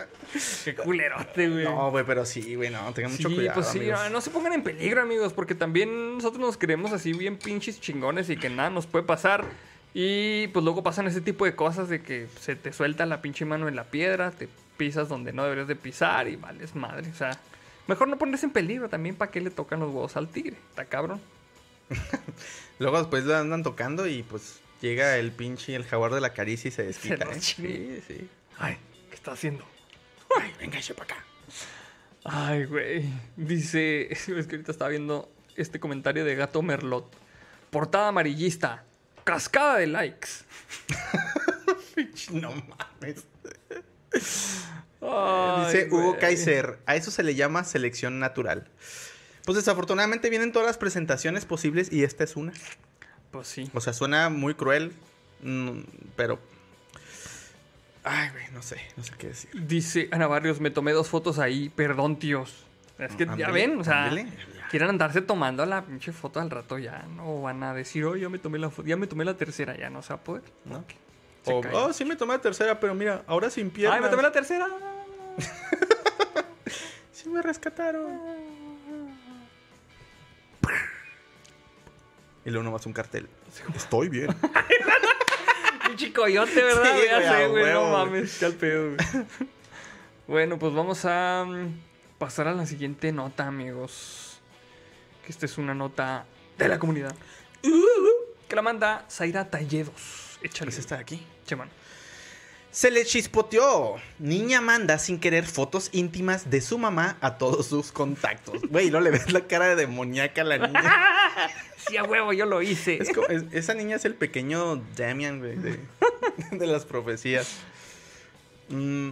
Qué culerote, güey. No, güey, pero sí, güey, no, tengan mucho sí, cuidado, pues sí, amigos. no, no se pongan en peligro, amigos, porque también nosotros nos creemos así bien pinches chingones y que nada nos puede pasar. Y pues luego pasan ese tipo de cosas de que se te suelta la pinche mano en la piedra, te pisas donde no deberías de pisar y vales madre. O sea, mejor no ponerse en peligro también para que le tocan los huevos al tigre. Está cabrón. [laughs] Luego después lo andan tocando y pues llega el pinche, el jaguar de la caricia y se desquita, ¿eh? Sí, sí. Ay, ¿qué está haciendo? Ay, venga, para acá. Ay, güey. Dice, [laughs] es que ahorita estaba viendo este comentario de Gato Merlot. Portada amarillista. Cascada de likes. [laughs] No mames. Ay, Dice Hugo güey. Kaiser, a eso se le llama selección natural. Pues desafortunadamente vienen todas las presentaciones posibles y esta es una. Pues sí. O sea, suena muy cruel, mm, pero... Ay, güey, no sé, no sé qué decir. Dice Ana Barrios, me tomé dos fotos ahí. Perdón, tíos. Es que ya ven, o sea, ándale. Quieren andarse tomando la pinche foto al rato ya. No van a decir, oh, ya me tomé la foto, ya me tomé la tercera, ya no se va a poder. ¿No? O, oh, sí me tomé la tercera, pero mira, ahora sin piernas. Ay, me tomé la tercera. [laughs] Sí me rescataron. Y luego nomás un cartel. Estoy bien. [laughs] pinche coyote, ¿verdad? Sí, ya sé, güey. No mames, qué al pedo, güey. bueno, pues vamos a mm, pasar a la siguiente nota, amigos. Que esta es una nota de la comunidad. Que la manda Zaira Talledos. Échale. ¿Es esta de aquí? Che, mano. Se le chispoteó. Niña manda sin querer fotos íntimas de su mamá a todos sus contactos. Güey, no le ves la cara de demoníaca a la niña. [laughs] Sí, a huevo, yo lo hice. Es como- es- esa niña es el pequeño Damian, güey, de, [laughs] de las profecías. Mm,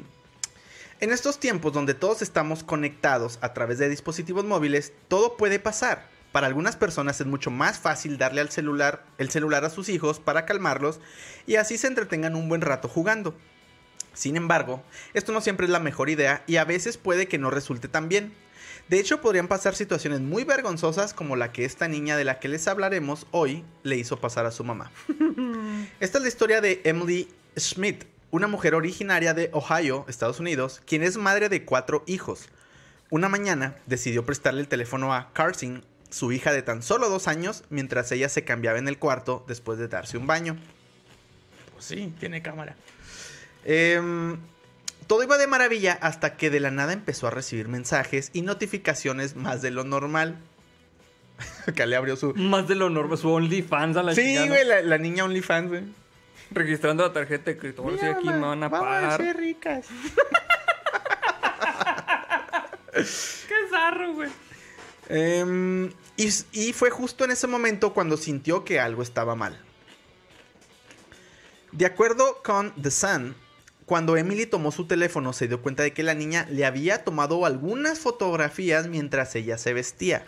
En estos tiempos donde todos estamos conectados a través de dispositivos móviles, todo puede pasar. Para algunas personas es mucho más fácil darle al celular, el celular a sus hijos para calmarlos y así se entretengan un buen rato jugando. Sin embargo, esto no siempre es la mejor idea y a veces puede que no resulte tan bien. De hecho, podrían pasar situaciones muy vergonzosas como la que esta niña de la que les hablaremos hoy le hizo pasar a su mamá. [laughs] Esta es la historia de Emily Schmidt, una mujer originaria de Ohio, Estados Unidos, quien es madre de cuatro hijos. Una mañana decidió prestarle el teléfono a Carson, su hija de tan solo dos años, mientras ella se cambiaba en el cuarto después de darse un baño. Pues sí, tiene cámara. Em, todo iba de maravilla hasta que de la nada empezó a recibir mensajes y notificaciones más de lo normal. [laughs] Acá le abrió su... Más de lo normal, su OnlyFans a la Sí, güey, la, la niña OnlyFans, güey. Registrando la tarjeta de crédito. Mira, aquí me van a vamos pagar. ser ricas. [laughs] Qué zarro, güey. Em, y, y fue justo en ese momento cuando sintió que algo estaba mal. De acuerdo con The Sun, cuando Emily tomó su teléfono se dio cuenta de que la niña le había tomado algunas fotografías mientras ella se vestía.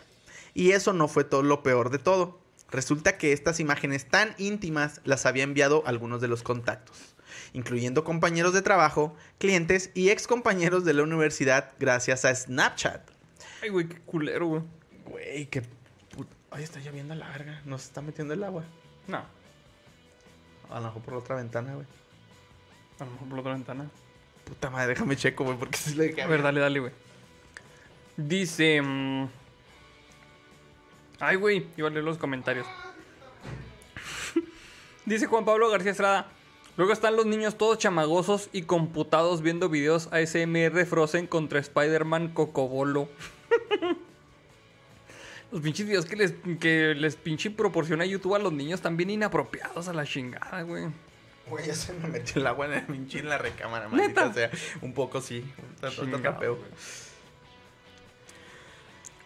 Y eso no fue todo lo peor de todo. Resulta que estas imágenes tan íntimas las había enviado algunos de los contactos, incluyendo compañeros de trabajo, clientes y ex compañeros de la universidad gracias a Snapchat. Ay, güey, qué culero, güey. Güey, qué put... Ay, está lloviendo a la verga. Nos está metiendo el agua. No, A lo mejor por la otra ventana, güey. a lo mejor por la otra ventana. Puta madre, déjame checo, güey, porque si le dejé A ver, dale, dale, güey. Dice. mm, Ay, güey, iba a leer los comentarios. [laughs] Dice Juan Pablo García Estrada. Luego están los niños todos chamagosos y computados viendo videos ASMR Frozen contra Spider-Man Cocobolo. [laughs] los pinches videos que les, que les pinche proporciona YouTube a los niños están bien inapropiados a la chingada, güey. Güey, ya se me metió el agua en el pinche en la recámara, maldita sea. Un poco sí. Está, está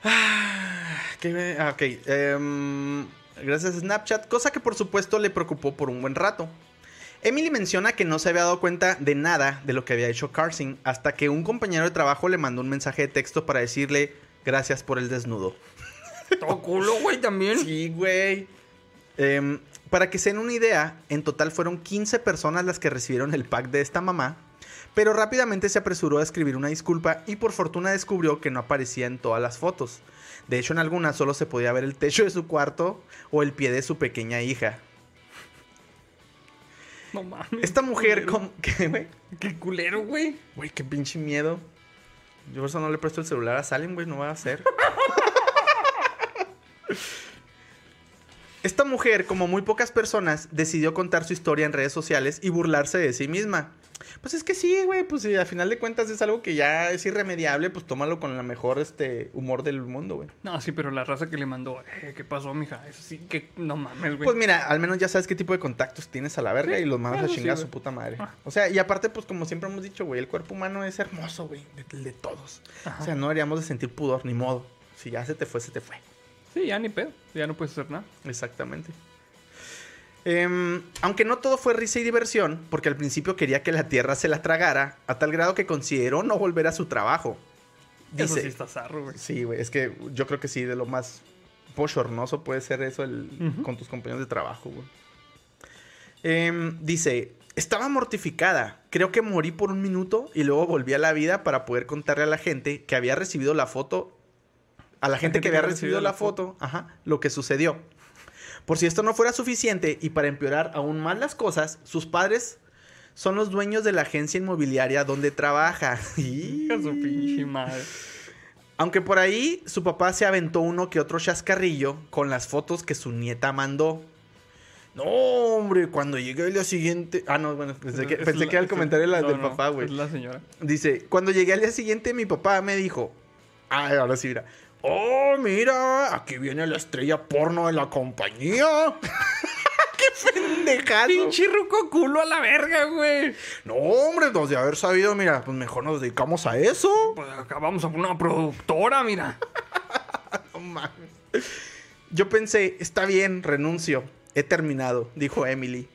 Ah, ¿qué me- ah, ok. em, gracias a Snapchat, cosa que por supuesto le preocupó por un buen rato. Emily menciona que no se había dado cuenta de nada de lo que había hecho Carson hasta que un compañero de trabajo le mandó un mensaje de texto para decirle gracias por el desnudo. [laughs] Todo culo, güey, también. Sí, güey. Em, para que se den una idea, en total fueron 15 personas las que recibieron el pack de esta mamá, pero rápidamente se apresuró a escribir una disculpa y por fortuna descubrió que no aparecía en todas las fotos. De hecho, en algunas solo se podía ver el techo de su cuarto o el pie de su pequeña hija. No mames. Esta mujer, como... [laughs] ¿Qué, güey? Qué culero, güey. Güey, qué pinche miedo. Yo por eso no le presto el celular a Salem, güey, no va a hacer. Esta mujer, como muy pocas personas, decidió contar su historia en redes sociales y burlarse de sí misma. Pues es que sí, güey, pues si al final de cuentas es algo que ya es irremediable, pues tómalo con el mejor este, humor del mundo, güey. No, sí, pero la raza que le mandó, eh, ¿qué pasó, mija? Eso sí que no mames, güey. Pues mira, al menos ya sabes qué tipo de contactos tienes a la verga Sí, y los mandas a sí, chingar a su puta madre. Ah. O sea, y aparte, pues como siempre hemos dicho, güey, el cuerpo humano es hermoso, güey, de, de todos. Ajá. O sea, no deberíamos de sentir pudor, ni modo. Si ya se te fue, se te fue. Sí, ya ni pedo. Ya no puedes hacer nada. Exactamente. Em, aunque no todo fue risa y diversión, porque al principio quería que la tierra se la tragara, a tal grado que consideró no volver a su trabajo. Eso Dice, sí está zarro, güey. Sí, güey, es que yo creo que sí, de lo más bochornoso puede ser eso el- con tus compañeros de trabajo, güey. Em, dice, estaba mortificada, creo que morí por un minuto y luego volví a la vida para poder contarle a la gente que había recibido la foto, a la gente que había recibido la foto, ajá, lo que sucedió. Por si esto no fuera suficiente y para empeorar aún más las cosas, sus padres son los dueños de la agencia inmobiliaria donde trabaja. [laughs] Hija su pinche madre. Aunque por ahí su papá se aventó uno que otro chascarrillo con las fotos que su nieta mandó. No, hombre, cuando llegué al día siguiente. Ah, no, bueno, pensé que, pensé la- que era el comentario la- no, del no, papá, güey. Es la señora. Dice, cuando llegué al día siguiente, mi papá me dijo. Ay, ahora sí, mira. Oh, mira, aquí viene la estrella porno de la compañía. [laughs] ¡Qué pendejazo! Pinche ruco culo a la verga, güey. No, hombre, pues de haber sabido, mira, pues mejor nos dedicamos a eso. Pues acá vamos a poner una productora, mira. [laughs] No mames. Yo pensé, está bien, renuncio. He terminado, dijo Emily.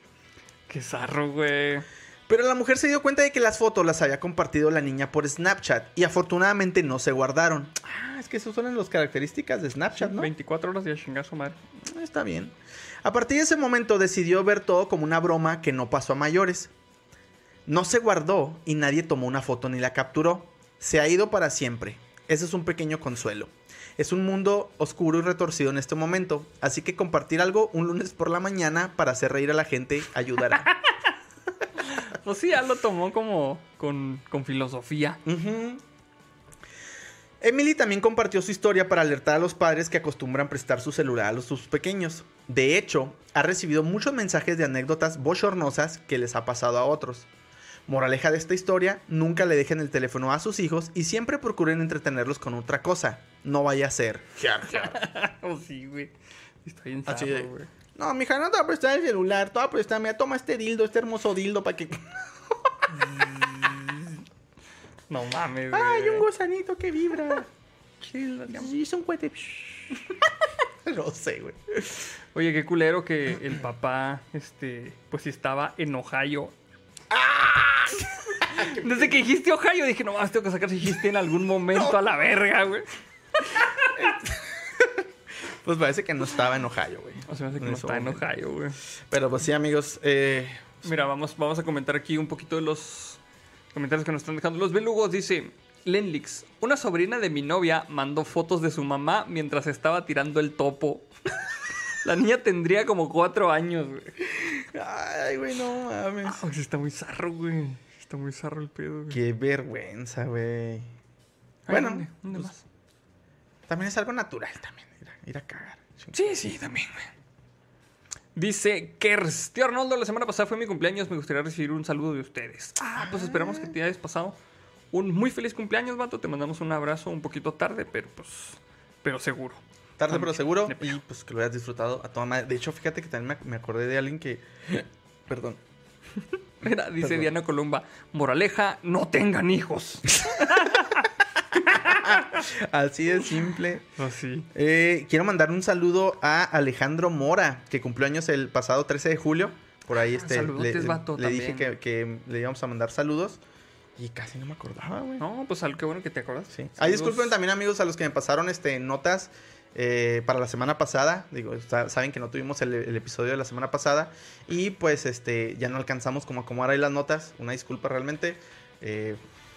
Qué zarro, güey. Pero la mujer se dio cuenta de que las fotos las había compartido la niña por Snapchat y afortunadamente no se guardaron. Ah, es que esas son las características de Snapchat, ¿no? 24 horas chingar su madre. Está bien. A partir de ese momento decidió ver todo como una broma que no pasó a mayores. No se guardó y nadie tomó una foto ni la capturó. Se ha ido para siempre. Ese es un pequeño consuelo. Es un mundo oscuro y retorcido en este momento, así que compartir algo un lunes por la mañana para hacer reír a la gente ayudará. [laughs] Pues sí, ya lo tomó como con, con filosofía. Emily también compartió su historia para alertar a los padres que acostumbran prestar su celular a los sus pequeños. De hecho, ha recibido muchos mensajes de anécdotas bochornosas que les ha pasado a otros. Moraleja de esta historia, nunca le dejen el teléfono a sus hijos y siempre procuren entretenerlos con otra cosa. No vaya a ser. [laughs] Oh, sí, güey. Está bien Así de- güey. No, mija, no te va a prestar el celular, te va a prestar, mira, toma este dildo, este hermoso dildo para que... [laughs] No mames, güey. ¡Ay, un gusanito que vibra! Es un cohete. [laughs] no sé, güey. Oye, qué culero que el papá, este, pues estaba en Ohio. Desde que dijiste Ohio dije, no más tengo que sacar si dijiste en algún momento a la verga, güey. [laughs] Pues parece que no estaba en Ohio, güey. O sea, hace que no ese está en. Ohio, güey. Pero pues sí, amigos. eh, Mira, vamos, vamos a comentar aquí un poquito de los comentarios que nos están dejando. Los belugos dice, Lenlix, una sobrina de mi novia mandó fotos de su mamá mientras estaba tirando el topo. [laughs] La niña tendría como cuatro años, güey. Ay, güey, no mames. Ah, está muy zarro, güey. Está muy zarro el pedo, güey. Qué vergüenza, güey. Ay, Bueno, ¿dónde? ¿Dónde pues, más? También es algo natural también. Ir a, cagar. Sí, sí, también, güey. Dice Kers, tío Arnoldo, la semana pasada fue mi cumpleaños, me gustaría recibir un saludo de ustedes. Ah, pues esperamos que te hayas pasado un muy feliz cumpleaños, vato. Te mandamos un abrazo un poquito tarde, pero pues, pero seguro. Tarde pero seguro. Y pues que lo hayas disfrutado a toda madre. De hecho, fíjate que también me, me acordé de alguien que. [laughs] Perdón. [laughs] Mira, dice Perdón. Diana Columba, moraleja, no tengan hijos. [laughs] [laughs] Así de simple. Así. Eh, quiero mandar un saludo a Alejandro Mora, que cumplió años el pasado 13 de julio. Por ahí este, Ah, saludotes, le, vato, le dije que, que le íbamos a mandar saludos. Y casi no me acordaba, güey. No, pues algo qué bueno que te acuerdas. Sí. Saludos. Ahí disculpen también, amigos, a los que me pasaron este, notas eh, para la semana pasada. Digo, sa- saben que no tuvimos el, el episodio de la semana pasada. Y pues este ya no alcanzamos como a acomodar ahí las notas. Una disculpa realmente. Eh,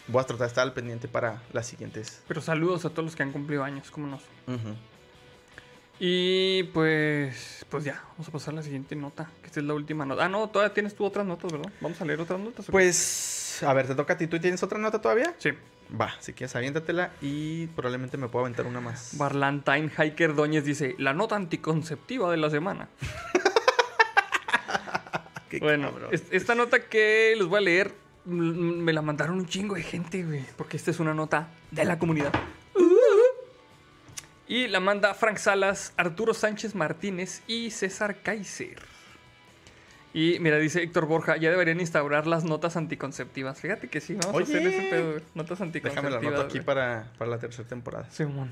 voy a tratar de estar al pendiente para las siguientes. Pero saludos a todos los que han cumplido años, cómo no. Ujú. Y pues, pues ya, vamos a pasar a la siguiente nota, que esta es la última nota. Ah, no, todavía tienes tú otras notas, ¿verdad? Vamos a leer otras notas. Pues, a ver, te toca a ti. ¿Tú tienes otra nota todavía? sí. Va, si quieres, aviéntatela y probablemente me puedo aventar una más. Barlantine Hiker Doñez dice, la nota anticonceptiva de la semana. [laughs] Qué Bueno, cabrón. es- esta nota que les voy a leer, me la mandaron un chingo de gente, güey, porque esta es una nota de la comunidad. Y la manda Frank Salas, Arturo Sánchez Martínez y César Kaiser. Y mira, dice Héctor Borja, ya deberían instaurar las notas anticonceptivas. Fíjate que sí, vamos Oye. a hacer ese pedo, güey. Notas anticonceptivas. Déjame la nota aquí para, para la tercera temporada. Simón.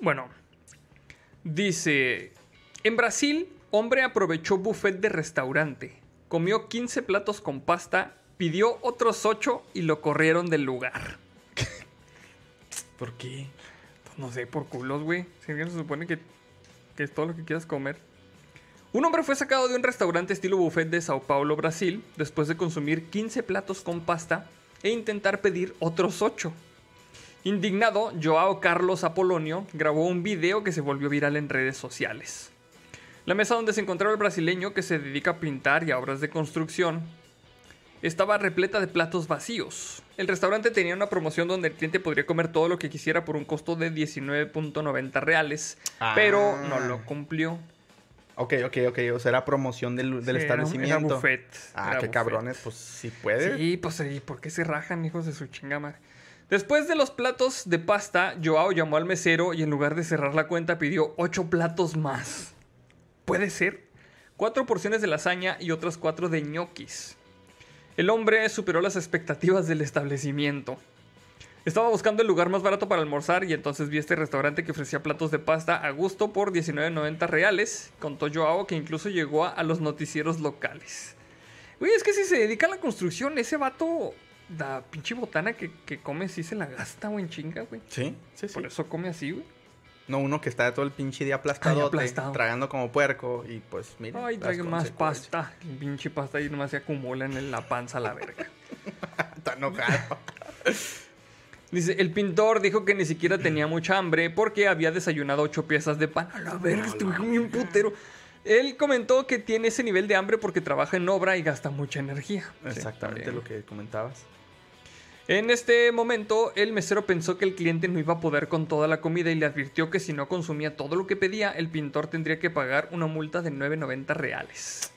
Bueno, dice: En Brasil, hombre aprovechó buffet de restaurante, comió 15 platos con pasta, pidió otros 8 y lo corrieron del lugar. ¿Por qué? Pues no sé, por culos, güey. Si bien se supone que, que es todo lo que quieras comer. Un hombre fue sacado de un restaurante estilo buffet de Sao Paulo, Brasil, después de consumir 15 platos con pasta e intentar pedir otros 8. Indignado, Joao Carlos Apolonio grabó un video que se volvió viral en redes sociales. La mesa donde se encontraba el brasileño, que se dedica a pintar y a obras de construcción, estaba repleta de platos vacíos. El restaurante tenía una promoción donde el cliente podría comer todo lo que quisiera por un costo de 19.90 reales, Ah. pero no lo cumplió. Ok, ok, ok. O sea, era promoción del, del Sí, establecimiento. Era buffet. ah, era qué buffet. cabrones. Pues si puede. Sí, pues sí, ¿por qué se rajan, hijos de su chingama? Después de los platos de pasta, Joao llamó al mesero y en lugar de cerrar la cuenta pidió ocho platos más. ¿Puede ser? Cuatro porciones de lasaña y otras cuatro de ñoquis. El hombre superó las expectativas del establecimiento. Estaba buscando el lugar más barato para almorzar y entonces vi este restaurante que ofrecía platos de pasta a gusto por 19.90 reales. Contó Joao que incluso llegó a, los noticieros locales. Güey, es que si se dedica a la construcción, ese vato, la pinche botana que, que come, sí se la gasta, güey, en chinga, güey. Sí, sí, sí. Por eso come así, güey. No uno que está todo el pinche día aplastado, aplastado. tragando como puerco. Y pues, mira. Ay, más pasta. El pinche pasta ahí nomás se acumula en la panza a la verga. [laughs] Está enojado. [laughs] Dice, el pintor dijo que ni siquiera tenía mucha hambre porque había desayunado ocho piezas de pan. A la verga, estoy bien putero. Él comentó que tiene ese nivel de hambre porque trabaja en obra y gasta mucha energía. Exactamente lo que comentabas. En este momento, el mesero pensó que el cliente no iba a poder con toda la comida y le advirtió que si no consumía todo lo que pedía, el pintor tendría que pagar una multa de 9.90 reales.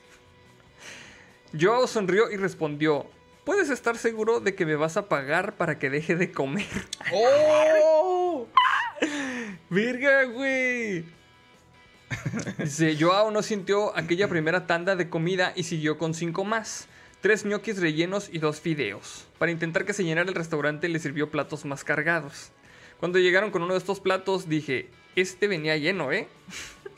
Joao sonrió y respondió, ¿puedes estar seguro de que me vas a pagar para que deje de comer? [laughs] ¡Oh! ¡Verga, güey! Dice, Joao no sintió aquella primera tanda de comida y siguió con cinco más. Tres ñoquis rellenos y dos fideos. Para intentar que se llenara el restaurante le sirvió platos más cargados. Cuando llegaron con uno de estos platos dije, este venía lleno, ¿eh?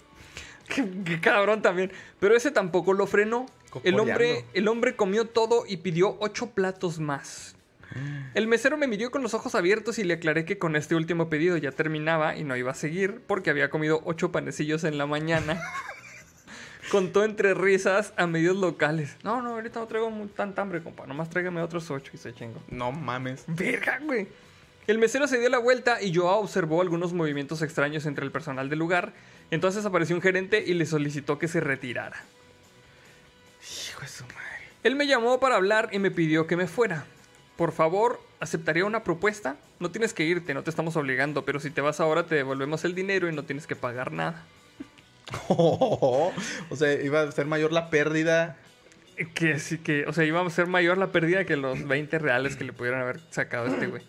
[laughs] qué, qué cabrón también. Pero ese tampoco lo frenó. El hombre, el hombre comió todo y pidió ocho platos más. El mesero me miró con los ojos abiertos y le aclaré que con este último pedido ya terminaba y no iba a seguir porque había comido ocho panecillos en la mañana. [laughs] Contó entre risas a medios locales. No, no, ahorita no traigo tanta hambre, compa. Nomás tráigame otros ocho y se chingo. No mames. Verga, güey. El mesero se dio la vuelta y Joao observó algunos movimientos extraños entre el personal del lugar. Entonces apareció un gerente y le solicitó que se retirara. Hijo de su madre. Él me llamó para hablar y me pidió que me fuera. Por favor, ¿aceptaría una propuesta? No tienes que irte, no te estamos obligando, pero si te vas ahora te devolvemos el dinero y no tienes que pagar nada. [laughs] o sea, iba a ser mayor la pérdida. Que sí que, o sea, iba a ser mayor la pérdida que los 20 reales que le pudieran haber sacado a este güey.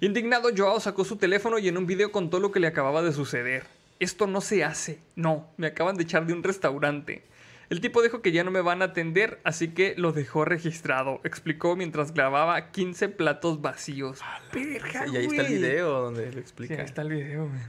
Indignado, Joao sacó su teléfono y en un video contó lo que le acababa de suceder. Esto no se hace. No, me acaban de echar de un restaurante. El tipo dijo que ya no me van a atender, así que lo dejó registrado. Explicó mientras grababa 15 platos vacíos. Y ahí está el video donde le Sí, explica. ahí está el video, güey.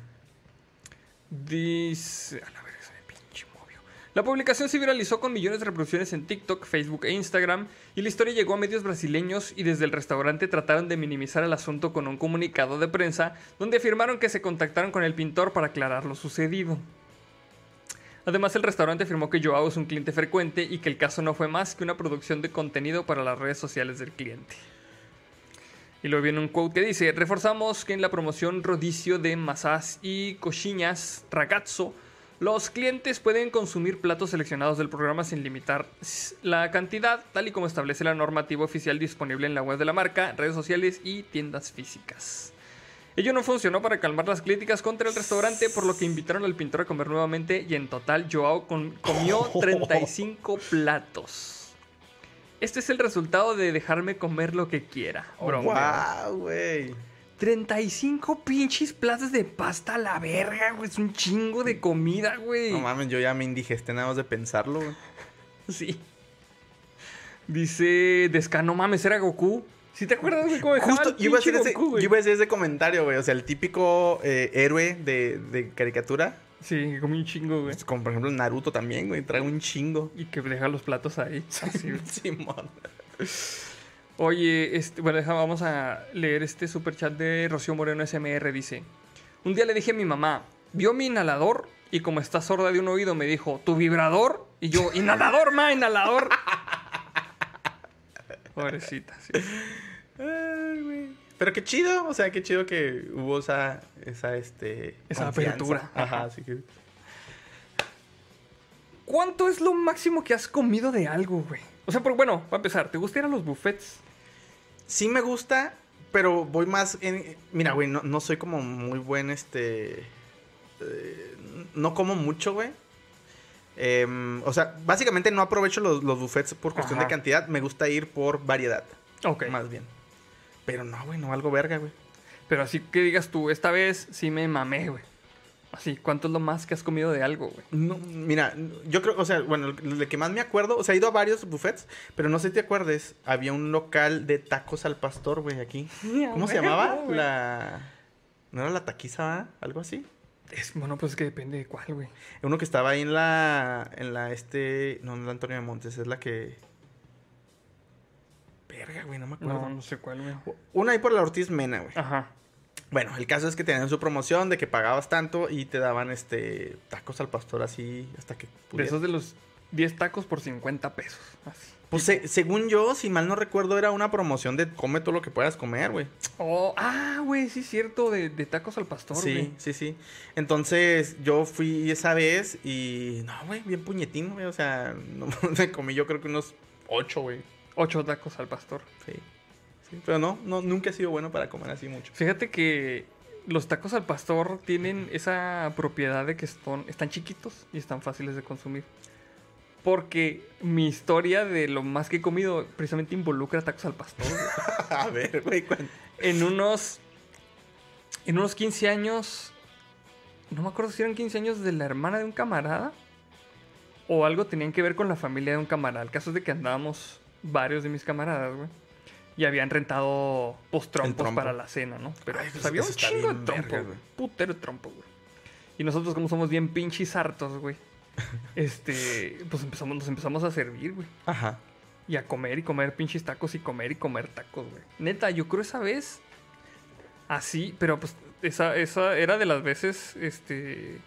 Dice. A la verga, se me pinche movió. La publicación se viralizó con millones de reproducciones en TikTok, Facebook e Instagram. Y la historia llegó a medios brasileños y desde el restaurante trataron de minimizar el asunto con un comunicado de prensa donde afirmaron que se contactaron con el pintor para aclarar lo sucedido. Además, el restaurante afirmó que Joao es un cliente frecuente y que el caso no fue más que una producción de contenido para las redes sociales del cliente. Y luego viene un quote que dice, reforzamos que en la promoción rodicio de masas y cochiñas ragazzo, los clientes pueden consumir platos seleccionados del programa sin limitar la cantidad, tal y como establece la normativa oficial disponible en la web de la marca, redes sociales y tiendas físicas. Ello no funcionó para calmar las críticas contra el restaurante, por lo que invitaron al pintor a comer nuevamente y en total Joao comió [laughs] 35 platos. Este es el resultado de dejarme comer lo que quiera. ¡Wow, güey! 35 pinches platos de pasta a la verga, güey. Es un chingo de comida, güey. No mames, yo ya me indigesté nada más de pensarlo, güey. Sí. Dice Desca, no mames, era Goku. ¿Sí te acuerdas, güey, cómo Justo, yo iba, a hacer ese, Goku, güey? yo iba a hacer ese comentario, güey. O sea, el típico eh, héroe de, de caricatura. Sí, que comí un chingo, güey. Pues, como por ejemplo Naruto también, güey. Trae un chingo. Y que deja los platos ahí. [laughs] Así. Simón. Oye, este, bueno, deja, vamos a leer este super chat de Rocío Moreno SMR. Dice: Un día le dije a mi mamá, vio mi inhalador y como está sorda de un oído me dijo, ¿tu vibrador? Y yo, inhalador, ma, inhalador. [laughs] Pobrecita, sí. Ay, güey. Pero qué chido, o sea, qué chido que hubo esa, esa, este... Esa confianza. apertura. Ajá, así que... ¿Cuánto es lo máximo que has comido de algo, güey? O sea, por, bueno, para empezar, ¿te gustan los buffets? Sí me gusta, pero voy más en... Mira, güey, no, no soy como muy buen, este... eh, no como mucho, güey. Em, o sea, básicamente no aprovecho los, los buffets por cuestión Ajá. de cantidad. Me gusta ir por variedad, Ok. más bien. Pero no, güey, no algo verga, güey. Pero así que digas tú, esta vez sí me mamé, güey. Así, ¿cuánto es lo más que has comido de algo, güey? No, mira, yo creo, o sea, bueno, el que más me acuerdo, o sea, he ido a varios buffets, pero no sé si te acuerdes, había un local de tacos al pastor, güey, aquí. [laughs] ¿Cómo se llamaba? La... ¿No era la taquiza, va? Algo así. Es, bueno, pues es que depende de cuál, güey. Uno que estaba ahí en la, en la, este, no, no la Antonio de Montes, es la que... Verga, güey, no me acuerdo. No, no sé cuál, güey. Una ahí por la Ortiz Mena, güey. Ajá. Bueno, el caso es que tenían su promoción de que pagabas tanto y te daban, este, tacos al pastor así hasta que pudieras. esos de los 10 tacos por 50 pesos. Así. Pues se- según yo, si mal no recuerdo, era una promoción de come todo lo que puedas comer, güey. Oh, ah, güey, sí es cierto, de, de tacos al pastor, Sí, güey. sí, sí. Entonces yo fui esa vez y no, güey, bien puñetín, güey. O sea, [laughs] no, me comí yo creo que unos ocho, güey. Ocho tacos al pastor. Sí. Sí. Pero no, no, nunca he sido bueno para comer así mucho. Fíjate que los tacos al pastor tienen esa propiedad de que son, están chiquitos y están fáciles de consumir. Porque mi historia de lo más que he comido precisamente involucra tacos al pastor. [laughs] A ver, güey, ¿cuán- En unos. En unos 15 años. No me acuerdo si eran 15 años de la hermana de un camarada. O algo tenían que ver con la familia de un camarada. El caso es de que andábamos varios de mis camaradas, güey. Y habían rentado pues, trompos trompo. para la cena, ¿no? Pero Ay, pues, pues, había un chingo de bien trompo, verga, güey. Putero de trompo, güey. Y nosotros, como somos bien pinches hartos, güey. [laughs] este, pues empezamos, nos empezamos a servir, güey. Ajá. Y a comer y comer pinches tacos y comer y comer tacos, güey. Neta, yo creo esa vez. Así, pero pues esa, esa era de las veces, este.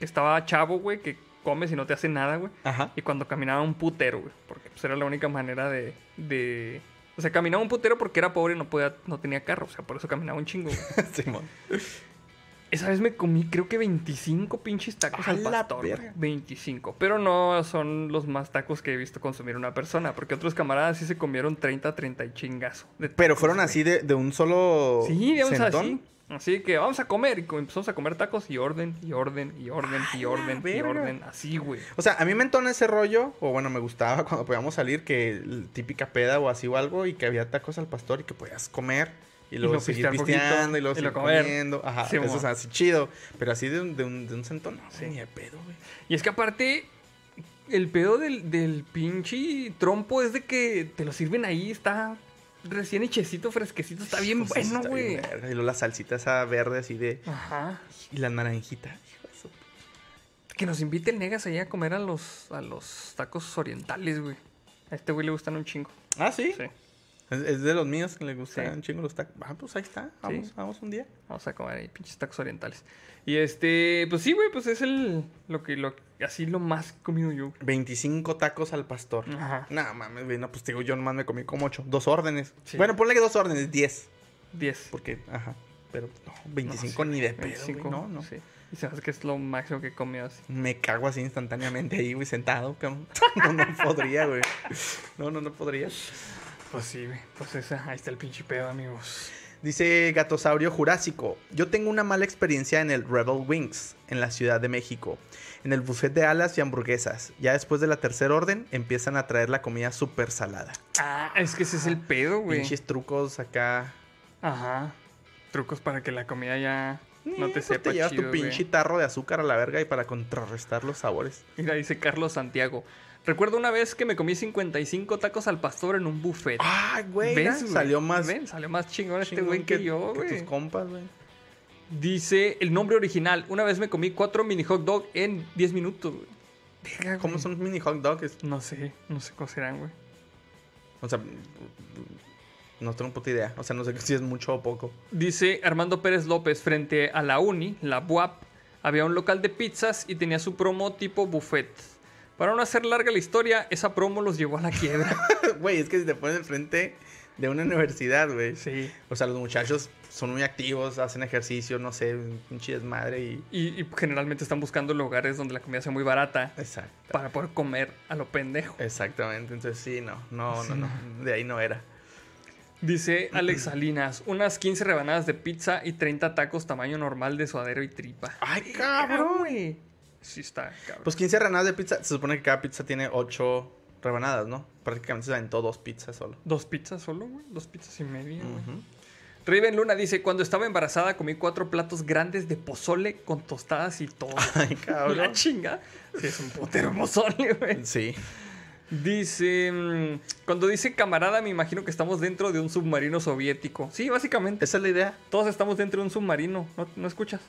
Estaba chavo, güey, que comes y no te hace nada, güey. Ajá. Y cuando caminaba un putero, güey. Porque pues era la única manera de. de... O sea, caminaba un putero porque era pobre y no podía, no tenía carro. O sea, por eso caminaba un chingo. [laughs] Simón. Esa vez me comí, creo que 25 pinches tacos ¡A al pastor. güey. verga! 25. Pero no son los más tacos que he visto consumir una persona. Porque otros camaradas sí se comieron 30, 30 y chingazo. de Pero fueron así de, de un solo Sí, vamos centón. así. Así que vamos a comer. Y empezamos a comer tacos y orden, y orden, y orden, y ¡A la orden, y orden. Así, güey. O sea, a mí me entona ese rollo, o bueno, me gustaba [laughs] cuando podíamos salir, que el- típica peda o así o algo, y que había tacos al pastor y que podías comer. Y luego luego seguir pisteando y luego y seguir comiendo. Ajá, Sí, eso es así chido. Pero así de un, de un, de un centón, no, Sí. ni de pedo, güey. Y es que aparte, el pedo del, del pinche trompo es de que te lo sirven ahí, está recién hechecito, fresquecito, está bien Pues bueno, güey. Y luego la salsita esa verde así de... Ajá. Y la naranjita. Que nos invite el Negas allá a comer a los, a los tacos orientales, güey. A este güey le gustan un chingo. Ah, ¿sí? Sí. Es, es de los míos que le gustan Sí. chingo los tacos. Ah, pues ahí está. Vamos, Sí. vamos un día. Vamos a comer ahí, pinches tacos orientales. Y este, pues sí, güey, pues es el, lo que, lo, así lo más comido yo. 25 tacos al pastor. Ajá. No, mames, güey. No, pues digo, yo nomás me comí como 8. Dos órdenes. Sí. Bueno, ponle que dos órdenes, 10. 10. Porque, ajá. Pero no, 25 No, ni de pedo, 25, güey. No, no. Sí. Y sabes que es lo máximo que he comido así. Me cago así instantáneamente ahí, güey, sentado. [laughs] No, no podría, güey. No, no, no podría. Pues sí. Pues esa, ahí está el pinche pedo, amigos. Dice Gatosaurio Jurásico. Yo tengo una mala experiencia en el Rebel Wings, en la Ciudad de México. En el buffet de alas y hamburguesas. Ya después de la tercera orden, empiezan a traer la comida súper salada. Ah, es que ese es el pedo, güey. Pinches trucos acá. Ajá. Trucos para que la comida ya no Eh, te pues sepa Te llevas chido, tu pinche tarro de azúcar a la verga y para contrarrestar los sabores. Mira, dice Carlos Santiago. Recuerdo una vez que me comí 55 tacos al pastor en un buffet. ¡Ay, güey! ¿Ves, mira, güey? Salió más. ¿Ven? Salió más chingón este güey que, yo, que tus güey. compas, güey. Dice el nombre original. Una vez me comí cuatro mini hot dog en 10 minutos, güey. ¿Cómo güey. son mini hot dogs? No sé, no sé cómo serán, güey. O sea, no tengo puta idea. O sea, no sé si es mucho o poco. Dice Armando Pérez López, frente a la uni, la BUAP, había un local de pizzas y tenía su promo tipo buffet. Para no hacer larga la historia, esa promo los llevó a la quiebra. [laughs] Güey, es que si te pones enfrente de una universidad, güey. sí. O sea, los muchachos son muy activos, hacen ejercicio, no sé, un pinche desmadre y... Y, y generalmente están buscando lugares donde la comida sea muy barata Exacto. para poder comer a lo pendejo. Exactamente, entonces sí, no, no, Sí, no, no, de ahí no era. Dice Alex Salinas, unas 15 rebanadas de pizza y 30 tacos tamaño normal de suadero y tripa. ¡Ay, Cabrón, cabrón! güey. Sí está, cabrón. Pues 15 rebanadas de pizza. Se supone que cada pizza tiene 8 rebanadas, ¿no? Prácticamente se aventó dos pizzas solo. Dos pizzas solo, güey. Dos pizzas y media, güey. Riven Luna dice, cuando estaba embarazada comí cuatro platos grandes de pozole con tostadas y todo. [laughs] Ay, La cabrón. chinga. Sí, es un putero pozole, güey. Sí. Dice, mm, cuando dice camarada me imagino que estamos dentro de un submarino soviético. Sí, básicamente. Esa es la idea. Todos estamos dentro de un submarino. ¿No, no escuchas?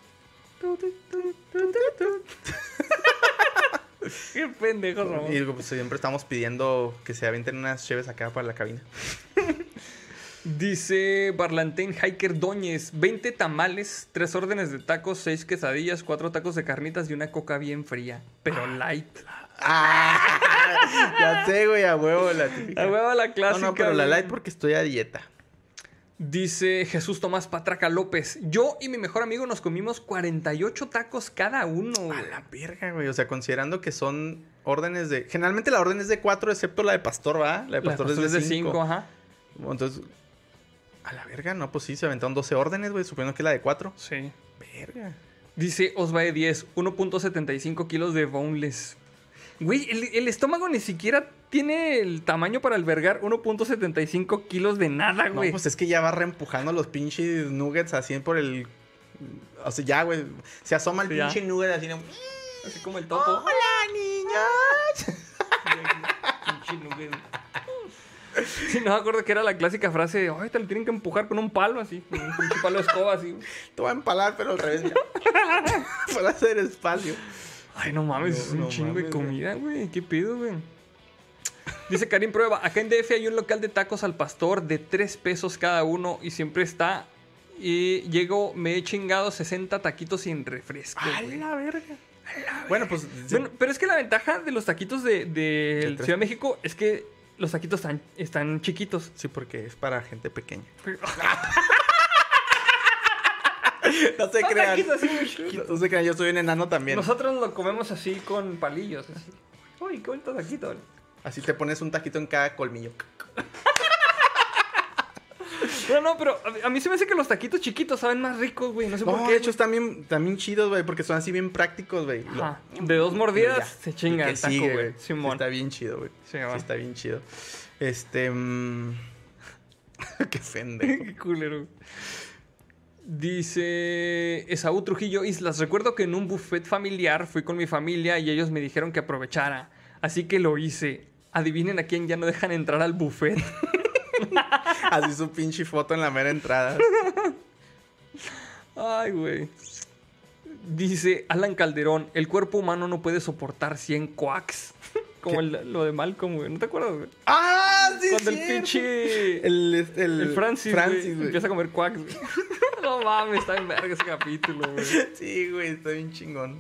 [laughs] [laughs] Qué pendejo, Ramón. Y pues, siempre estamos pidiendo que se avienten unas cheves acá para la cabina. [laughs] Dice Barlantén Hiker Doñez, 20 tamales, 3 órdenes de tacos, 6 quesadillas, 4 tacos de carnitas y una coca bien fría, pero light. ¡Ah! [laughs] ya sé, güey, a huevo la típica. La hueva la no, clásica. no, pero la light porque estoy a dieta. Dice Jesús Tomás Patraca López, yo y mi mejor amigo nos comimos 48 tacos cada uno. A güey. la verga, güey. O sea, considerando que son órdenes de. Generalmente la orden es de cuatro, excepto la de pastor, ¿va? La de La pastor, pastor es de cinco. 5, ajá. Entonces. A la verga, no, pues sí, se aventaron 12 órdenes, güey. Suponiendo que la de cuatro. Sí. Verga. Dice Osvae 10, 1.75 kilos de boneless. Güey, el, el estómago ni siquiera tiene el tamaño para albergar 1.75 kilos de nada, No, güey. pues es que ya va reempujando los pinches nuggets así por el. O sea, ya, güey. Se asoma el Sí, ya. pinche nugget así. ¿no? Así como el topo. ¡Hola, niños! Pinche nugget. Sí, no me acuerdo que era la clásica frase, ay, te lo tienen que empujar con un palo así, con un pinche palo de escoba así. [laughs] Te voy a empalar, pero al revés. Para [laughs] hacer espacio. Ay, no mames, No, es un no chingo de mames, comida, güey. ¿Qué pedo, güey? Dice Karim Prueba, acá en DF hay un local de tacos al pastor de 3 pesos cada uno y siempre está. Y llego, me he chingado 60 taquitos sin refresco. ¡A la verga! Bueno, pues. Bueno, pero es que la ventaja de los taquitos de, Ciudad de México es que los taquitos están, están chiquitos. Sí, porque es para gente pequeña. [laughs] [laughs] No se crean. No se crean, yo soy un enano también. Nosotros lo comemos así con palillos. Así. Uy, qué bonito taquito. Así te pones un taquito en cada colmillo. No, no, pero a- mí se me hace que los taquitos chiquitos saben más ricos, güey. No sé No, por qué. de hecho están bien, bien chidos, güey, porque son así bien prácticos, güey. Ajá. De dos mordidas Ya. se chinga el taco, güey. Sí, está bien chido, güey. Sí, Sí, está bien chido. Este. mm, [laughs] Qué pendejo. [laughs] Qué culero. Dice Esaú Trujillo Islas. Recuerdo que en un buffet familiar fui con mi familia y ellos me dijeron que aprovechara. Así que lo hice. Adivinen a quién ya no dejan entrar al buffet. [laughs] Así su pinche foto en la mera entrada. [laughs] Ay, güey. Dice Alan Calderón, el cuerpo humano no puede soportar 100 quacks. Como el- lo de Malcolm, güey. ¿No te acuerdas, güey? ¡Ah! Sí, Cuando el pinche... El, este, el, El Francis, güey, güey. empieza a comer quacks, güey. [laughs] no mames, está en verga ese capítulo, güey. Sí, güey, está bien chingón.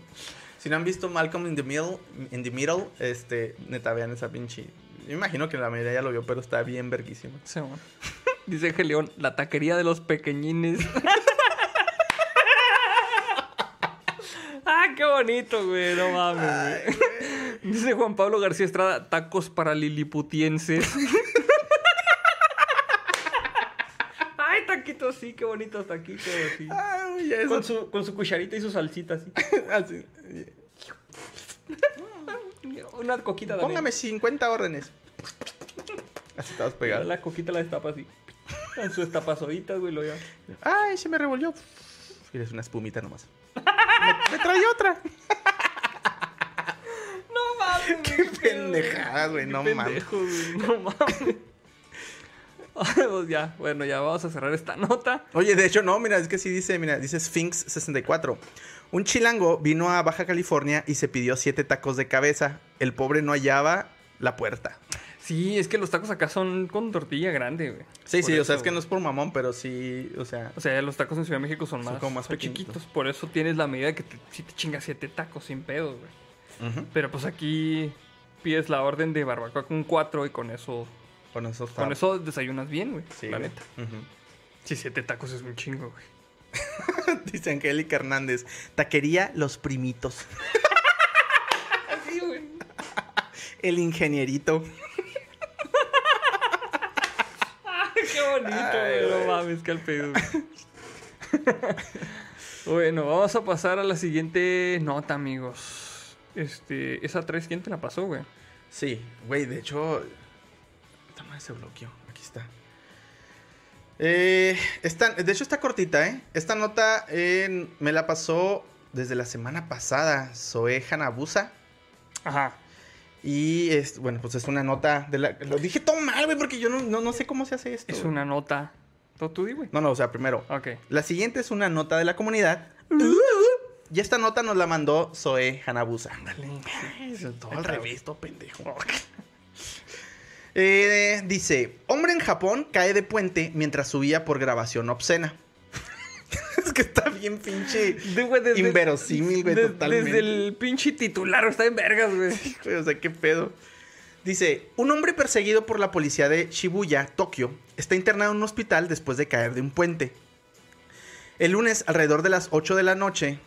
Si no han visto Malcolm in the Middle, in the middle este, neta, vean esa pinche. Yo me imagino que la mayoría ya lo vio, pero está bien verguísimo. Sí, man. [laughs] Dice Geleón, la taquería de los pequeñines. [laughs] ah, [laughs] qué bonito, güey, no mames, güey. [laughs] Dice Juan Pablo García Estrada, tacos para liliputienses. [laughs] Ay, taquitos, sí, qué bonitos taquitos, sí. Ay, güey, ya Con su, con su cucharita y su salsita, así. Así. Una coquita también. Póngame 50 órdenes. Así estabas pegado. La coquita la destapa así. Con su destapazoditas, güey, lo ya. Ay, se me revolvió. Eres una espumita nomás. Me, me trae otra. No mames. Qué pendejada, güey, no mames. No mames. [laughs] Pues ya, bueno, ya vamos a cerrar esta nota. Oye, de hecho, no, mira, es que sí dice, mira, dice Sphinx 64. Un chilango vino a Baja California y se pidió siete tacos de cabeza. El pobre no hallaba la puerta. Sí, es que los tacos acá son con tortilla grande, güey. Sí, Por sí, o sea, es que no es por mamón, pero sí, o sea, O sea, los tacos en Ciudad de México son Son más, como más son chiquitos. Por eso tienes la medida de que te, sí te chingas siete tacos sin pedos, güey. Pero pues aquí pides la orden de barbacoa con cuatro y con eso, con eso está. con eso desayunas bien, güey. sí, la güey. neta. Sí, siete tacos es un chingo, güey. [laughs] Dice Angélica Hernández, taquería Los Primitos. [laughs] Así, güey. El ingenierito. Qué bonito, Ay, güey. No mames, que al pedo. [laughs] bueno, vamos a pasar a la siguiente nota, amigos. Este, esa 3, ¿quién te la pasó, güey? Sí, güey, de hecho. Esta madre se bloqueó. Aquí está. Eh, esta- de hecho, está cortita, ¿eh? Esta nota eh, me la pasó desde la semana pasada. Zoe Hanabusa. Ajá. Y es, bueno, pues es una nota de la. Lo dije todo mal, güey, porque yo no, no, no sé cómo se hace esto. Es una nota. ¿Tú, tú di, güey? No, no, o sea, primero. Ok. La siguiente es una nota de la comunidad. Y esta nota nos la mandó Zoe Hanabusa. Ándale. Todo al revés, todo pendejo. Eh, dice, hombre en Japón cae de puente mientras subía por grabación obscena. Que está bien pinche De- güey, desde- inverosímil, güey, de- totalmente. Desde el pinche titular está en vergas, güey. Güey, O sea, qué pedo. Dice, un hombre perseguido por la policía de Shibuya, Tokio, está internado en un hospital después de caer de un puente. El lunes, alrededor de las 8 de la noche,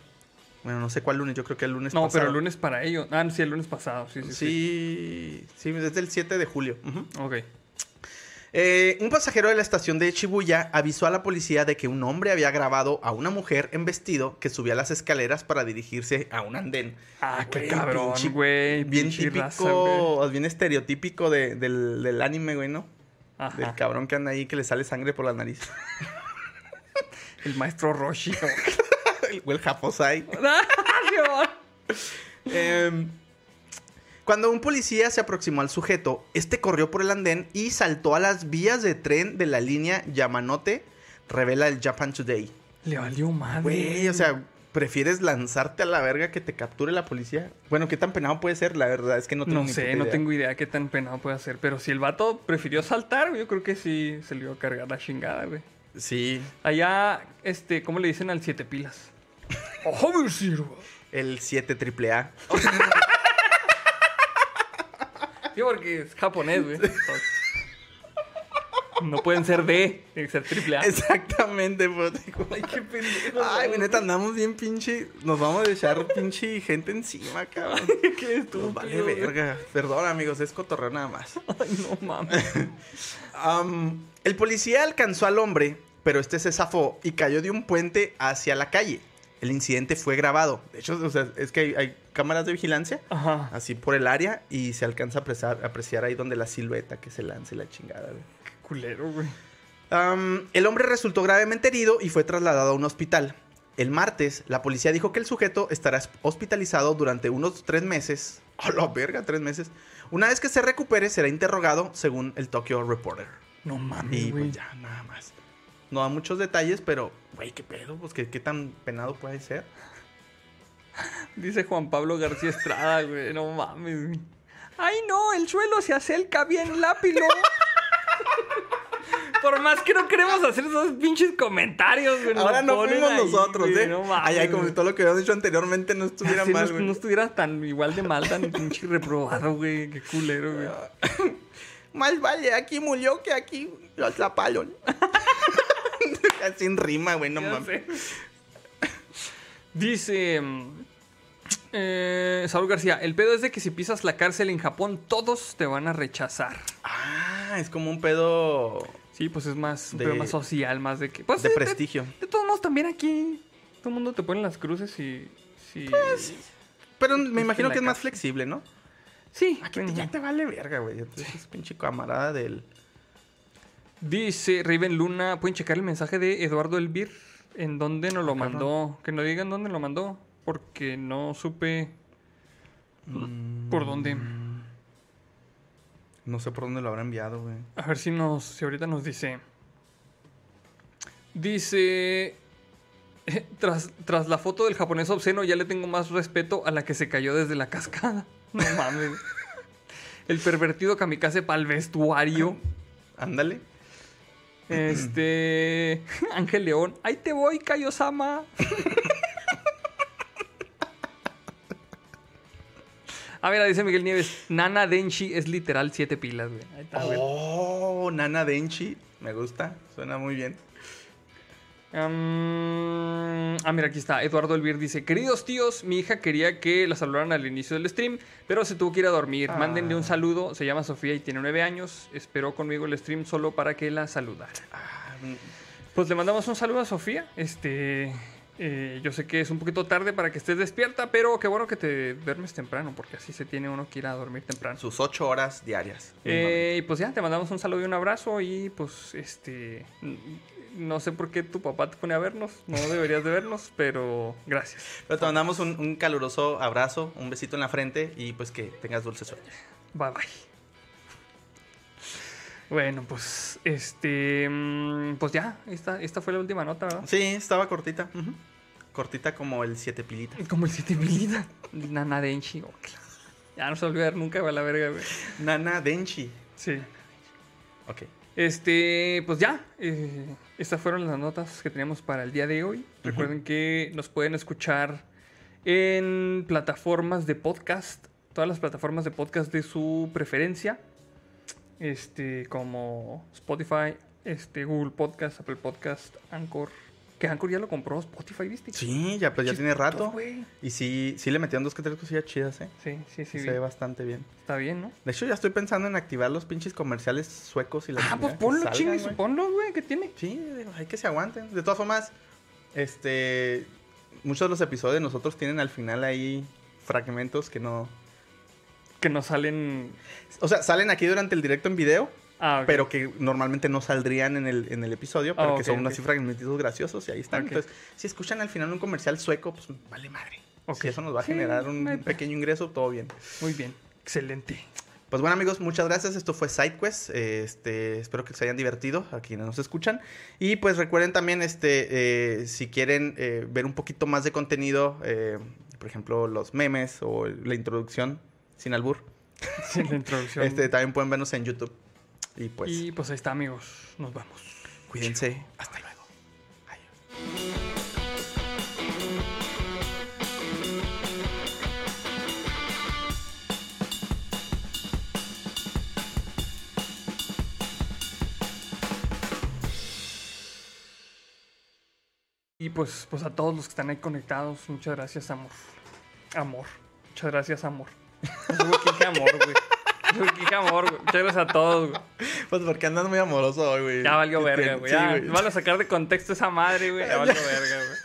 bueno, no sé cuál lunes, yo creo que el lunes No, pasado. pero el lunes para ellos. Ah, sí, el lunes pasado. Sí, sí, sí. Sí, sí, desde el 7 de julio. Ujú. Ok. Eh, un pasajero de la estación de Shibuya avisó a la policía de que un hombre había grabado a una mujer en vestido que subía las escaleras para dirigirse a un andén. Ah, qué cabrón, güey. Bien típico, raza, bien estereotípico de- del, del anime, güey, ¿no? Ajá. Del cabrón que anda ahí que le sale sangre por la nariz. [laughs] El maestro Roshi. o [laughs] el Japosai. [laughs] Dios. Cuando un policía se aproximó al sujeto, este corrió por el andén y saltó a las vías de tren de la línea Yamanote, revela el Japan Today. Le valió madre. Güey, o sea, ¿prefieres lanzarte a la verga que te capture la policía? Bueno, ¿qué tan penado puede ser? La verdad es que no tengo No ni sé, no idea. tengo idea qué tan penado puede ser. Pero si el vato prefirió saltar, yo creo que sí se le iba a cargar la chingada, güey. Sí, Allá, este, ¿cómo le dicen al siete pilas? [laughs] ¡Ojo, mi sirva! el 7 triple A. [laughs] Sí, porque es japonés, güey. [laughs] No pueden ser D, tiene que ser triple A. Exactamente, pues. [laughs] Ay, qué pendejo. Ay, güey, neta, andamos bien pinche. Nos vamos a echar pinche gente encima, cabrón. [laughs] qué estúpido. Nos vale güey. verga. Perdón, amigos, es cotorreo nada más. Ay, no mames. Am, el policía alcanzó al hombre, pero este se zafó y cayó de un puente hacia la calle. El incidente fue grabado. De hecho, o sea, es que hay, hay cámaras de vigilancia Ajá. así por el área y se alcanza a apreciar, apreciar ahí donde la silueta que se lance la chingada. güey. Qué culero, güey. El hombre resultó gravemente herido y fue trasladado a un hospital. El martes, la policía dijo que el sujeto estará hospitalizado durante unos tres meses. ¡A la verga! Tres meses. Una vez que se recupere, será interrogado, según el Tokyo Reporter. No mames, Y pues ya, nada más. No da muchos detalles, pero, güey, qué pedo, pues qué, qué tan penado puede ser. Dice Juan Pablo García Estrada, güey. No mames, güey. Ay, no, el suelo se acerca bien lápilo. Por más que no queremos hacer esos pinches comentarios, güey. Ahora no fuimos nosotros, güey, ¿eh? No mames. Ay, ay, como si todo lo que habíamos dicho anteriormente no estuviera Así mal, no, güey. no estuviera tan igual de mal, tan pinche reprobado, güey. Qué culero, güey. [laughs] Más vale aquí murió que aquí lo atraparon. [laughs] [laughs] Sin rima, güey, no mames. sé. Dice mm, eh, Saúl García, el pedo es de que si pisas la cárcel en Japón, todos te van a rechazar. Ah, es como un pedo Sí, pues es más, un De- pedo más social, más de que... Pues, de sí, prestigio. De, todos modos, también aquí, todo el mundo te pone las cruces y... Sí, Pero me imagino que es más flexible, ¿no? sí Aquí bueno. ya te vale verga, güey. Entonces es pinche camarada del... Dice Raven Luna, pueden checar el mensaje de Eduardo Elvir, en dónde nos lo Ah, cabrón. mandó. Que nos digan dónde lo mandó, porque no supe Mm, por dónde. No sé por dónde lo habrá enviado, güey. A ver si nos, si ahorita nos dice. Dice. eh, Tras, tras la foto del japonés obsceno, ya le tengo más respeto a la que se cayó desde la cascada. [laughs] No mames. El pervertido kamikaze para el vestuario. Ándale. Este. [laughs] Ángel León. Ahí te voy, Kaiosama. A ver, dice Miguel Nieves. Nana Denshi es literal siete pilas, güey. Ahí está, güey. Oh, Nana Denchi. Me gusta. Suena muy bien. Ah, mira, aquí está. Eduardo Elvir dice: Queridos tíos, mi hija quería que la saludaran al inicio del stream, pero se tuvo que ir a dormir. Ah. Mándenle un saludo. Se llama Sofía y tiene nueve años. Esperó conmigo el stream solo para que la saludara. Ah, Pues le mandamos un saludo a Sofía. Este. Eh, yo sé que es un poquito tarde para que estés despierta, pero qué bueno que te duermes temprano, porque así se tiene uno que ir a dormir temprano. Sus ocho horas diarias. Eh, y pues ya, te mandamos un saludo y un abrazo y pues este... No sé por qué tu papá te pone a vernos, no deberías de vernos, pero gracias. Pero te mandamos un, un caluroso abrazo, un besito en la frente y pues que tengas dulces sueños. Bye bye. Bueno, pues este... mm, Pues ya, esta, esta fue la última nota, ¿verdad? Sí, estaba cortita. Cortita como el siete pilitas. Como el 7 milita. Nana Denchi. oh, claro. Ya no se olvidar nunca, va la verga, güey. Nana Denchi. Sí. Ok. Este, pues ya. eh, estas fueron las notas que teníamos para el día de hoy. Recuerden que nos pueden escuchar en plataformas de podcast. Todas las plataformas de podcast de su preferencia. Este, como Spotify, este, Google Podcast, Apple Podcast, Anchor. Que Anchor ya lo compró Spotify, ¿viste? Sí, ya, pues ya tiene rato. Y sí, sí le metieron dos que tres cosillas chidas, ¿eh? Sí, sí, sí. se ve bastante bien. Está bien, ¿no? De hecho, ya estoy pensando en activar los pinches comerciales suecos y la Ah, pues que ponlo, chingues, ponlo, güey, ¿qué tiene? Sí, hay que se aguanten. De todas formas, este. Muchos de los episodios de nosotros tienen al final ahí fragmentos que no. Que nos salen. O sea, salen aquí durante el directo en video, Ah, pero que normalmente no saldrían en el, en el episodio, pero Ah, que son ok. así fragmentitos graciosos y ahí están. Entonces, si escuchan al final un comercial sueco, pues vale madre. Si eso nos va a Sí, generar un pequeño ingreso, todo bien. Muy bien. Excelente. Pues bueno amigos, muchas gracias. Esto fue SideQuest. Este, espero que se hayan divertido a quienes nos escuchan. Y pues recuerden también, este, eh, si quieren eh, ver un poquito más de contenido, eh, por ejemplo, los memes o la introducción sin albur, Sí, la introducción. [laughs] este, también pueden vernos en YouTube. Y pues, Y pues ahí está, amigos. Nos vamos. cuídense. Hasta luego. Y pues, pues a todos los que están ahí conectados, muchas gracias, amor. Amor. Muchas gracias, amor. [laughs] No sé qué amor, güey. [laughs] Qué amor, güey. Muchas gracias a todos, güey. Pues porque andas muy amoroso hoy, güey. Ya valió verga, güey. sí, Ya, van a sacar de contexto esa madre, güey. Ya valió [laughs] verga, güey.